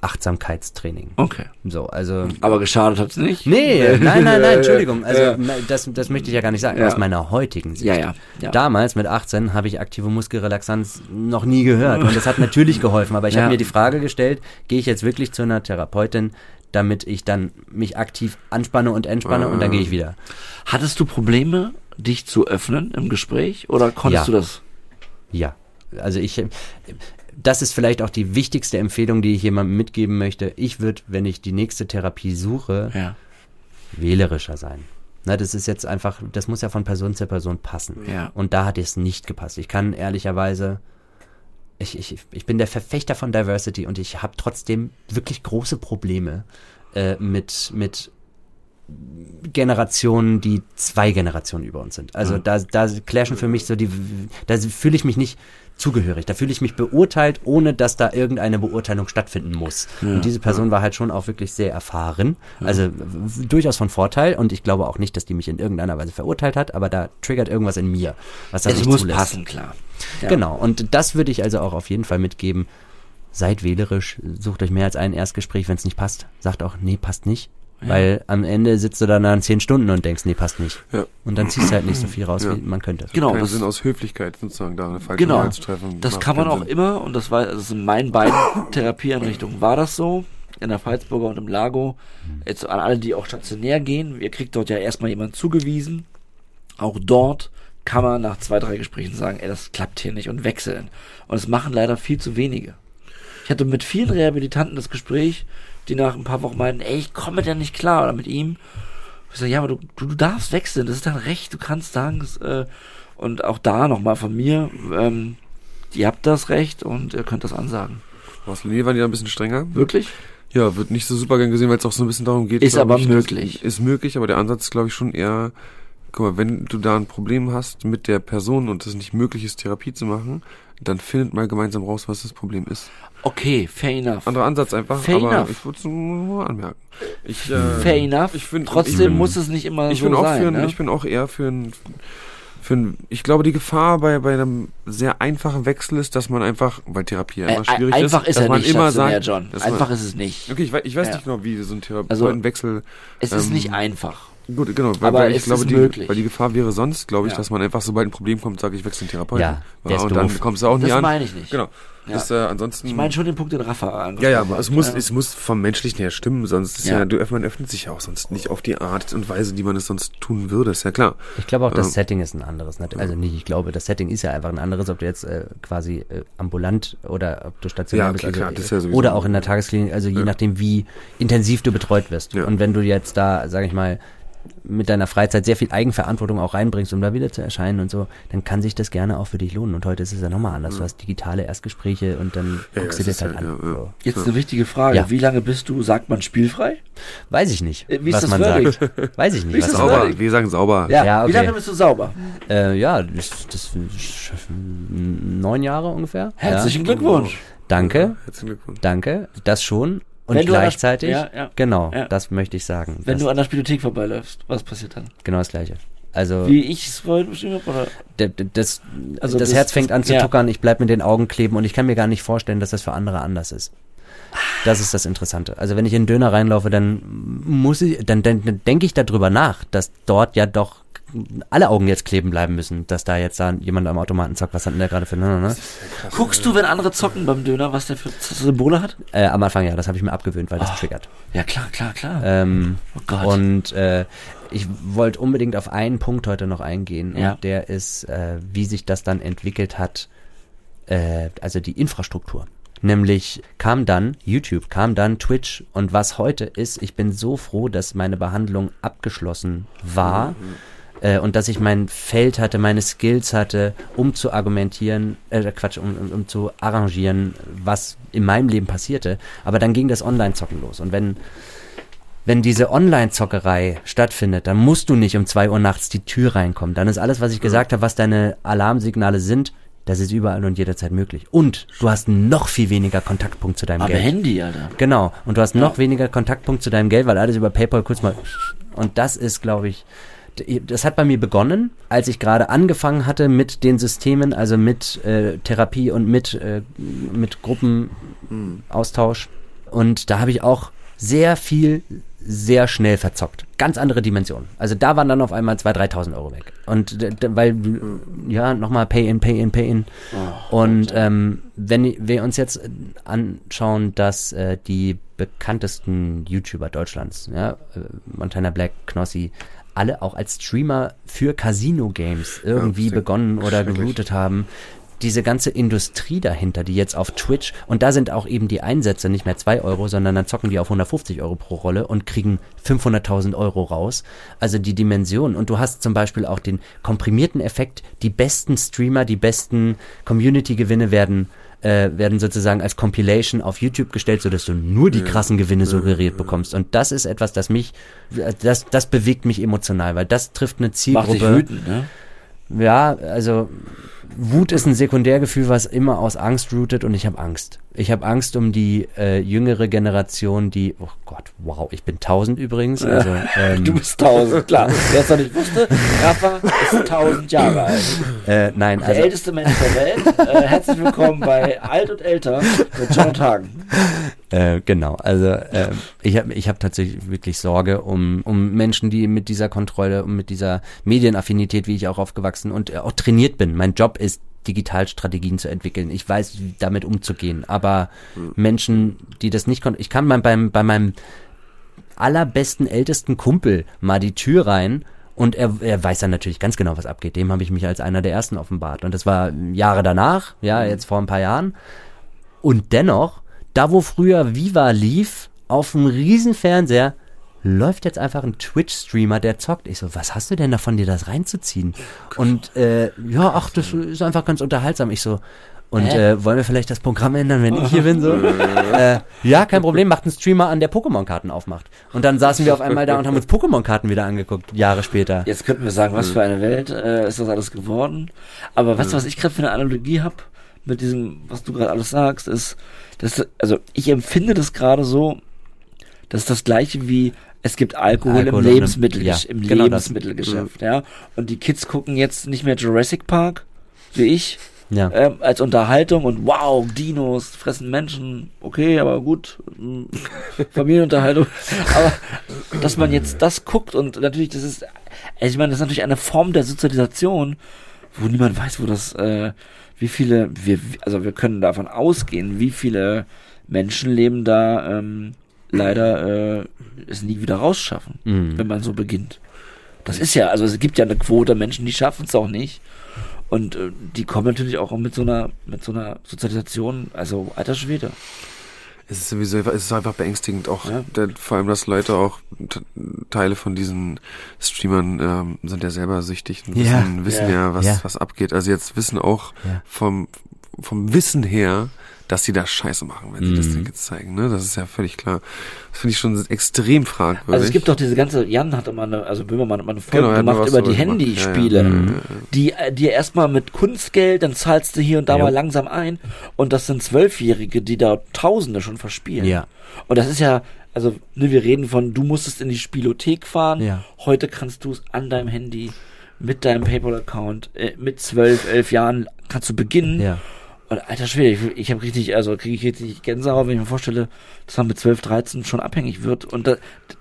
Achtsamkeitstraining. Okay. So, also. Aber geschadet hat's nicht? Nee, nein, nein, nein, Entschuldigung. Also Ja. das, das möchte ich ja gar nicht sagen. Ja. Aus meiner heutigen Sicht. Ja, ja. ja. Damals mit 18 habe ich aktive Muskelrelaxanz noch nie gehört und das hat natürlich geholfen, aber ich habe mir die Frage gestellt, gehe ich jetzt wirklich zu einer Therapeutin, damit ich dann mich aktiv anspanne und entspanne und dann gehe ich wieder. Hattest du Probleme, dich zu öffnen im Gespräch oder konntest Ja. du das? Ja, also ich, äh, das ist vielleicht auch die wichtigste Empfehlung, die ich jemandem mitgeben möchte. Ich würde, wenn ich die nächste Therapie suche, Ja. wählerischer sein. Na, das ist jetzt einfach, das muss ja von Person zu Person passen. Ja. Und da hat es nicht gepasst. Ich kann ehrlicherweise, ich, ich, ich bin der Verfechter von Diversity und ich habe trotzdem wirklich große Probleme äh, mit, mit Generationen, die zwei Generationen über uns sind. Also da, da clashen für mich so die, da fühle ich mich nicht zugehörig. Da fühle ich mich beurteilt, ohne dass da irgendeine Beurteilung stattfinden muss. und diese Person war halt schon auch wirklich sehr erfahren. Also w- durchaus von Vorteil und ich glaube auch nicht, dass die mich in irgendeiner Weise verurteilt hat, aber da triggert irgendwas in mir, was das Es nicht muss zulässt. passen, klar. Ja. Genau, und das würde ich also auch auf jeden Fall mitgeben. Seid wählerisch, sucht euch mehr als ein Erstgespräch, wenn es nicht passt. Sagt auch, nee, passt nicht. Weil am Ende sitzt du dann an zehn Stunden und denkst, nee, passt nicht. Ja. Und dann ziehst du halt nicht so viel raus, Ja. wie man könnte. Genau, Keinen das, Sinn aus Höflichkeit sozusagen da eine falsche genau. Zu treffen. Das kann man auch Sinn. immer, und das war, das ist in meinen beiden Therapieeinrichtungen war das so, in der Pfalzburger und im Lago. Jetzt an alle, die auch stationär gehen, ihr kriegt dort ja erstmal jemand zugewiesen. Auch dort kann man nach zwei, drei Gesprächen sagen, ey, das klappt hier nicht und wechseln. Und es machen leider viel zu wenige. Ich hatte mit vielen Rehabilitanten das Gespräch, die nach ein paar Wochen meinten, ey, ich komme mit der nicht klar, oder mit ihm. Ich sage, ja, aber du, du, du darfst wechseln, das ist dein Recht, du kannst sagen, das, äh, und auch da nochmal von mir, ähm, ihr habt das Recht und ihr könnt das ansagen. Aus Linie waren die da ein bisschen strenger. Wirklich? Ja, wird nicht so super gern gesehen, weil es auch so ein bisschen darum geht. Ist aber ich, möglich. Ist möglich, aber der Ansatz ist, glaube ich, schon eher, guck mal, wenn du da ein Problem hast mit der Person und es nicht möglich ist, Therapie zu machen, dann findet mal gemeinsam raus, was das Problem ist. Okay, fair enough. Anderer Ansatz einfach, Fair aber enough. ich würde es nur anmerken. Ich, äh, fair enough. ich find- Trotzdem ich bin- muss es nicht immer ich so bin auch sein. für ein, ne? ich bin auch eher für ein, für ein, ich glaube, die Gefahr bei, bei einem sehr einfachen Wechsel ist, dass man einfach, weil Therapie ja Äh, immer schwierig einfach ist, ist dass man nicht immer sagt, John. dass Einfach man, ist es nicht. Okay, ich weiß, ich weiß Ja. nicht genau, wie so ein Also, Therapeutenwechsel. Es ist ähm, nicht einfach. Gut, genau, weil, Aber weil es ich glaube, ist die, möglich. weil die Gefahr wäre sonst, glaube ich, Ja. dass man einfach, sobald ein Problem kommt, sage ich wechsle den Therapeuten. Ja, der ist und dann doof. kommst du auch nie Das an. meine ich nicht. Genau. Ja. Das, äh, ansonsten. Ich meine schon den Punkt, den Rafa angesprochen ja, ja, hat. es muss, Ja. es muss vom Menschlichen her stimmen, sonst ist Ja. ja, du, man öffnet sich ja auch sonst nicht auf die Art und Weise, die man es sonst tun würde, ist ja klar. Ich glaube auch, das Ähm, Setting ist ein anderes. nat- Also nicht, ich glaube, das Setting ist ja einfach ein anderes, ob du jetzt äh, quasi äh, ambulant oder ob du stationär Ja, bist. okay, Also, klar, das ist ja sowieso- oder auch in der Tagesklinik, also je nachdem, wie intensiv du betreut wirst. Und wenn du jetzt da, sage ich mal, mit deiner Freizeit sehr viel Eigenverantwortung auch reinbringst, um da wieder zu erscheinen und so, dann kann sich das gerne auch für dich lohnen. Und heute ist es ja nochmal anders. Du hast digitale Erstgespräche und dann Ja, guckst ja, du dir das halt ist an. ja, ja. So. Jetzt eine wichtige Frage. Ja. Wie lange bist du, sagt man, spielfrei? Weiß ich nicht, Äh, wie ist was das man Verdict? sagt. Weiß ich nicht, Wie ist was Sauber. Verdict? wir sagen sauber. Ja, Ja, wie okay. lange bist du sauber? Äh, ja, das, das neun Jahre ungefähr. Herzlichen ja. Glückwunsch. Danke. Herzlichen Glückwunsch. Danke, das schon. Und Wenn gleichzeitig, ja, ja. genau, Ja. das möchte ich sagen. Wenn das, du an der Spielothek vorbeiläufst, was passiert dann? genau das Gleiche. Also Wie ich es vorhin beschrieben habe? Oder? das, Also das, das- Herz fängt an zu tuckern, ich bleib mit den Augen kleben und ich kann mir gar nicht vorstellen, dass das für andere anders ist. Das ist das Interessante. Also wenn ich in den Döner reinlaufe, dann muss ich, dann, dann, dann denke ich darüber nach, dass dort ja doch alle Augen jetzt kleben bleiben müssen, dass da jetzt da jemand am Automaten zockt, was hat denn der gerade für ne, ne? Guckst du, wenn andere zocken beim Döner, was der für Symbole hat? Äh, am Anfang ja, das habe ich mir abgewöhnt, weil das Oh. triggert. Ja, klar, klar, klar. Ähm, oh Gott. Und äh, ich wollte unbedingt auf einen Punkt heute noch eingehen. Ja. Und der ist, äh, wie sich das dann entwickelt hat, äh, also die Infrastruktur. Nämlich kam dann YouTube, kam dann Twitch und was heute ist, ich bin so froh, dass meine Behandlung abgeschlossen war äh, und dass ich mein Feld hatte, meine Skills hatte, um zu argumentieren, äh, Quatsch, um, um, um zu arrangieren, was in meinem Leben passierte. Aber dann ging das Online-Zocken los und wenn wenn diese Online-Zockerei stattfindet, dann musst du nicht um zwei Uhr nachts die Tür reinkommen. Dann ist alles, was ich gesagt habe, was deine Alarmsignale sind, das ist überall und jederzeit möglich. Und du hast noch viel weniger Kontaktpunkt zu deinem Am Geld. Handy, Alter. Genau. Und du hast noch weniger Kontaktpunkt zu deinem Geld, weil alles über PayPal kurz mal. Und das ist, glaube ich, das hat bei mir begonnen, als ich gerade angefangen hatte mit den Systemen, also mit äh, Therapie und mit, äh, mit Gruppenaustausch. Und da habe ich auch sehr viel, sehr schnell verzockt. Ganz andere Dimensionen. Also da waren dann auf einmal 2.000, 3.000 Euro weg. Und weil, ja, nochmal Pay in, Pay in, Pay in. Und ähm, wenn wir uns jetzt anschauen, dass äh, die bekanntesten YouTuber Deutschlands, ja, äh, Montana Black, Knossi, alle auch als Streamer für Casino-Games irgendwie sehr begonnen oder geroutet haben. Diese ganze Industrie dahinter, die jetzt auf Twitch, und da sind auch eben die Einsätze nicht mehr 2 Euro, sondern dann zocken die auf 150 Euro pro Rolle und kriegen 500.000 Euro raus. Also die Dimension. Und du hast zum Beispiel auch den komprimierten Effekt, die besten Streamer, die besten Community-Gewinne werden äh, werden sozusagen als Compilation auf YouTube gestellt, sodass du nur die krassen Gewinne suggeriert bekommst. Und das ist etwas, das mich, das, das bewegt mich emotional, weil das trifft eine Macht Zielgruppe. dich wütend, ne? Ja, also Wut ist ein Sekundärgefühl, was immer aus Angst rootet und ich habe Angst. Ich habe Angst um die äh, jüngere Generation, die, oh Gott, wow, ich bin 1000 übrigens. Also, ähm, Du bist tausend, klar. Wer es noch nicht wusste, Rafa ist tausend Jahre alt. äh, nein, Der also älteste Mensch der Welt. Äh, herzlich willkommen bei Alt und Älter mit John Hagen. Äh, genau, also äh, ich habe ich hab tatsächlich wirklich Sorge um, um Menschen, die mit dieser Kontrolle und mit dieser Medienaffinität, wie ich auch aufgewachsen und äh, auch trainiert bin. Mein Job ist, Digitalstrategien zu entwickeln. Ich weiß, damit umzugehen. Aber Menschen, die das nicht konnten, ich kam beim, beim, bei meinem allerbesten, ältesten Kumpel mal die Tür rein und er, er weiß dann natürlich ganz genau, was abgeht. Dem habe ich mich als einer der ersten offenbart. Und das war Jahre danach, ja, jetzt vor ein paar Jahren. Und dennoch, da wo früher Viva lief, auf einem riesen Fernseher, läuft jetzt einfach ein Twitch-Streamer, der zockt. Ich so, was hast du denn davon, dir das reinzuziehen? Und äh, ja, ach, das ist einfach ganz unterhaltsam. Ich so, und äh, wollen wir vielleicht das Programm ändern, wenn ich hier bin? So? äh, ja, kein Problem, macht einen Streamer an, der Pokémon-Karten aufmacht. Und dann saßen wir auf einmal da und haben uns Pokémon-Karten wieder angeguckt, Jahre später. Jetzt könnten wir sagen, was für eine Welt äh, ist das alles geworden. Aber weißt du, was ich gerade für eine Analogie habe mit diesem, was du gerade alles sagst, ist, dass, also ich empfinde das gerade so, das ist das gleiche wie es gibt Alkohol, Alkohol im und Lebensmittel, ja, im genau das. Lebensmittelgeschäft, ja. Und die Kids gucken jetzt nicht mehr Jurassic Park, wie ich, Ja. ähm, als Unterhaltung und wow, Dinos fressen Menschen, okay, aber gut, mm, Familienunterhaltung. aber dass man jetzt das guckt und natürlich, das ist, ich meine, das ist natürlich eine Form der Sozialisation, wo niemand weiß, wo das, äh, wie viele, wir, also wir können davon ausgehen, wie viele Menschenleben da ähm, leider äh, es nie wieder rausschaffen, Mhm. wenn man so beginnt. Das ist ja, also es gibt ja eine Quote Menschen, die schaffen es auch nicht. Und äh, die kommen natürlich auch mit so einer, mit so einer Sozialisation, also alter Schwede. Es ist sowieso, es ist einfach beängstigend, auch Ja. vor allem, dass Leute auch Teile von diesen Streamern ähm, sind ja selber süchtig und wissen, Ja. wissen Ja. ja, was, was abgeht. Also jetzt wissen auch vom, vom Wissen her, dass sie da Scheiße machen, wenn sie das Ding jetzt zeigen. Ne? Das ist ja völlig klar. Das finde ich schon extrem fragwürdig. Also es gibt doch diese ganze, Jan hat immer eine, also Böhmermann hat mal eine Folge Genau, er hat mal gemacht über die. Handyspiele, Ja, ja. Mhm. die äh, die erstmal mit Kunstgeld, dann zahlst du hier und da Jo. mal langsam ein und das sind Zwölfjährige, die da Tausende schon verspielen. Ja. Und das ist ja, also ne, wir reden von, du musstest in die Spielothek fahren, Ja. heute kannst du es an deinem Handy mit deinem PayPal-Account äh, mit zwölf, elf Jahren kannst du beginnen. Ja. Und alter Schwede, ich, ich habe richtig, also kriege ich richtig Gänsehaut, wenn ich mir vorstelle, dass man mit 12, 13 schon abhängig wird. Und da,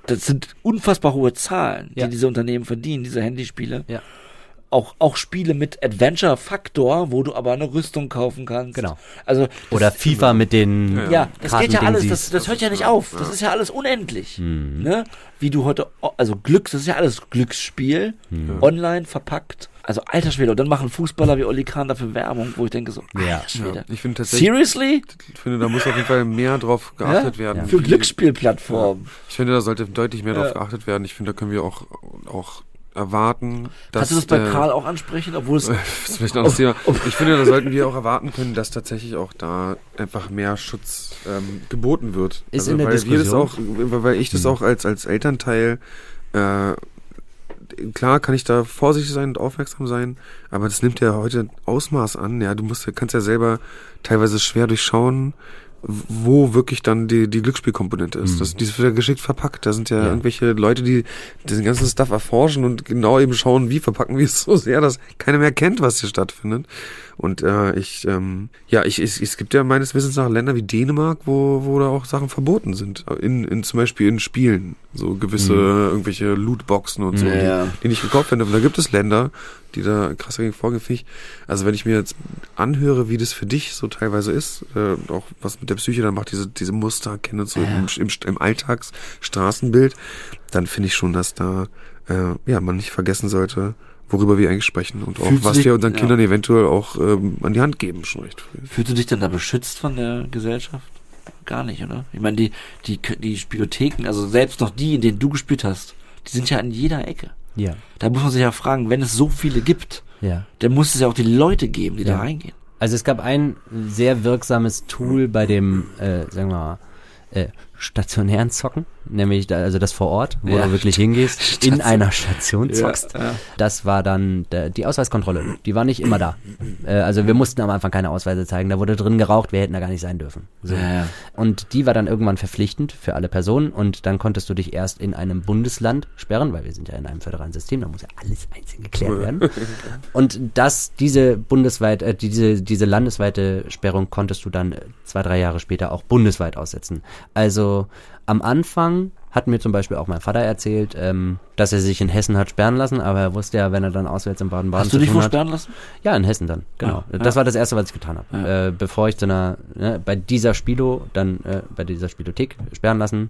das sind unfassbar hohe Zahlen, Ja. die diese Unternehmen verdienen, diese Handyspiele. Ja. Auch, auch Spiele mit Adventure-Faktor, wo du aber eine Rüstung kaufen kannst. Genau. Also, Oder FIFA mit den ja, das geht ja alles, das, das hört ja nicht auf. Das ist ja alles unendlich. Ne? Wie du heute, also Glücks, das ist ja alles Glücksspiel, online verpackt. Also alter Schwede. Und dann machen Fußballer wie Oli Kahn dafür Werbung, wo ich denke so, Ja. alter Schwede. ich finde tatsächlich, Seriously? ich finde, da muss auf jeden Fall mehr drauf geachtet Ja? werden. Für Glücksspielplattformen. Ich finde, da sollte deutlich mehr Ja. drauf geachtet werden. Ich finde, da können wir auch, auch erwarten, dass... Kannst du das bei äh, Karl auch ansprechen, obwohl es Das ist vielleicht ein anderes Thema. Ich finde, da sollten wir auch erwarten können, dass tatsächlich auch da einfach mehr Schutz ähm, geboten wird. Ist in der weil wir das Diskussion. auch, weil ich das auch als als Elternteil äh, klar kann ich da vorsichtig sein und aufmerksam sein, aber das nimmt ja heute Ausmaß an. Ja, du musst, kannst ja selber teilweise schwer durchschauen, wo wirklich dann die, die Glücksspielkomponente ist. Das, die ist wieder geschickt verpackt. Da sind ja, Ja. irgendwelche Leute, die diesen ganzen Stuff erforschen und genau eben schauen, wie verpacken wir es so sehr, dass keiner mehr kennt, was hier stattfindet. Und äh, ich, ähm, ja, ich, ich, es gibt ja meines Wissens nach Länder wie Dänemark, wo, wo da auch Sachen verboten sind. In, in zum Beispiel in Spielen. So gewisse irgendwelche Lootboxen und so, Ja, ja. Die, die nicht gekauft werden. Aber da gibt es Länder, die da krass dagegen vorgehen. finde ich. Also wenn ich mir jetzt anhöre, wie das für dich so teilweise ist, äh, auch was mit der Psyche dann macht, diese, diese Muster erkennen, so im, im, im Alltagsstraßenbild, dann finde ich schon, dass da äh, ja man nicht vergessen sollte, worüber wir eigentlich sprechen und auch Fühlst was dich- wir unseren ja. Kindern eventuell auch ähm, an die Hand geben, schon recht früh. Fühlst du dich denn da beschützt von der Gesellschaft? Gar nicht, oder? Ich meine, die, die, die Spielotheken, also selbst noch die, in denen du gespielt hast, die sind ja an jeder Ecke. Ja. Da muss man sich ja fragen, wenn es so viele gibt, Ja. dann muss es ja auch die Leute geben, die Ja. da reingehen. Also es gab ein sehr wirksames Tool bei dem, äh, sagen wir mal, äh, stationären Zocken, nämlich da, also das vor Ort, wo Ja, du wirklich hingehst, in einer Station zockst. ja. Das war dann der, die Ausweiskontrolle. Die war nicht immer da. Äh, also wir mussten am Anfang keine Ausweise zeigen. Da wurde drin geraucht, wir hätten da gar nicht sein dürfen. So. Ja, ja. Und die war dann irgendwann verpflichtend für alle Personen und dann konntest du dich erst in einem Bundesland sperren, weil wir sind ja in einem föderalen System, da muss ja alles einzeln geklärt werden. Und das, diese bundesweit, äh, diese, diese landesweite Sperrung konntest du dann äh, zwei, drei Jahre später auch bundesweit aussetzen. Also am Anfang hat mir zum Beispiel auch mein Vater erzählt, ähm, dass er sich in Hessen hat sperren lassen, aber er wusste ja, wenn er dann auswärts in Baden-Baden Hast du dich hat, sperren lassen? ja, in Hessen dann, genau. Ja, das ja. war das Erste, was ich getan habe. Ja. Äh, bevor ich zu einer, ne, bei dieser Spilo, dann äh, bei dieser Spielothek sperren lassen.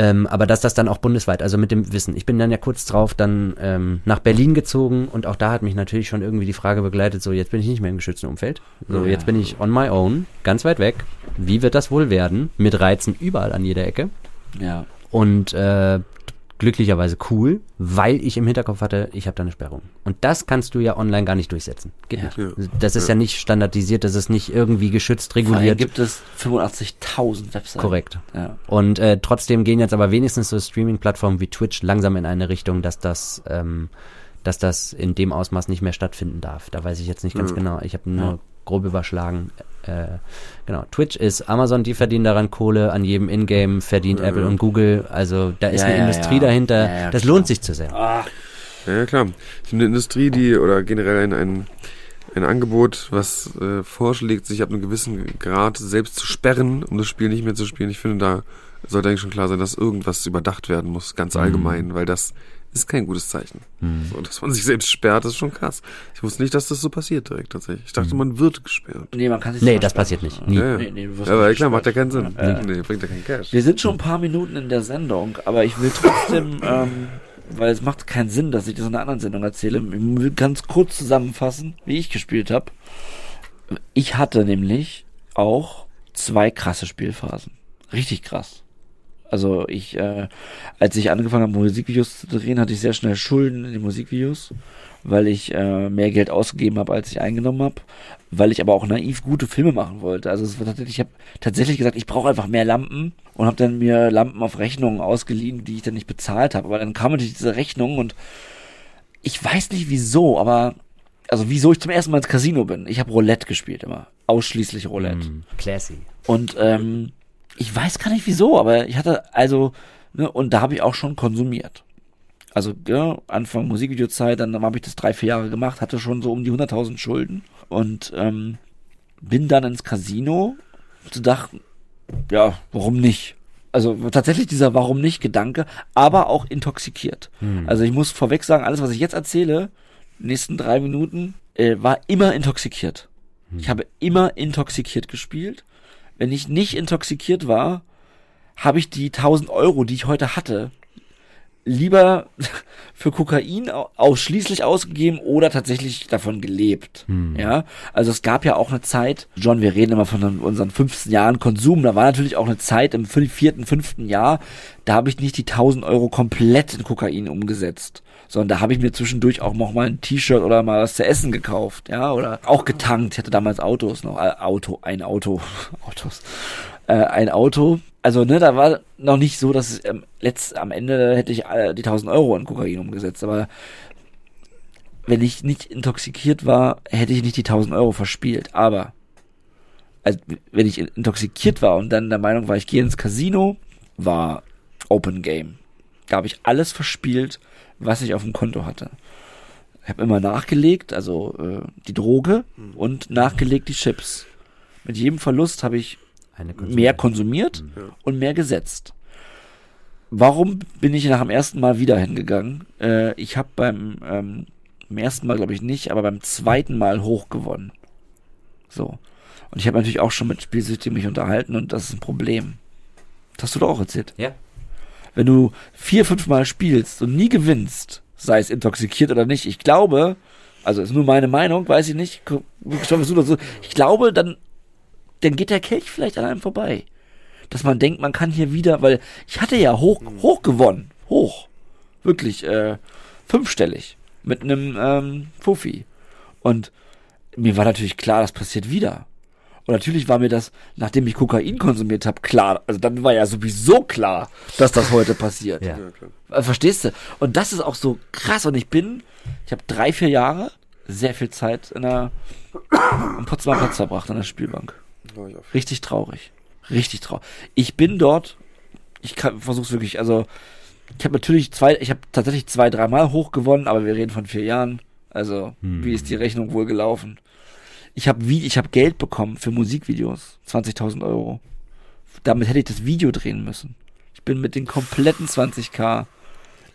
Ähm, aber dass das dann auch bundesweit, also mit dem Wissen. Ich bin dann ja kurz drauf dann ähm, nach Berlin gezogen und auch da hat mich natürlich schon irgendwie die Frage begleitet, so jetzt bin ich nicht mehr im geschützten Umfeld. So, Ja. jetzt bin ich on my own, ganz weit weg. Wie wird das wohl werden? Mit Reizen überall an jeder Ecke. Ja. Und äh, glücklicherweise cool, weil ich im Hinterkopf hatte, ich habe da eine Sperrung. Und das kannst du ja online gar nicht durchsetzen. Geht Ja. nicht. Ja. Das ist ja. nicht standardisiert, das ist nicht irgendwie geschützt, reguliert. gibt es 85.000 Webseiten. Korrekt. Ja. Und äh, trotzdem gehen jetzt aber wenigstens so Streaming-Plattformen wie Twitch langsam in eine Richtung, dass das, ähm, dass das in dem Ausmaß nicht mehr stattfinden darf. Da weiß ich jetzt nicht ganz Mhm. genau. Ich habe nur Ja. Grob überschlagen. Äh, genau, Twitch ist Amazon, die verdienen daran Kohle, an jedem Ingame verdient Apple und Google. Also da ist Ja, eine ja, Industrie ja. dahinter. Ja, ja, das klar. lohnt sich zu sehr. Ah, Ja, ja klar. Ich finde eine Industrie, die oder generell ein, ein, ein Angebot, was äh, vorschlägt, sich ab einem gewissen Grad selbst zu sperren, um das Spiel nicht mehr zu spielen. Ich finde, da sollte eigentlich schon klar sein, dass irgendwas überdacht werden muss, ganz allgemein, weil das ist kein gutes Zeichen. So, dass man sich selbst sperrt, ist schon krass. Ich wusste nicht, dass das so passiert direkt tatsächlich. Ich dachte, man wird gesperrt. nee, man kann sich Nee, das sperren. passiert nicht. Nie. Ja, ja. Nee, nee, du wirst ja, aber nicht klar, macht ja keinen Sinn. Ja. Nee, bringt ja keinen Cash. Wir sind schon ein paar Minuten in der Sendung, aber ich will trotzdem, ähm, weil es macht keinen Sinn, dass ich das in einer anderen Sendung erzähle. Ich will ganz kurz zusammenfassen, wie ich gespielt habe. Ich hatte nämlich auch zwei krasse Spielphasen. Richtig krass. Also ich, äh, als ich angefangen habe, Musikvideos zu drehen, hatte ich sehr schnell Schulden in den Musikvideos. weil ich äh, mehr Geld ausgegeben habe, als ich eingenommen habe, weil ich aber auch naiv gute Filme machen wollte. Also es war tatsächlich, ich habe tatsächlich gesagt, ich brauche einfach mehr Lampen und habe dann mir Lampen auf Rechnungen ausgeliehen, die ich dann nicht bezahlt habe. Aber dann kam natürlich diese Rechnung und ich weiß nicht wieso, aber also wieso ich zum ersten Mal ins Casino bin. Ich habe Roulette gespielt immer, ausschließlich Roulette. Mm, classy. Und ähm, ich weiß gar nicht wieso, aber ich hatte also ne, und da habe ich auch schon konsumiert. Also ja, Anfang Musikvideozeit, dann habe ich das drei, vier Jahre gemacht, hatte schon so um die 100.000 Schulden und ähm, bin dann ins Casino zu dachten, ja, warum nicht? Also tatsächlich dieser Warum nicht Gedanke, aber auch intoxikiert. Also ich muss vorweg sagen, alles, was ich jetzt erzähle, nächsten drei Minuten, äh, war immer intoxikiert. Ich habe immer intoxikiert gespielt. Wenn ich nicht intoxikiert war, habe ich die 1000 Euro, die ich heute hatte, lieber für Kokain au- ausschließlich ausgegeben oder tatsächlich davon gelebt. Ja, also es gab ja auch eine Zeit, John, wir reden immer von unseren 15 Jahren Konsum, da war natürlich auch eine Zeit im vierten, fünften Jahr, da habe ich nicht die 1000 Euro komplett in Kokain umgesetzt, sondern da habe ich mir zwischendurch auch noch mal ein T-Shirt oder mal was zu essen gekauft, ja, oder auch getankt. Ich hatte damals Autos noch, äh, Auto, ein Auto, Autos, äh, ein Auto. Also, ne, da war noch nicht so, dass es ähm, letzt, am Ende hätte ich äh, die 1000 Euro in Kokain umgesetzt, aber wenn ich nicht intoxikiert war, hätte ich nicht die 1000 Euro verspielt. Aber also, wenn ich intoxikiert war und dann der Meinung war, ich gehe ins Casino, war Open Game. Da habe ich alles verspielt, was ich auf dem Konto hatte. Ich habe immer nachgelegt, also äh, die Droge und nachgelegt die Chips. Mit jedem Verlust habe ich Eine Konsum- mehr konsumiert und mehr gesetzt. Warum bin ich nach dem ersten Mal wieder hingegangen? Äh, ich habe beim, ähm, beim ersten Mal glaube ich nicht, aber beim zweiten Mal hoch gewonnen. So. Und ich habe natürlich auch schon mit Spielsüchtigen mich unterhalten und das ist ein Problem. Das hast du doch auch erzählt. Ja. Wenn du vier, fünf Mal spielst und nie gewinnst, sei es intoxikiert oder nicht, ich glaube, also ist nur meine Meinung, weiß ich nicht, ich glaube, dann, dann geht der Kelch vielleicht an einem vorbei. Dass man denkt, man kann hier wieder, weil ich hatte ja hoch, hoch gewonnen. Hoch. Wirklich, äh, fünfstellig. Mit einem, ähm, Fuffi. Und mir war natürlich klar, das passiert wieder. Und natürlich war mir das, nachdem ich Kokain konsumiert habe, klar. Also dann war ja sowieso klar, dass das heute passiert. Ja. Ja, klar. Äh, Verstehst du? Und das ist auch so krass. Und ich bin, ich habe drei, vier Jahre sehr viel Zeit in der, am Potsdamer Platz verbracht, an der Spielbank. Richtig traurig. Richtig traurig. Ich bin dort, ich versuche es wirklich, also ich habe natürlich zwei, ich habe tatsächlich zwei, dreimal hochgewonnen, aber wir reden von vier Jahren. Also, wie ist die Rechnung wohl gelaufen? Ich habe wie, ich habe Geld bekommen für Musikvideos, 20.000 Euro. Damit hätte ich das Video drehen müssen. Ich bin mit den kompletten 20k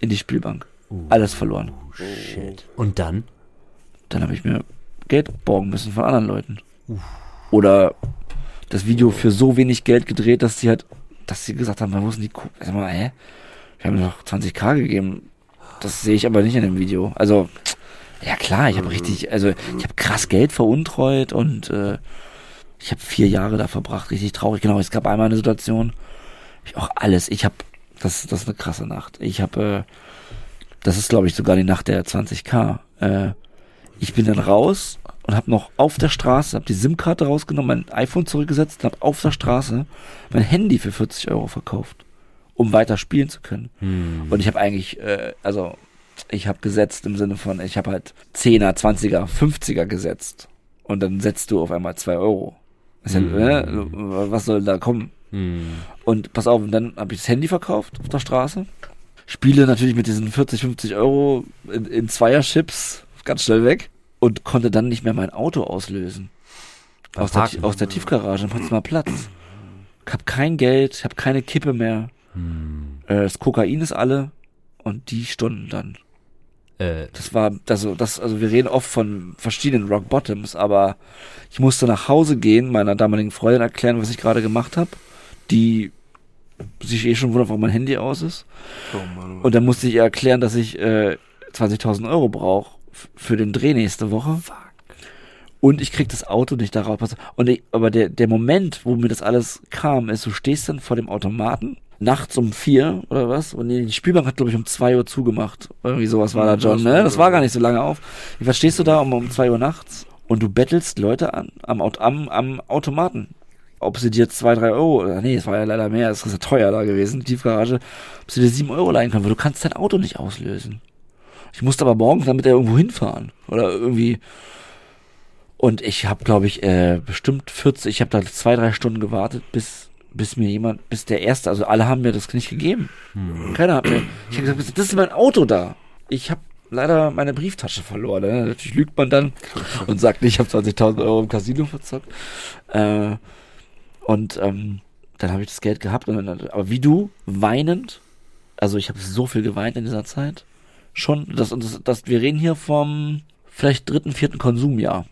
in die Spielbank. Alles verloren. Shit. Und dann? Dann habe ich mir Geld borgen müssen von anderen Leuten. Oder das Video für so wenig Geld gedreht, dass sie halt, dass sie gesagt haben, wo denn die Kuh? Sag mal, hä? Wir haben doch 20k gegeben. Das sehe ich aber nicht in dem Video. Also, ja klar, ich habe richtig, also ich habe krass Geld veruntreut und äh, ich habe vier Jahre da verbracht, richtig traurig. Genau, es gab einmal eine Situation, ich auch alles. Ich habe, das, das ist eine krasse Nacht. Ich habe, äh, das ist glaube ich sogar die Nacht der 20k. Äh, ich bin dann raus und habe noch auf der Straße, habe die SIM-Karte rausgenommen, mein iPhone zurückgesetzt und habe auf der Straße mein Handy für 40 Euro verkauft, um weiter spielen zu können. Und ich habe eigentlich, äh, also ich habe gesetzt im Sinne von, ich habe halt 10er, 20er, 50er gesetzt. Und dann setzt du auf einmal 2 Euro. Ja, ne? Was soll da kommen? Hm. Und pass auf, und dann habe ich das Handy verkauft auf der Straße. Spiele natürlich mit diesen 40, 50 Euro in, in Zweier-Chips ganz schnell weg und konnte dann nicht mehr mein Auto auslösen. Aus der, aus der Tiefgarage am Potsdamer Platz. Ich hab kein Geld, ich hab keine Kippe mehr. Äh, das Kokain ist alle und die Stunden dann. Äh, Das war, also, das, also wir reden oft von verschiedenen Rock Bottoms, aber ich musste nach Hause gehen, meiner damaligen Freundin erklären, was ich gerade gemacht habe, die sich eh schon wundert, warum mein Handy aus ist. Oh Mann. Und dann musste ich ihr erklären, dass ich äh, 20.000 Euro brauche für den Dreh nächste Woche. Und ich krieg das Auto nicht darauf. Und ich, aber der, der Moment, wo mir das alles kam, ist, du stehst dann vor dem Automaten, nachts um vier oder was. Und die Spielbank hat, glaube ich, um zwei Uhr zugemacht. Irgendwie sowas war da, John, ne? Das war gar nicht so lange auf. Jedenfalls stehst du da um, um zwei Uhr nachts und du bettelst Leute an am, am, am Automaten. Ob sie dir zwei, drei Euro, oder nee, es war ja leider mehr, es ist ja teuer da gewesen, Tiefgarage, ob sie dir sieben Euro leihen können, weil du kannst dein Auto nicht auslösen. Ich musste aber morgens damit irgendwo hinfahren. Oder irgendwie. Und ich habe, glaube ich, äh, bestimmt 40, ich habe da zwei, drei Stunden gewartet, bis, bis mir jemand, bis der erste, also alle haben mir das nicht gegeben. Keiner hat mir. Ich habe gesagt, das ist mein Auto da. Ich habe leider meine Brieftasche verloren. Ne? Natürlich lügt man dann und sagt, ich habe 20.000 Euro im Casino verzockt. Äh, und ähm, dann habe ich das Geld gehabt. Und dann, aber wie du, weinend, also ich habe so viel geweint in dieser Zeit. Schon, das, das, das, wir reden hier vom vielleicht dritten, vierten Konsumjahr.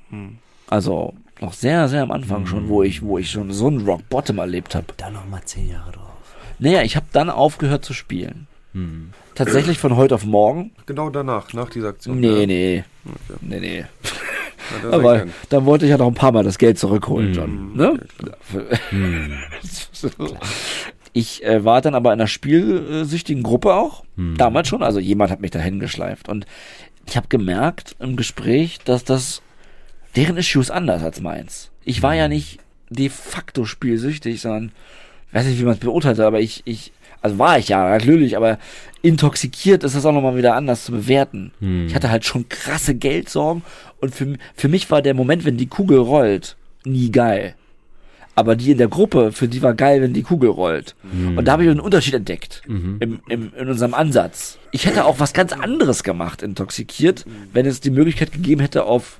Also noch sehr, sehr am Anfang schon, wo ich, wo ich schon so einen Rock Bottom erlebt habe. Da noch mal zehn Jahre drauf. Naja, ich habe dann aufgehört zu spielen. Hm. Tatsächlich von heute auf morgen. Genau danach, nach dieser Aktion. Nee, ja. nee. Okay. Nee, nee. Ja, Aber dann wollte ich ja noch ein paar Mal das Geld zurückholen, John. Ne? Hm. Ich äh, war dann aber in einer spielsüchtigen Gruppe auch, Hm. damals schon. Also jemand hat mich dahin geschleift. Und ich habe gemerkt im Gespräch, dass das deren Issue ist anders als meins. Ich war ja nicht de facto spielsüchtig, sondern weiß nicht, wie man es beurteilt, aber ich, ich, also war ich ja, natürlich, aber intoxikiert ist das auch nochmal wieder anders zu bewerten. Hm. Ich hatte halt schon krasse Geldsorgen und für, für mich war der Moment, wenn die Kugel rollt, nie geil. Aber die in der Gruppe, für die war geil, wenn die Kugel rollt. Und da habe ich einen Unterschied entdeckt im, im, in unserem Ansatz. Ich hätte auch was ganz anderes gemacht, intoxikiert, wenn es die Möglichkeit gegeben hätte auf,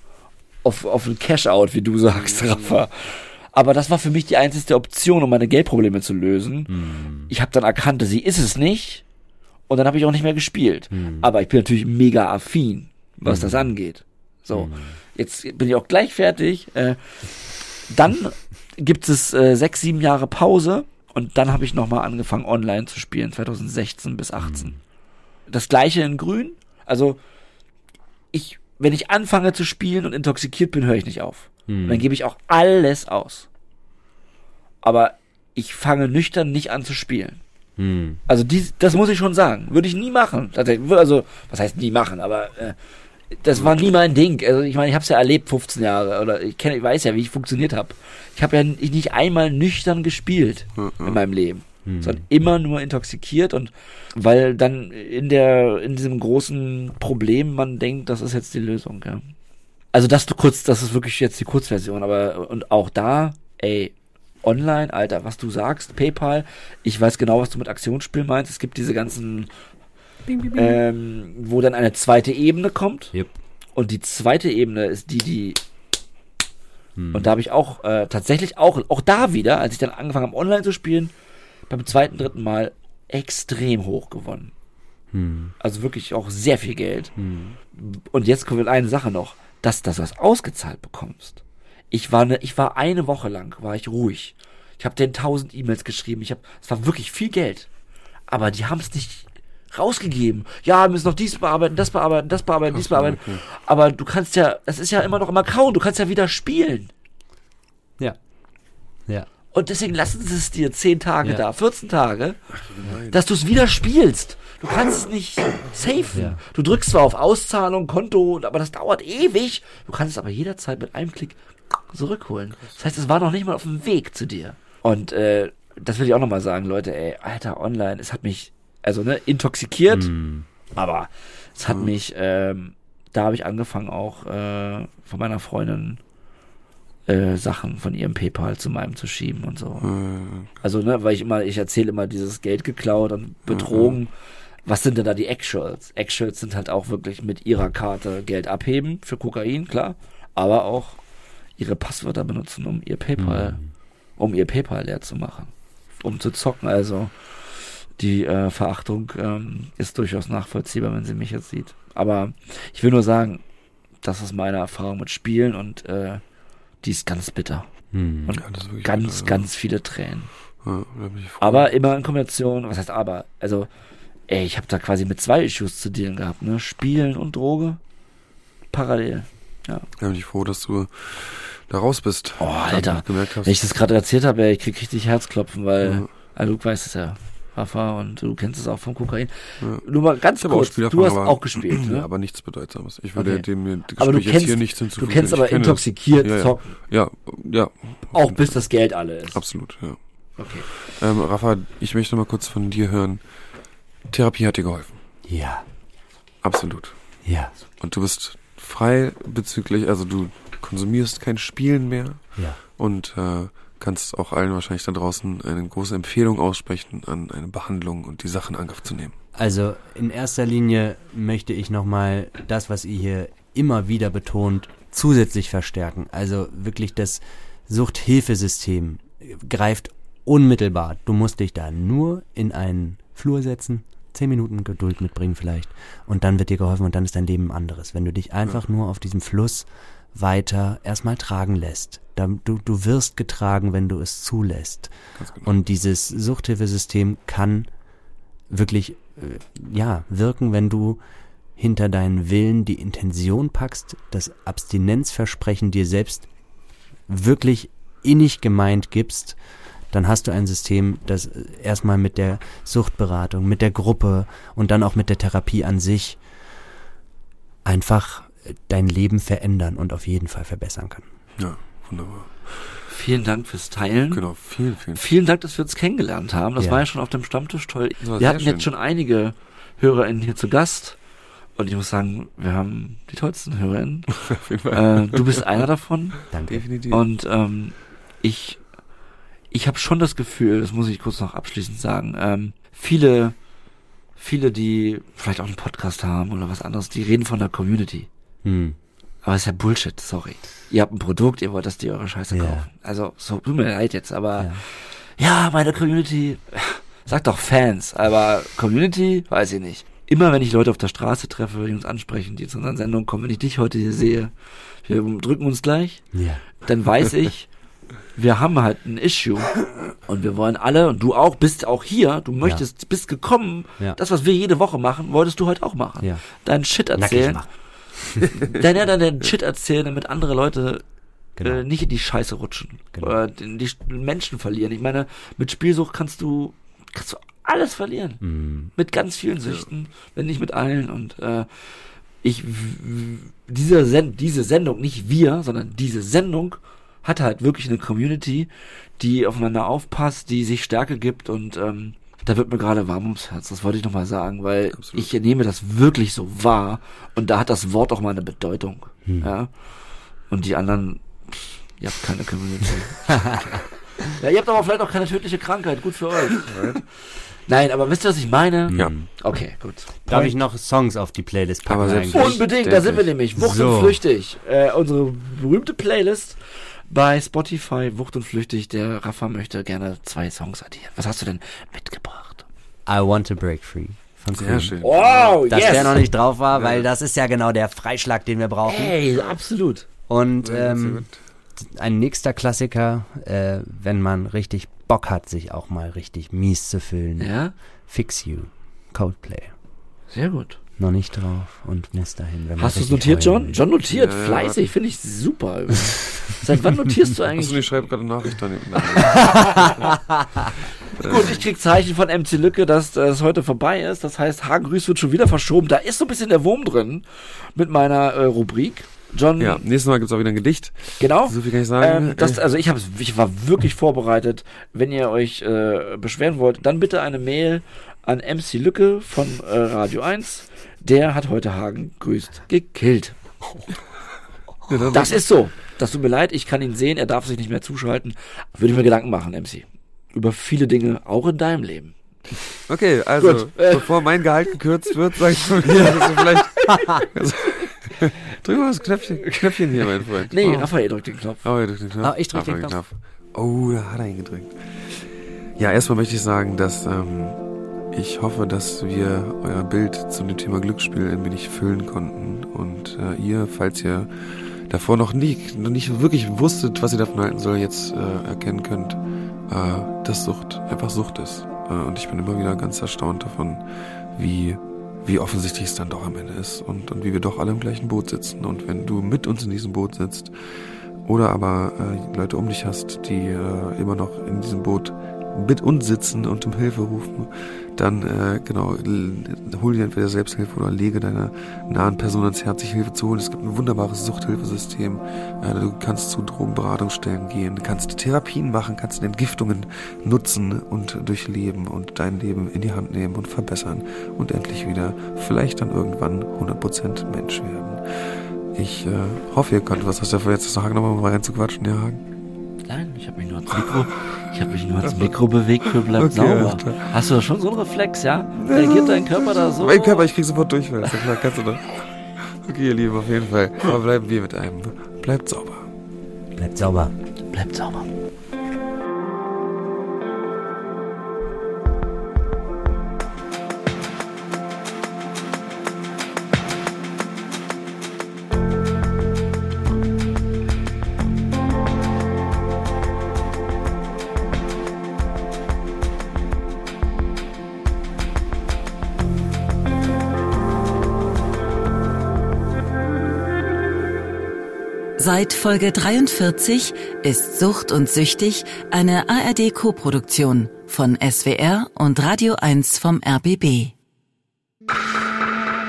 auf, auf ein Cash-Out, wie du sagst, Rafa. Aber das war für mich die einzige Option, um meine Geldprobleme zu lösen. Ich habe dann erkannt, sie ist es nicht. Und dann habe ich auch nicht mehr gespielt. Aber ich bin natürlich mega affin, was das angeht. So, jetzt bin ich auch gleich fertig. Äh, dann gibt es äh, sechs, sieben Jahre Pause und dann habe ich nochmal angefangen online zu spielen, 2016 bis 18. Das gleiche in grün. Also ich, wenn ich anfange zu spielen und intoxikiert bin, höre ich nicht auf. Und dann gebe ich auch alles aus. Aber ich fange nüchtern nicht an zu spielen. Hm. Also dies, das muss ich schon sagen. Würde ich nie machen. Tatsächlich. Also, was heißt nie machen, aber äh, das war nie mein Ding. Also ich meine, ich habe es ja erlebt, 15 Jahre. Oder ich kenne, ich weiß ja, wie ich funktioniert habe. Ich habe ja nicht einmal nüchtern gespielt in meinem Leben. Sondern immer nur intoxikiert und weil dann in der, in diesem großen Problem man denkt, das ist jetzt die Lösung, ja. Also das du kurz, das ist wirklich jetzt die Kurzversion, aber und auch da, ey, online, Alter, was du sagst, PayPal, ich weiß genau, was du mit Aktionsspiel meinst. Es gibt diese ganzen, ähm, wo dann eine zweite Ebene kommt. Yep. Und die zweite Ebene ist die, die Hm. und da habe ich auch äh, tatsächlich auch auch da wieder, als ich dann angefangen habe online zu spielen, beim zweiten, dritten Mal extrem hoch gewonnen. Hm. Also wirklich auch sehr viel Geld. Hm. Und jetzt kommt eine Sache noch, dass das was ausgezahlt bekommst. Ich war ne, ich war eine Woche lang war ich ruhig. Ich habe denen tausend E-Mails geschrieben. Ich habe, es war wirklich viel Geld, aber die haben es nicht rausgegeben. Ja, wir müssen noch dies bearbeiten, das bearbeiten, das bearbeiten, dies bearbeiten. Aber du kannst ja, das ist ja immer noch im Account. Du kannst ja wieder spielen. Ja. Ja. Und deswegen lassen sie es dir 10 Tage Ja. da, 14 Tage, dass du es wieder spielst. Du kannst es nicht safen. Ja. Du drückst zwar auf Auszahlung, Konto, aber das dauert ewig. Du kannst es aber jederzeit mit einem Klick zurückholen. Das heißt, es war noch nicht mal auf dem Weg zu dir. Und äh, das will ich auch nochmal sagen, Leute, ey, Alter, online, es hat mich, also ne, intoxikiert, Hm. aber es hat mich, ähm, da habe ich angefangen auch äh, von meiner Freundin äh, Sachen von ihrem PayPal zu meinem zu schieben und so. Äh, Also, ne, weil ich immer, ich erzähle immer dieses Geld geklaut und betrogen. Was sind denn da die Actuals? Actuals sind halt auch wirklich mit ihrer Karte Geld abheben für Kokain, klar. Aber auch ihre Passwörter benutzen, um ihr PayPal, um ihr PayPal leer zu machen. Um zu zocken. Also, die äh, Verachtung ähm, ist durchaus nachvollziehbar, wenn sie mich jetzt sieht. Aber ich will nur sagen, das ist meine Erfahrung mit Spielen und äh, die ist ganz bitter. Hm. Und Ja, das ist wirklich ganz, bitter, ja. ganz viele Tränen. ja, da bin ich froh. Aber immer in Kombination, was heißt aber? Also, ey, ich habe da quasi mit zwei Issues zu dealen gehabt, ne? Spielen und Droge. Parallel. da bin ich froh, dass du da raus bist. Oh, Alter. Gemerkt hast. Wenn ich das gerade erzählt habe, ey, ich krieg richtig Herzklopfen, weil, Ja. du weißt es ja. Rafa, und du kennst es auch vom Kokain. Ja. Nur mal ganz kurz, du hast aber- auch gespielt, ne? aber nichts Bedeutsames. Ich würde Okay. dem Gespräch Aber du jetzt kennst, hier nichts du hinzufügen. kennst Ich aber kenne intoxikiert Ja, ja. zocken, Ja, ja, auch bis das Geld alle ist. absolut, ja. Okay. Ähm, Rafa, ich möchte mal kurz von dir hören. Therapie hat dir geholfen. Ja, Absolut. ja, Und du bist frei bezüglich, also du konsumierst kein Spielen mehr ja. und äh, kannst auch allen wahrscheinlich da draußen eine große Empfehlung aussprechen, an eine Behandlung und die Sachen in Angriff zu nehmen. Also in erster Linie möchte ich nochmal das, was ihr hier immer wieder betont, zusätzlich verstärken. Also wirklich das Suchthilfesystem greift unmittelbar. Du musst dich da nur in einen Flur setzen, zehn Minuten Geduld mitbringen vielleicht und dann wird dir geholfen und dann ist dein Leben ein anderes. Wenn du dich einfach nur auf diesem Fluss weiter erstmal tragen lässt. Du, du wirst getragen, wenn du es zulässt. Genau. Und dieses Suchthilfesystem kann wirklich äh, ja wirken, wenn du hinter deinen Willen die Intention packst, das Abstinenzversprechen dir selbst wirklich innig gemeint gibst, dann hast du ein System, das äh, erstmal mit der Suchtberatung, mit der Gruppe und dann auch mit der Therapie an sich einfach dein Leben verändern und auf jeden Fall verbessern kann. Ja, wunderbar. Vielen Dank fürs Teilen. Genau, vielen, vielen Vielen Dank, dass wir uns kennengelernt haben. Das Ja. war ja schon auf dem Stammtisch toll. Wir hatten schön. jetzt schon einige HörerInnen hier zu Gast. Und ich muss sagen, wir haben die tollsten HörerInnen. Auf jeden Fall. äh, du bist einer davon. Danke. Definitiv. Und ähm, ich, ich habe schon das Gefühl, das muss ich kurz noch abschließend sagen, ähm, viele, viele, die vielleicht auch einen Podcast haben oder was anderes, die reden von der Community. Hm. Aber es ist ja Bullshit, sorry. Ihr habt ein Produkt, ihr wollt, dass die eure Scheiße Ja. kaufen. Also, so, tut mir leid jetzt, aber Ja. ja, meine Community, sagt doch Fans, aber Community, weiß ich nicht. Immer wenn ich Leute auf der Straße treffe, die uns ansprechen, die zu unseren Sendungen kommen, wenn ich dich heute hier sehe, wir drücken uns gleich, Ja. dann weiß ich, wir haben halt ein Issue und wir wollen alle, und du auch, bist auch hier, du möchtest, bist gekommen, Ja. das, was wir jede Woche machen, wolltest du heute auch machen. Ja. Deinen Shit Nackig erzählen. machen. Dein, ja, deinen Shit erzählen, damit andere Leute Genau. äh, nicht in die Scheiße rutschen. Genau. Oder die, die Menschen verlieren. Ich meine, mit Spielsucht kannst du, kannst du alles verlieren. Hm. Mit ganz vielen Süchten, wenn nicht mit allen. Und äh, ich, diese, Send diese Sendung, nicht wir, sondern diese Sendung hat halt wirklich eine Community, die aufeinander aufpasst, die sich Stärke gibt und ähm, da wird mir gerade warm ums Herz. Das wollte ich nochmal sagen, weil Absolut. ich nehme das wirklich so wahr und da hat das Wort auch mal eine Bedeutung. Ja. Und die anderen, pff, ihr habt keine Community. ja, ihr habt aber vielleicht auch keine tödliche Krankheit. Gut für euch. Nein, aber wisst ihr, was ich meine? Ja. Okay, gut. Darf ich noch Songs auf die Playlist packen? Aber? Unbedingt, da sind wir nämlich. Wucht So. und Flüchtig. Äh, unsere berühmte Playlist bei Spotify, Wucht und Flüchtig. Der Rafa möchte gerne zwei Songs addieren. Was hast du denn mitgebracht? I Want to Break Free. Von Sehr Queen. schön. Wow, Dass der noch nicht drauf war, weil Ja. das ist ja genau der Freischlag, den wir brauchen. Hey, absolut. Und Ja, ähm, ein nächster Klassiker, äh, wenn man richtig Bock hat, sich auch mal richtig mies zu fühlen. Ja, Fix You, Coldplay. sehr gut. Noch nicht drauf und muss dahin. Hast du es notiert, John? will. John notiert, Ja, ja, fleißig, finde ich super. Seit wann notierst du Achso, eigentlich? ich schreibe gerade eine Nachricht daneben. Gut, ich krieg Zeichen von MC Lücke, dass das heute vorbei ist. Das heißt, Hagengrüß wird schon wieder verschoben. Da ist so ein bisschen der Wurm drin mit meiner äh, Rubrik. John, ja, nächstes Mal gibt's auch wieder ein Gedicht. genau. So viel kann ich sagen. Ähm, das, also ich, hab's, ich war wirklich vorbereitet. Wenn ihr euch äh, beschweren wollt, dann bitte eine Mail an MC Lücke von äh, Radio 1. Der hat heute Hagen grüßt gekillt. ja, Das ist so. Das tut mir leid, ich kann ihn sehen, er darf sich nicht mehr zuschalten. Würde ich mir Gedanken machen, MC. Über viele Dinge, auch in deinem Leben. Okay, also Gut, äh. bevor mein Gehalt gekürzt wird, sag ich mal, ja. dass du vielleicht. Also, drück mal das Knöpfchen, Knöpfchen hier, mein Freund. Nee, oh. Raphael drückt den Knopf. Oh, er drückt den Knopf. Ah, ich drück den Raphael Knopf. Oh, da hat er ihn gedrückt. Ja, erstmal möchte ich sagen, dass ähm, ich hoffe, dass wir euer Bild zu dem Thema Glücksspiel ein wenig füllen konnten. Und äh, ihr, falls ihr davor noch nicht, noch nicht wirklich wusstet, was ihr davon halten soll, jetzt äh, erkennen könnt, äh, dass Sucht einfach Sucht ist. Äh, und ich bin immer wieder ganz erstaunt davon, wie, wie offensichtlich es dann doch am Ende ist und, und wie wir doch alle im gleichen Boot sitzen. Und wenn du mit uns in diesem Boot sitzt oder aber äh, Leute um dich hast, die äh, immer noch in diesem Boot mit uns sitzen und um Hilfe rufen, dann äh, genau, hol dir entweder Selbsthilfe oder lege deiner nahen Person ans Herz, sich Hilfe zu holen. Es gibt ein wunderbares Suchthilfesystem. Äh, du kannst zu Drogenberatungsstellen gehen, kannst Therapien machen, kannst Entgiftungen nutzen und durchleben und dein Leben in die Hand nehmen und verbessern und endlich wieder vielleicht dann irgendwann 100% Mensch werden. Ich äh, hoffe, ihr könnt was aus der letzten Tag nochmal mal reinzuquatschen, ja, Hagen. Nein, ich habe mich nur ans Mikro, ich habe mich nur ans Mikro bewegt für bleibt okay, sauber. Hast du da schon so einen Reflex, ja? Reagiert dein Körper da so? Mein Körper, ich krieg sofort durch, ist ja klar, kannst du doch. Okay, ihr Lieben, auf jeden Fall. Aber bleiben wir mit einem. Bleibt sauber. Bleibt sauber. Bleibt sauber. Seit Folge 43 ist Sucht und Süchtig eine ARD-Koproduktion von SWR und Radio 1 vom RBB.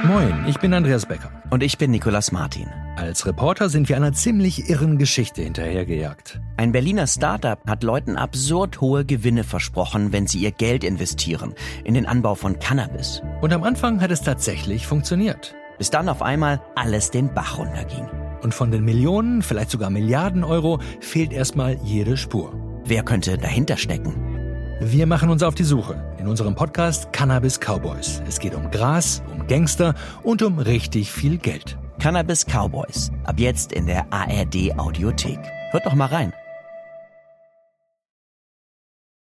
Moin, ich bin Andreas Becker. Und ich bin Nicolas Martin. Als Reporter sind wir einer ziemlich irren Geschichte hinterhergejagt. Ein Berliner Startup hat Leuten absurd hohe Gewinne versprochen, wenn sie ihr Geld investieren in den Anbau von Cannabis. Und am Anfang hat es tatsächlich funktioniert. Bis dann auf einmal alles den Bach runterging. Und von den Millionen, vielleicht sogar Milliarden Euro fehlt erstmal jede Spur. Wer könnte dahinter stecken? Wir machen uns auf die Suche in unserem Podcast Cannabis Cowboys. Es geht um Gras, um Gangster und um richtig viel Geld. Cannabis Cowboys. Ab jetzt in der ARD Audiothek. Hört doch mal rein.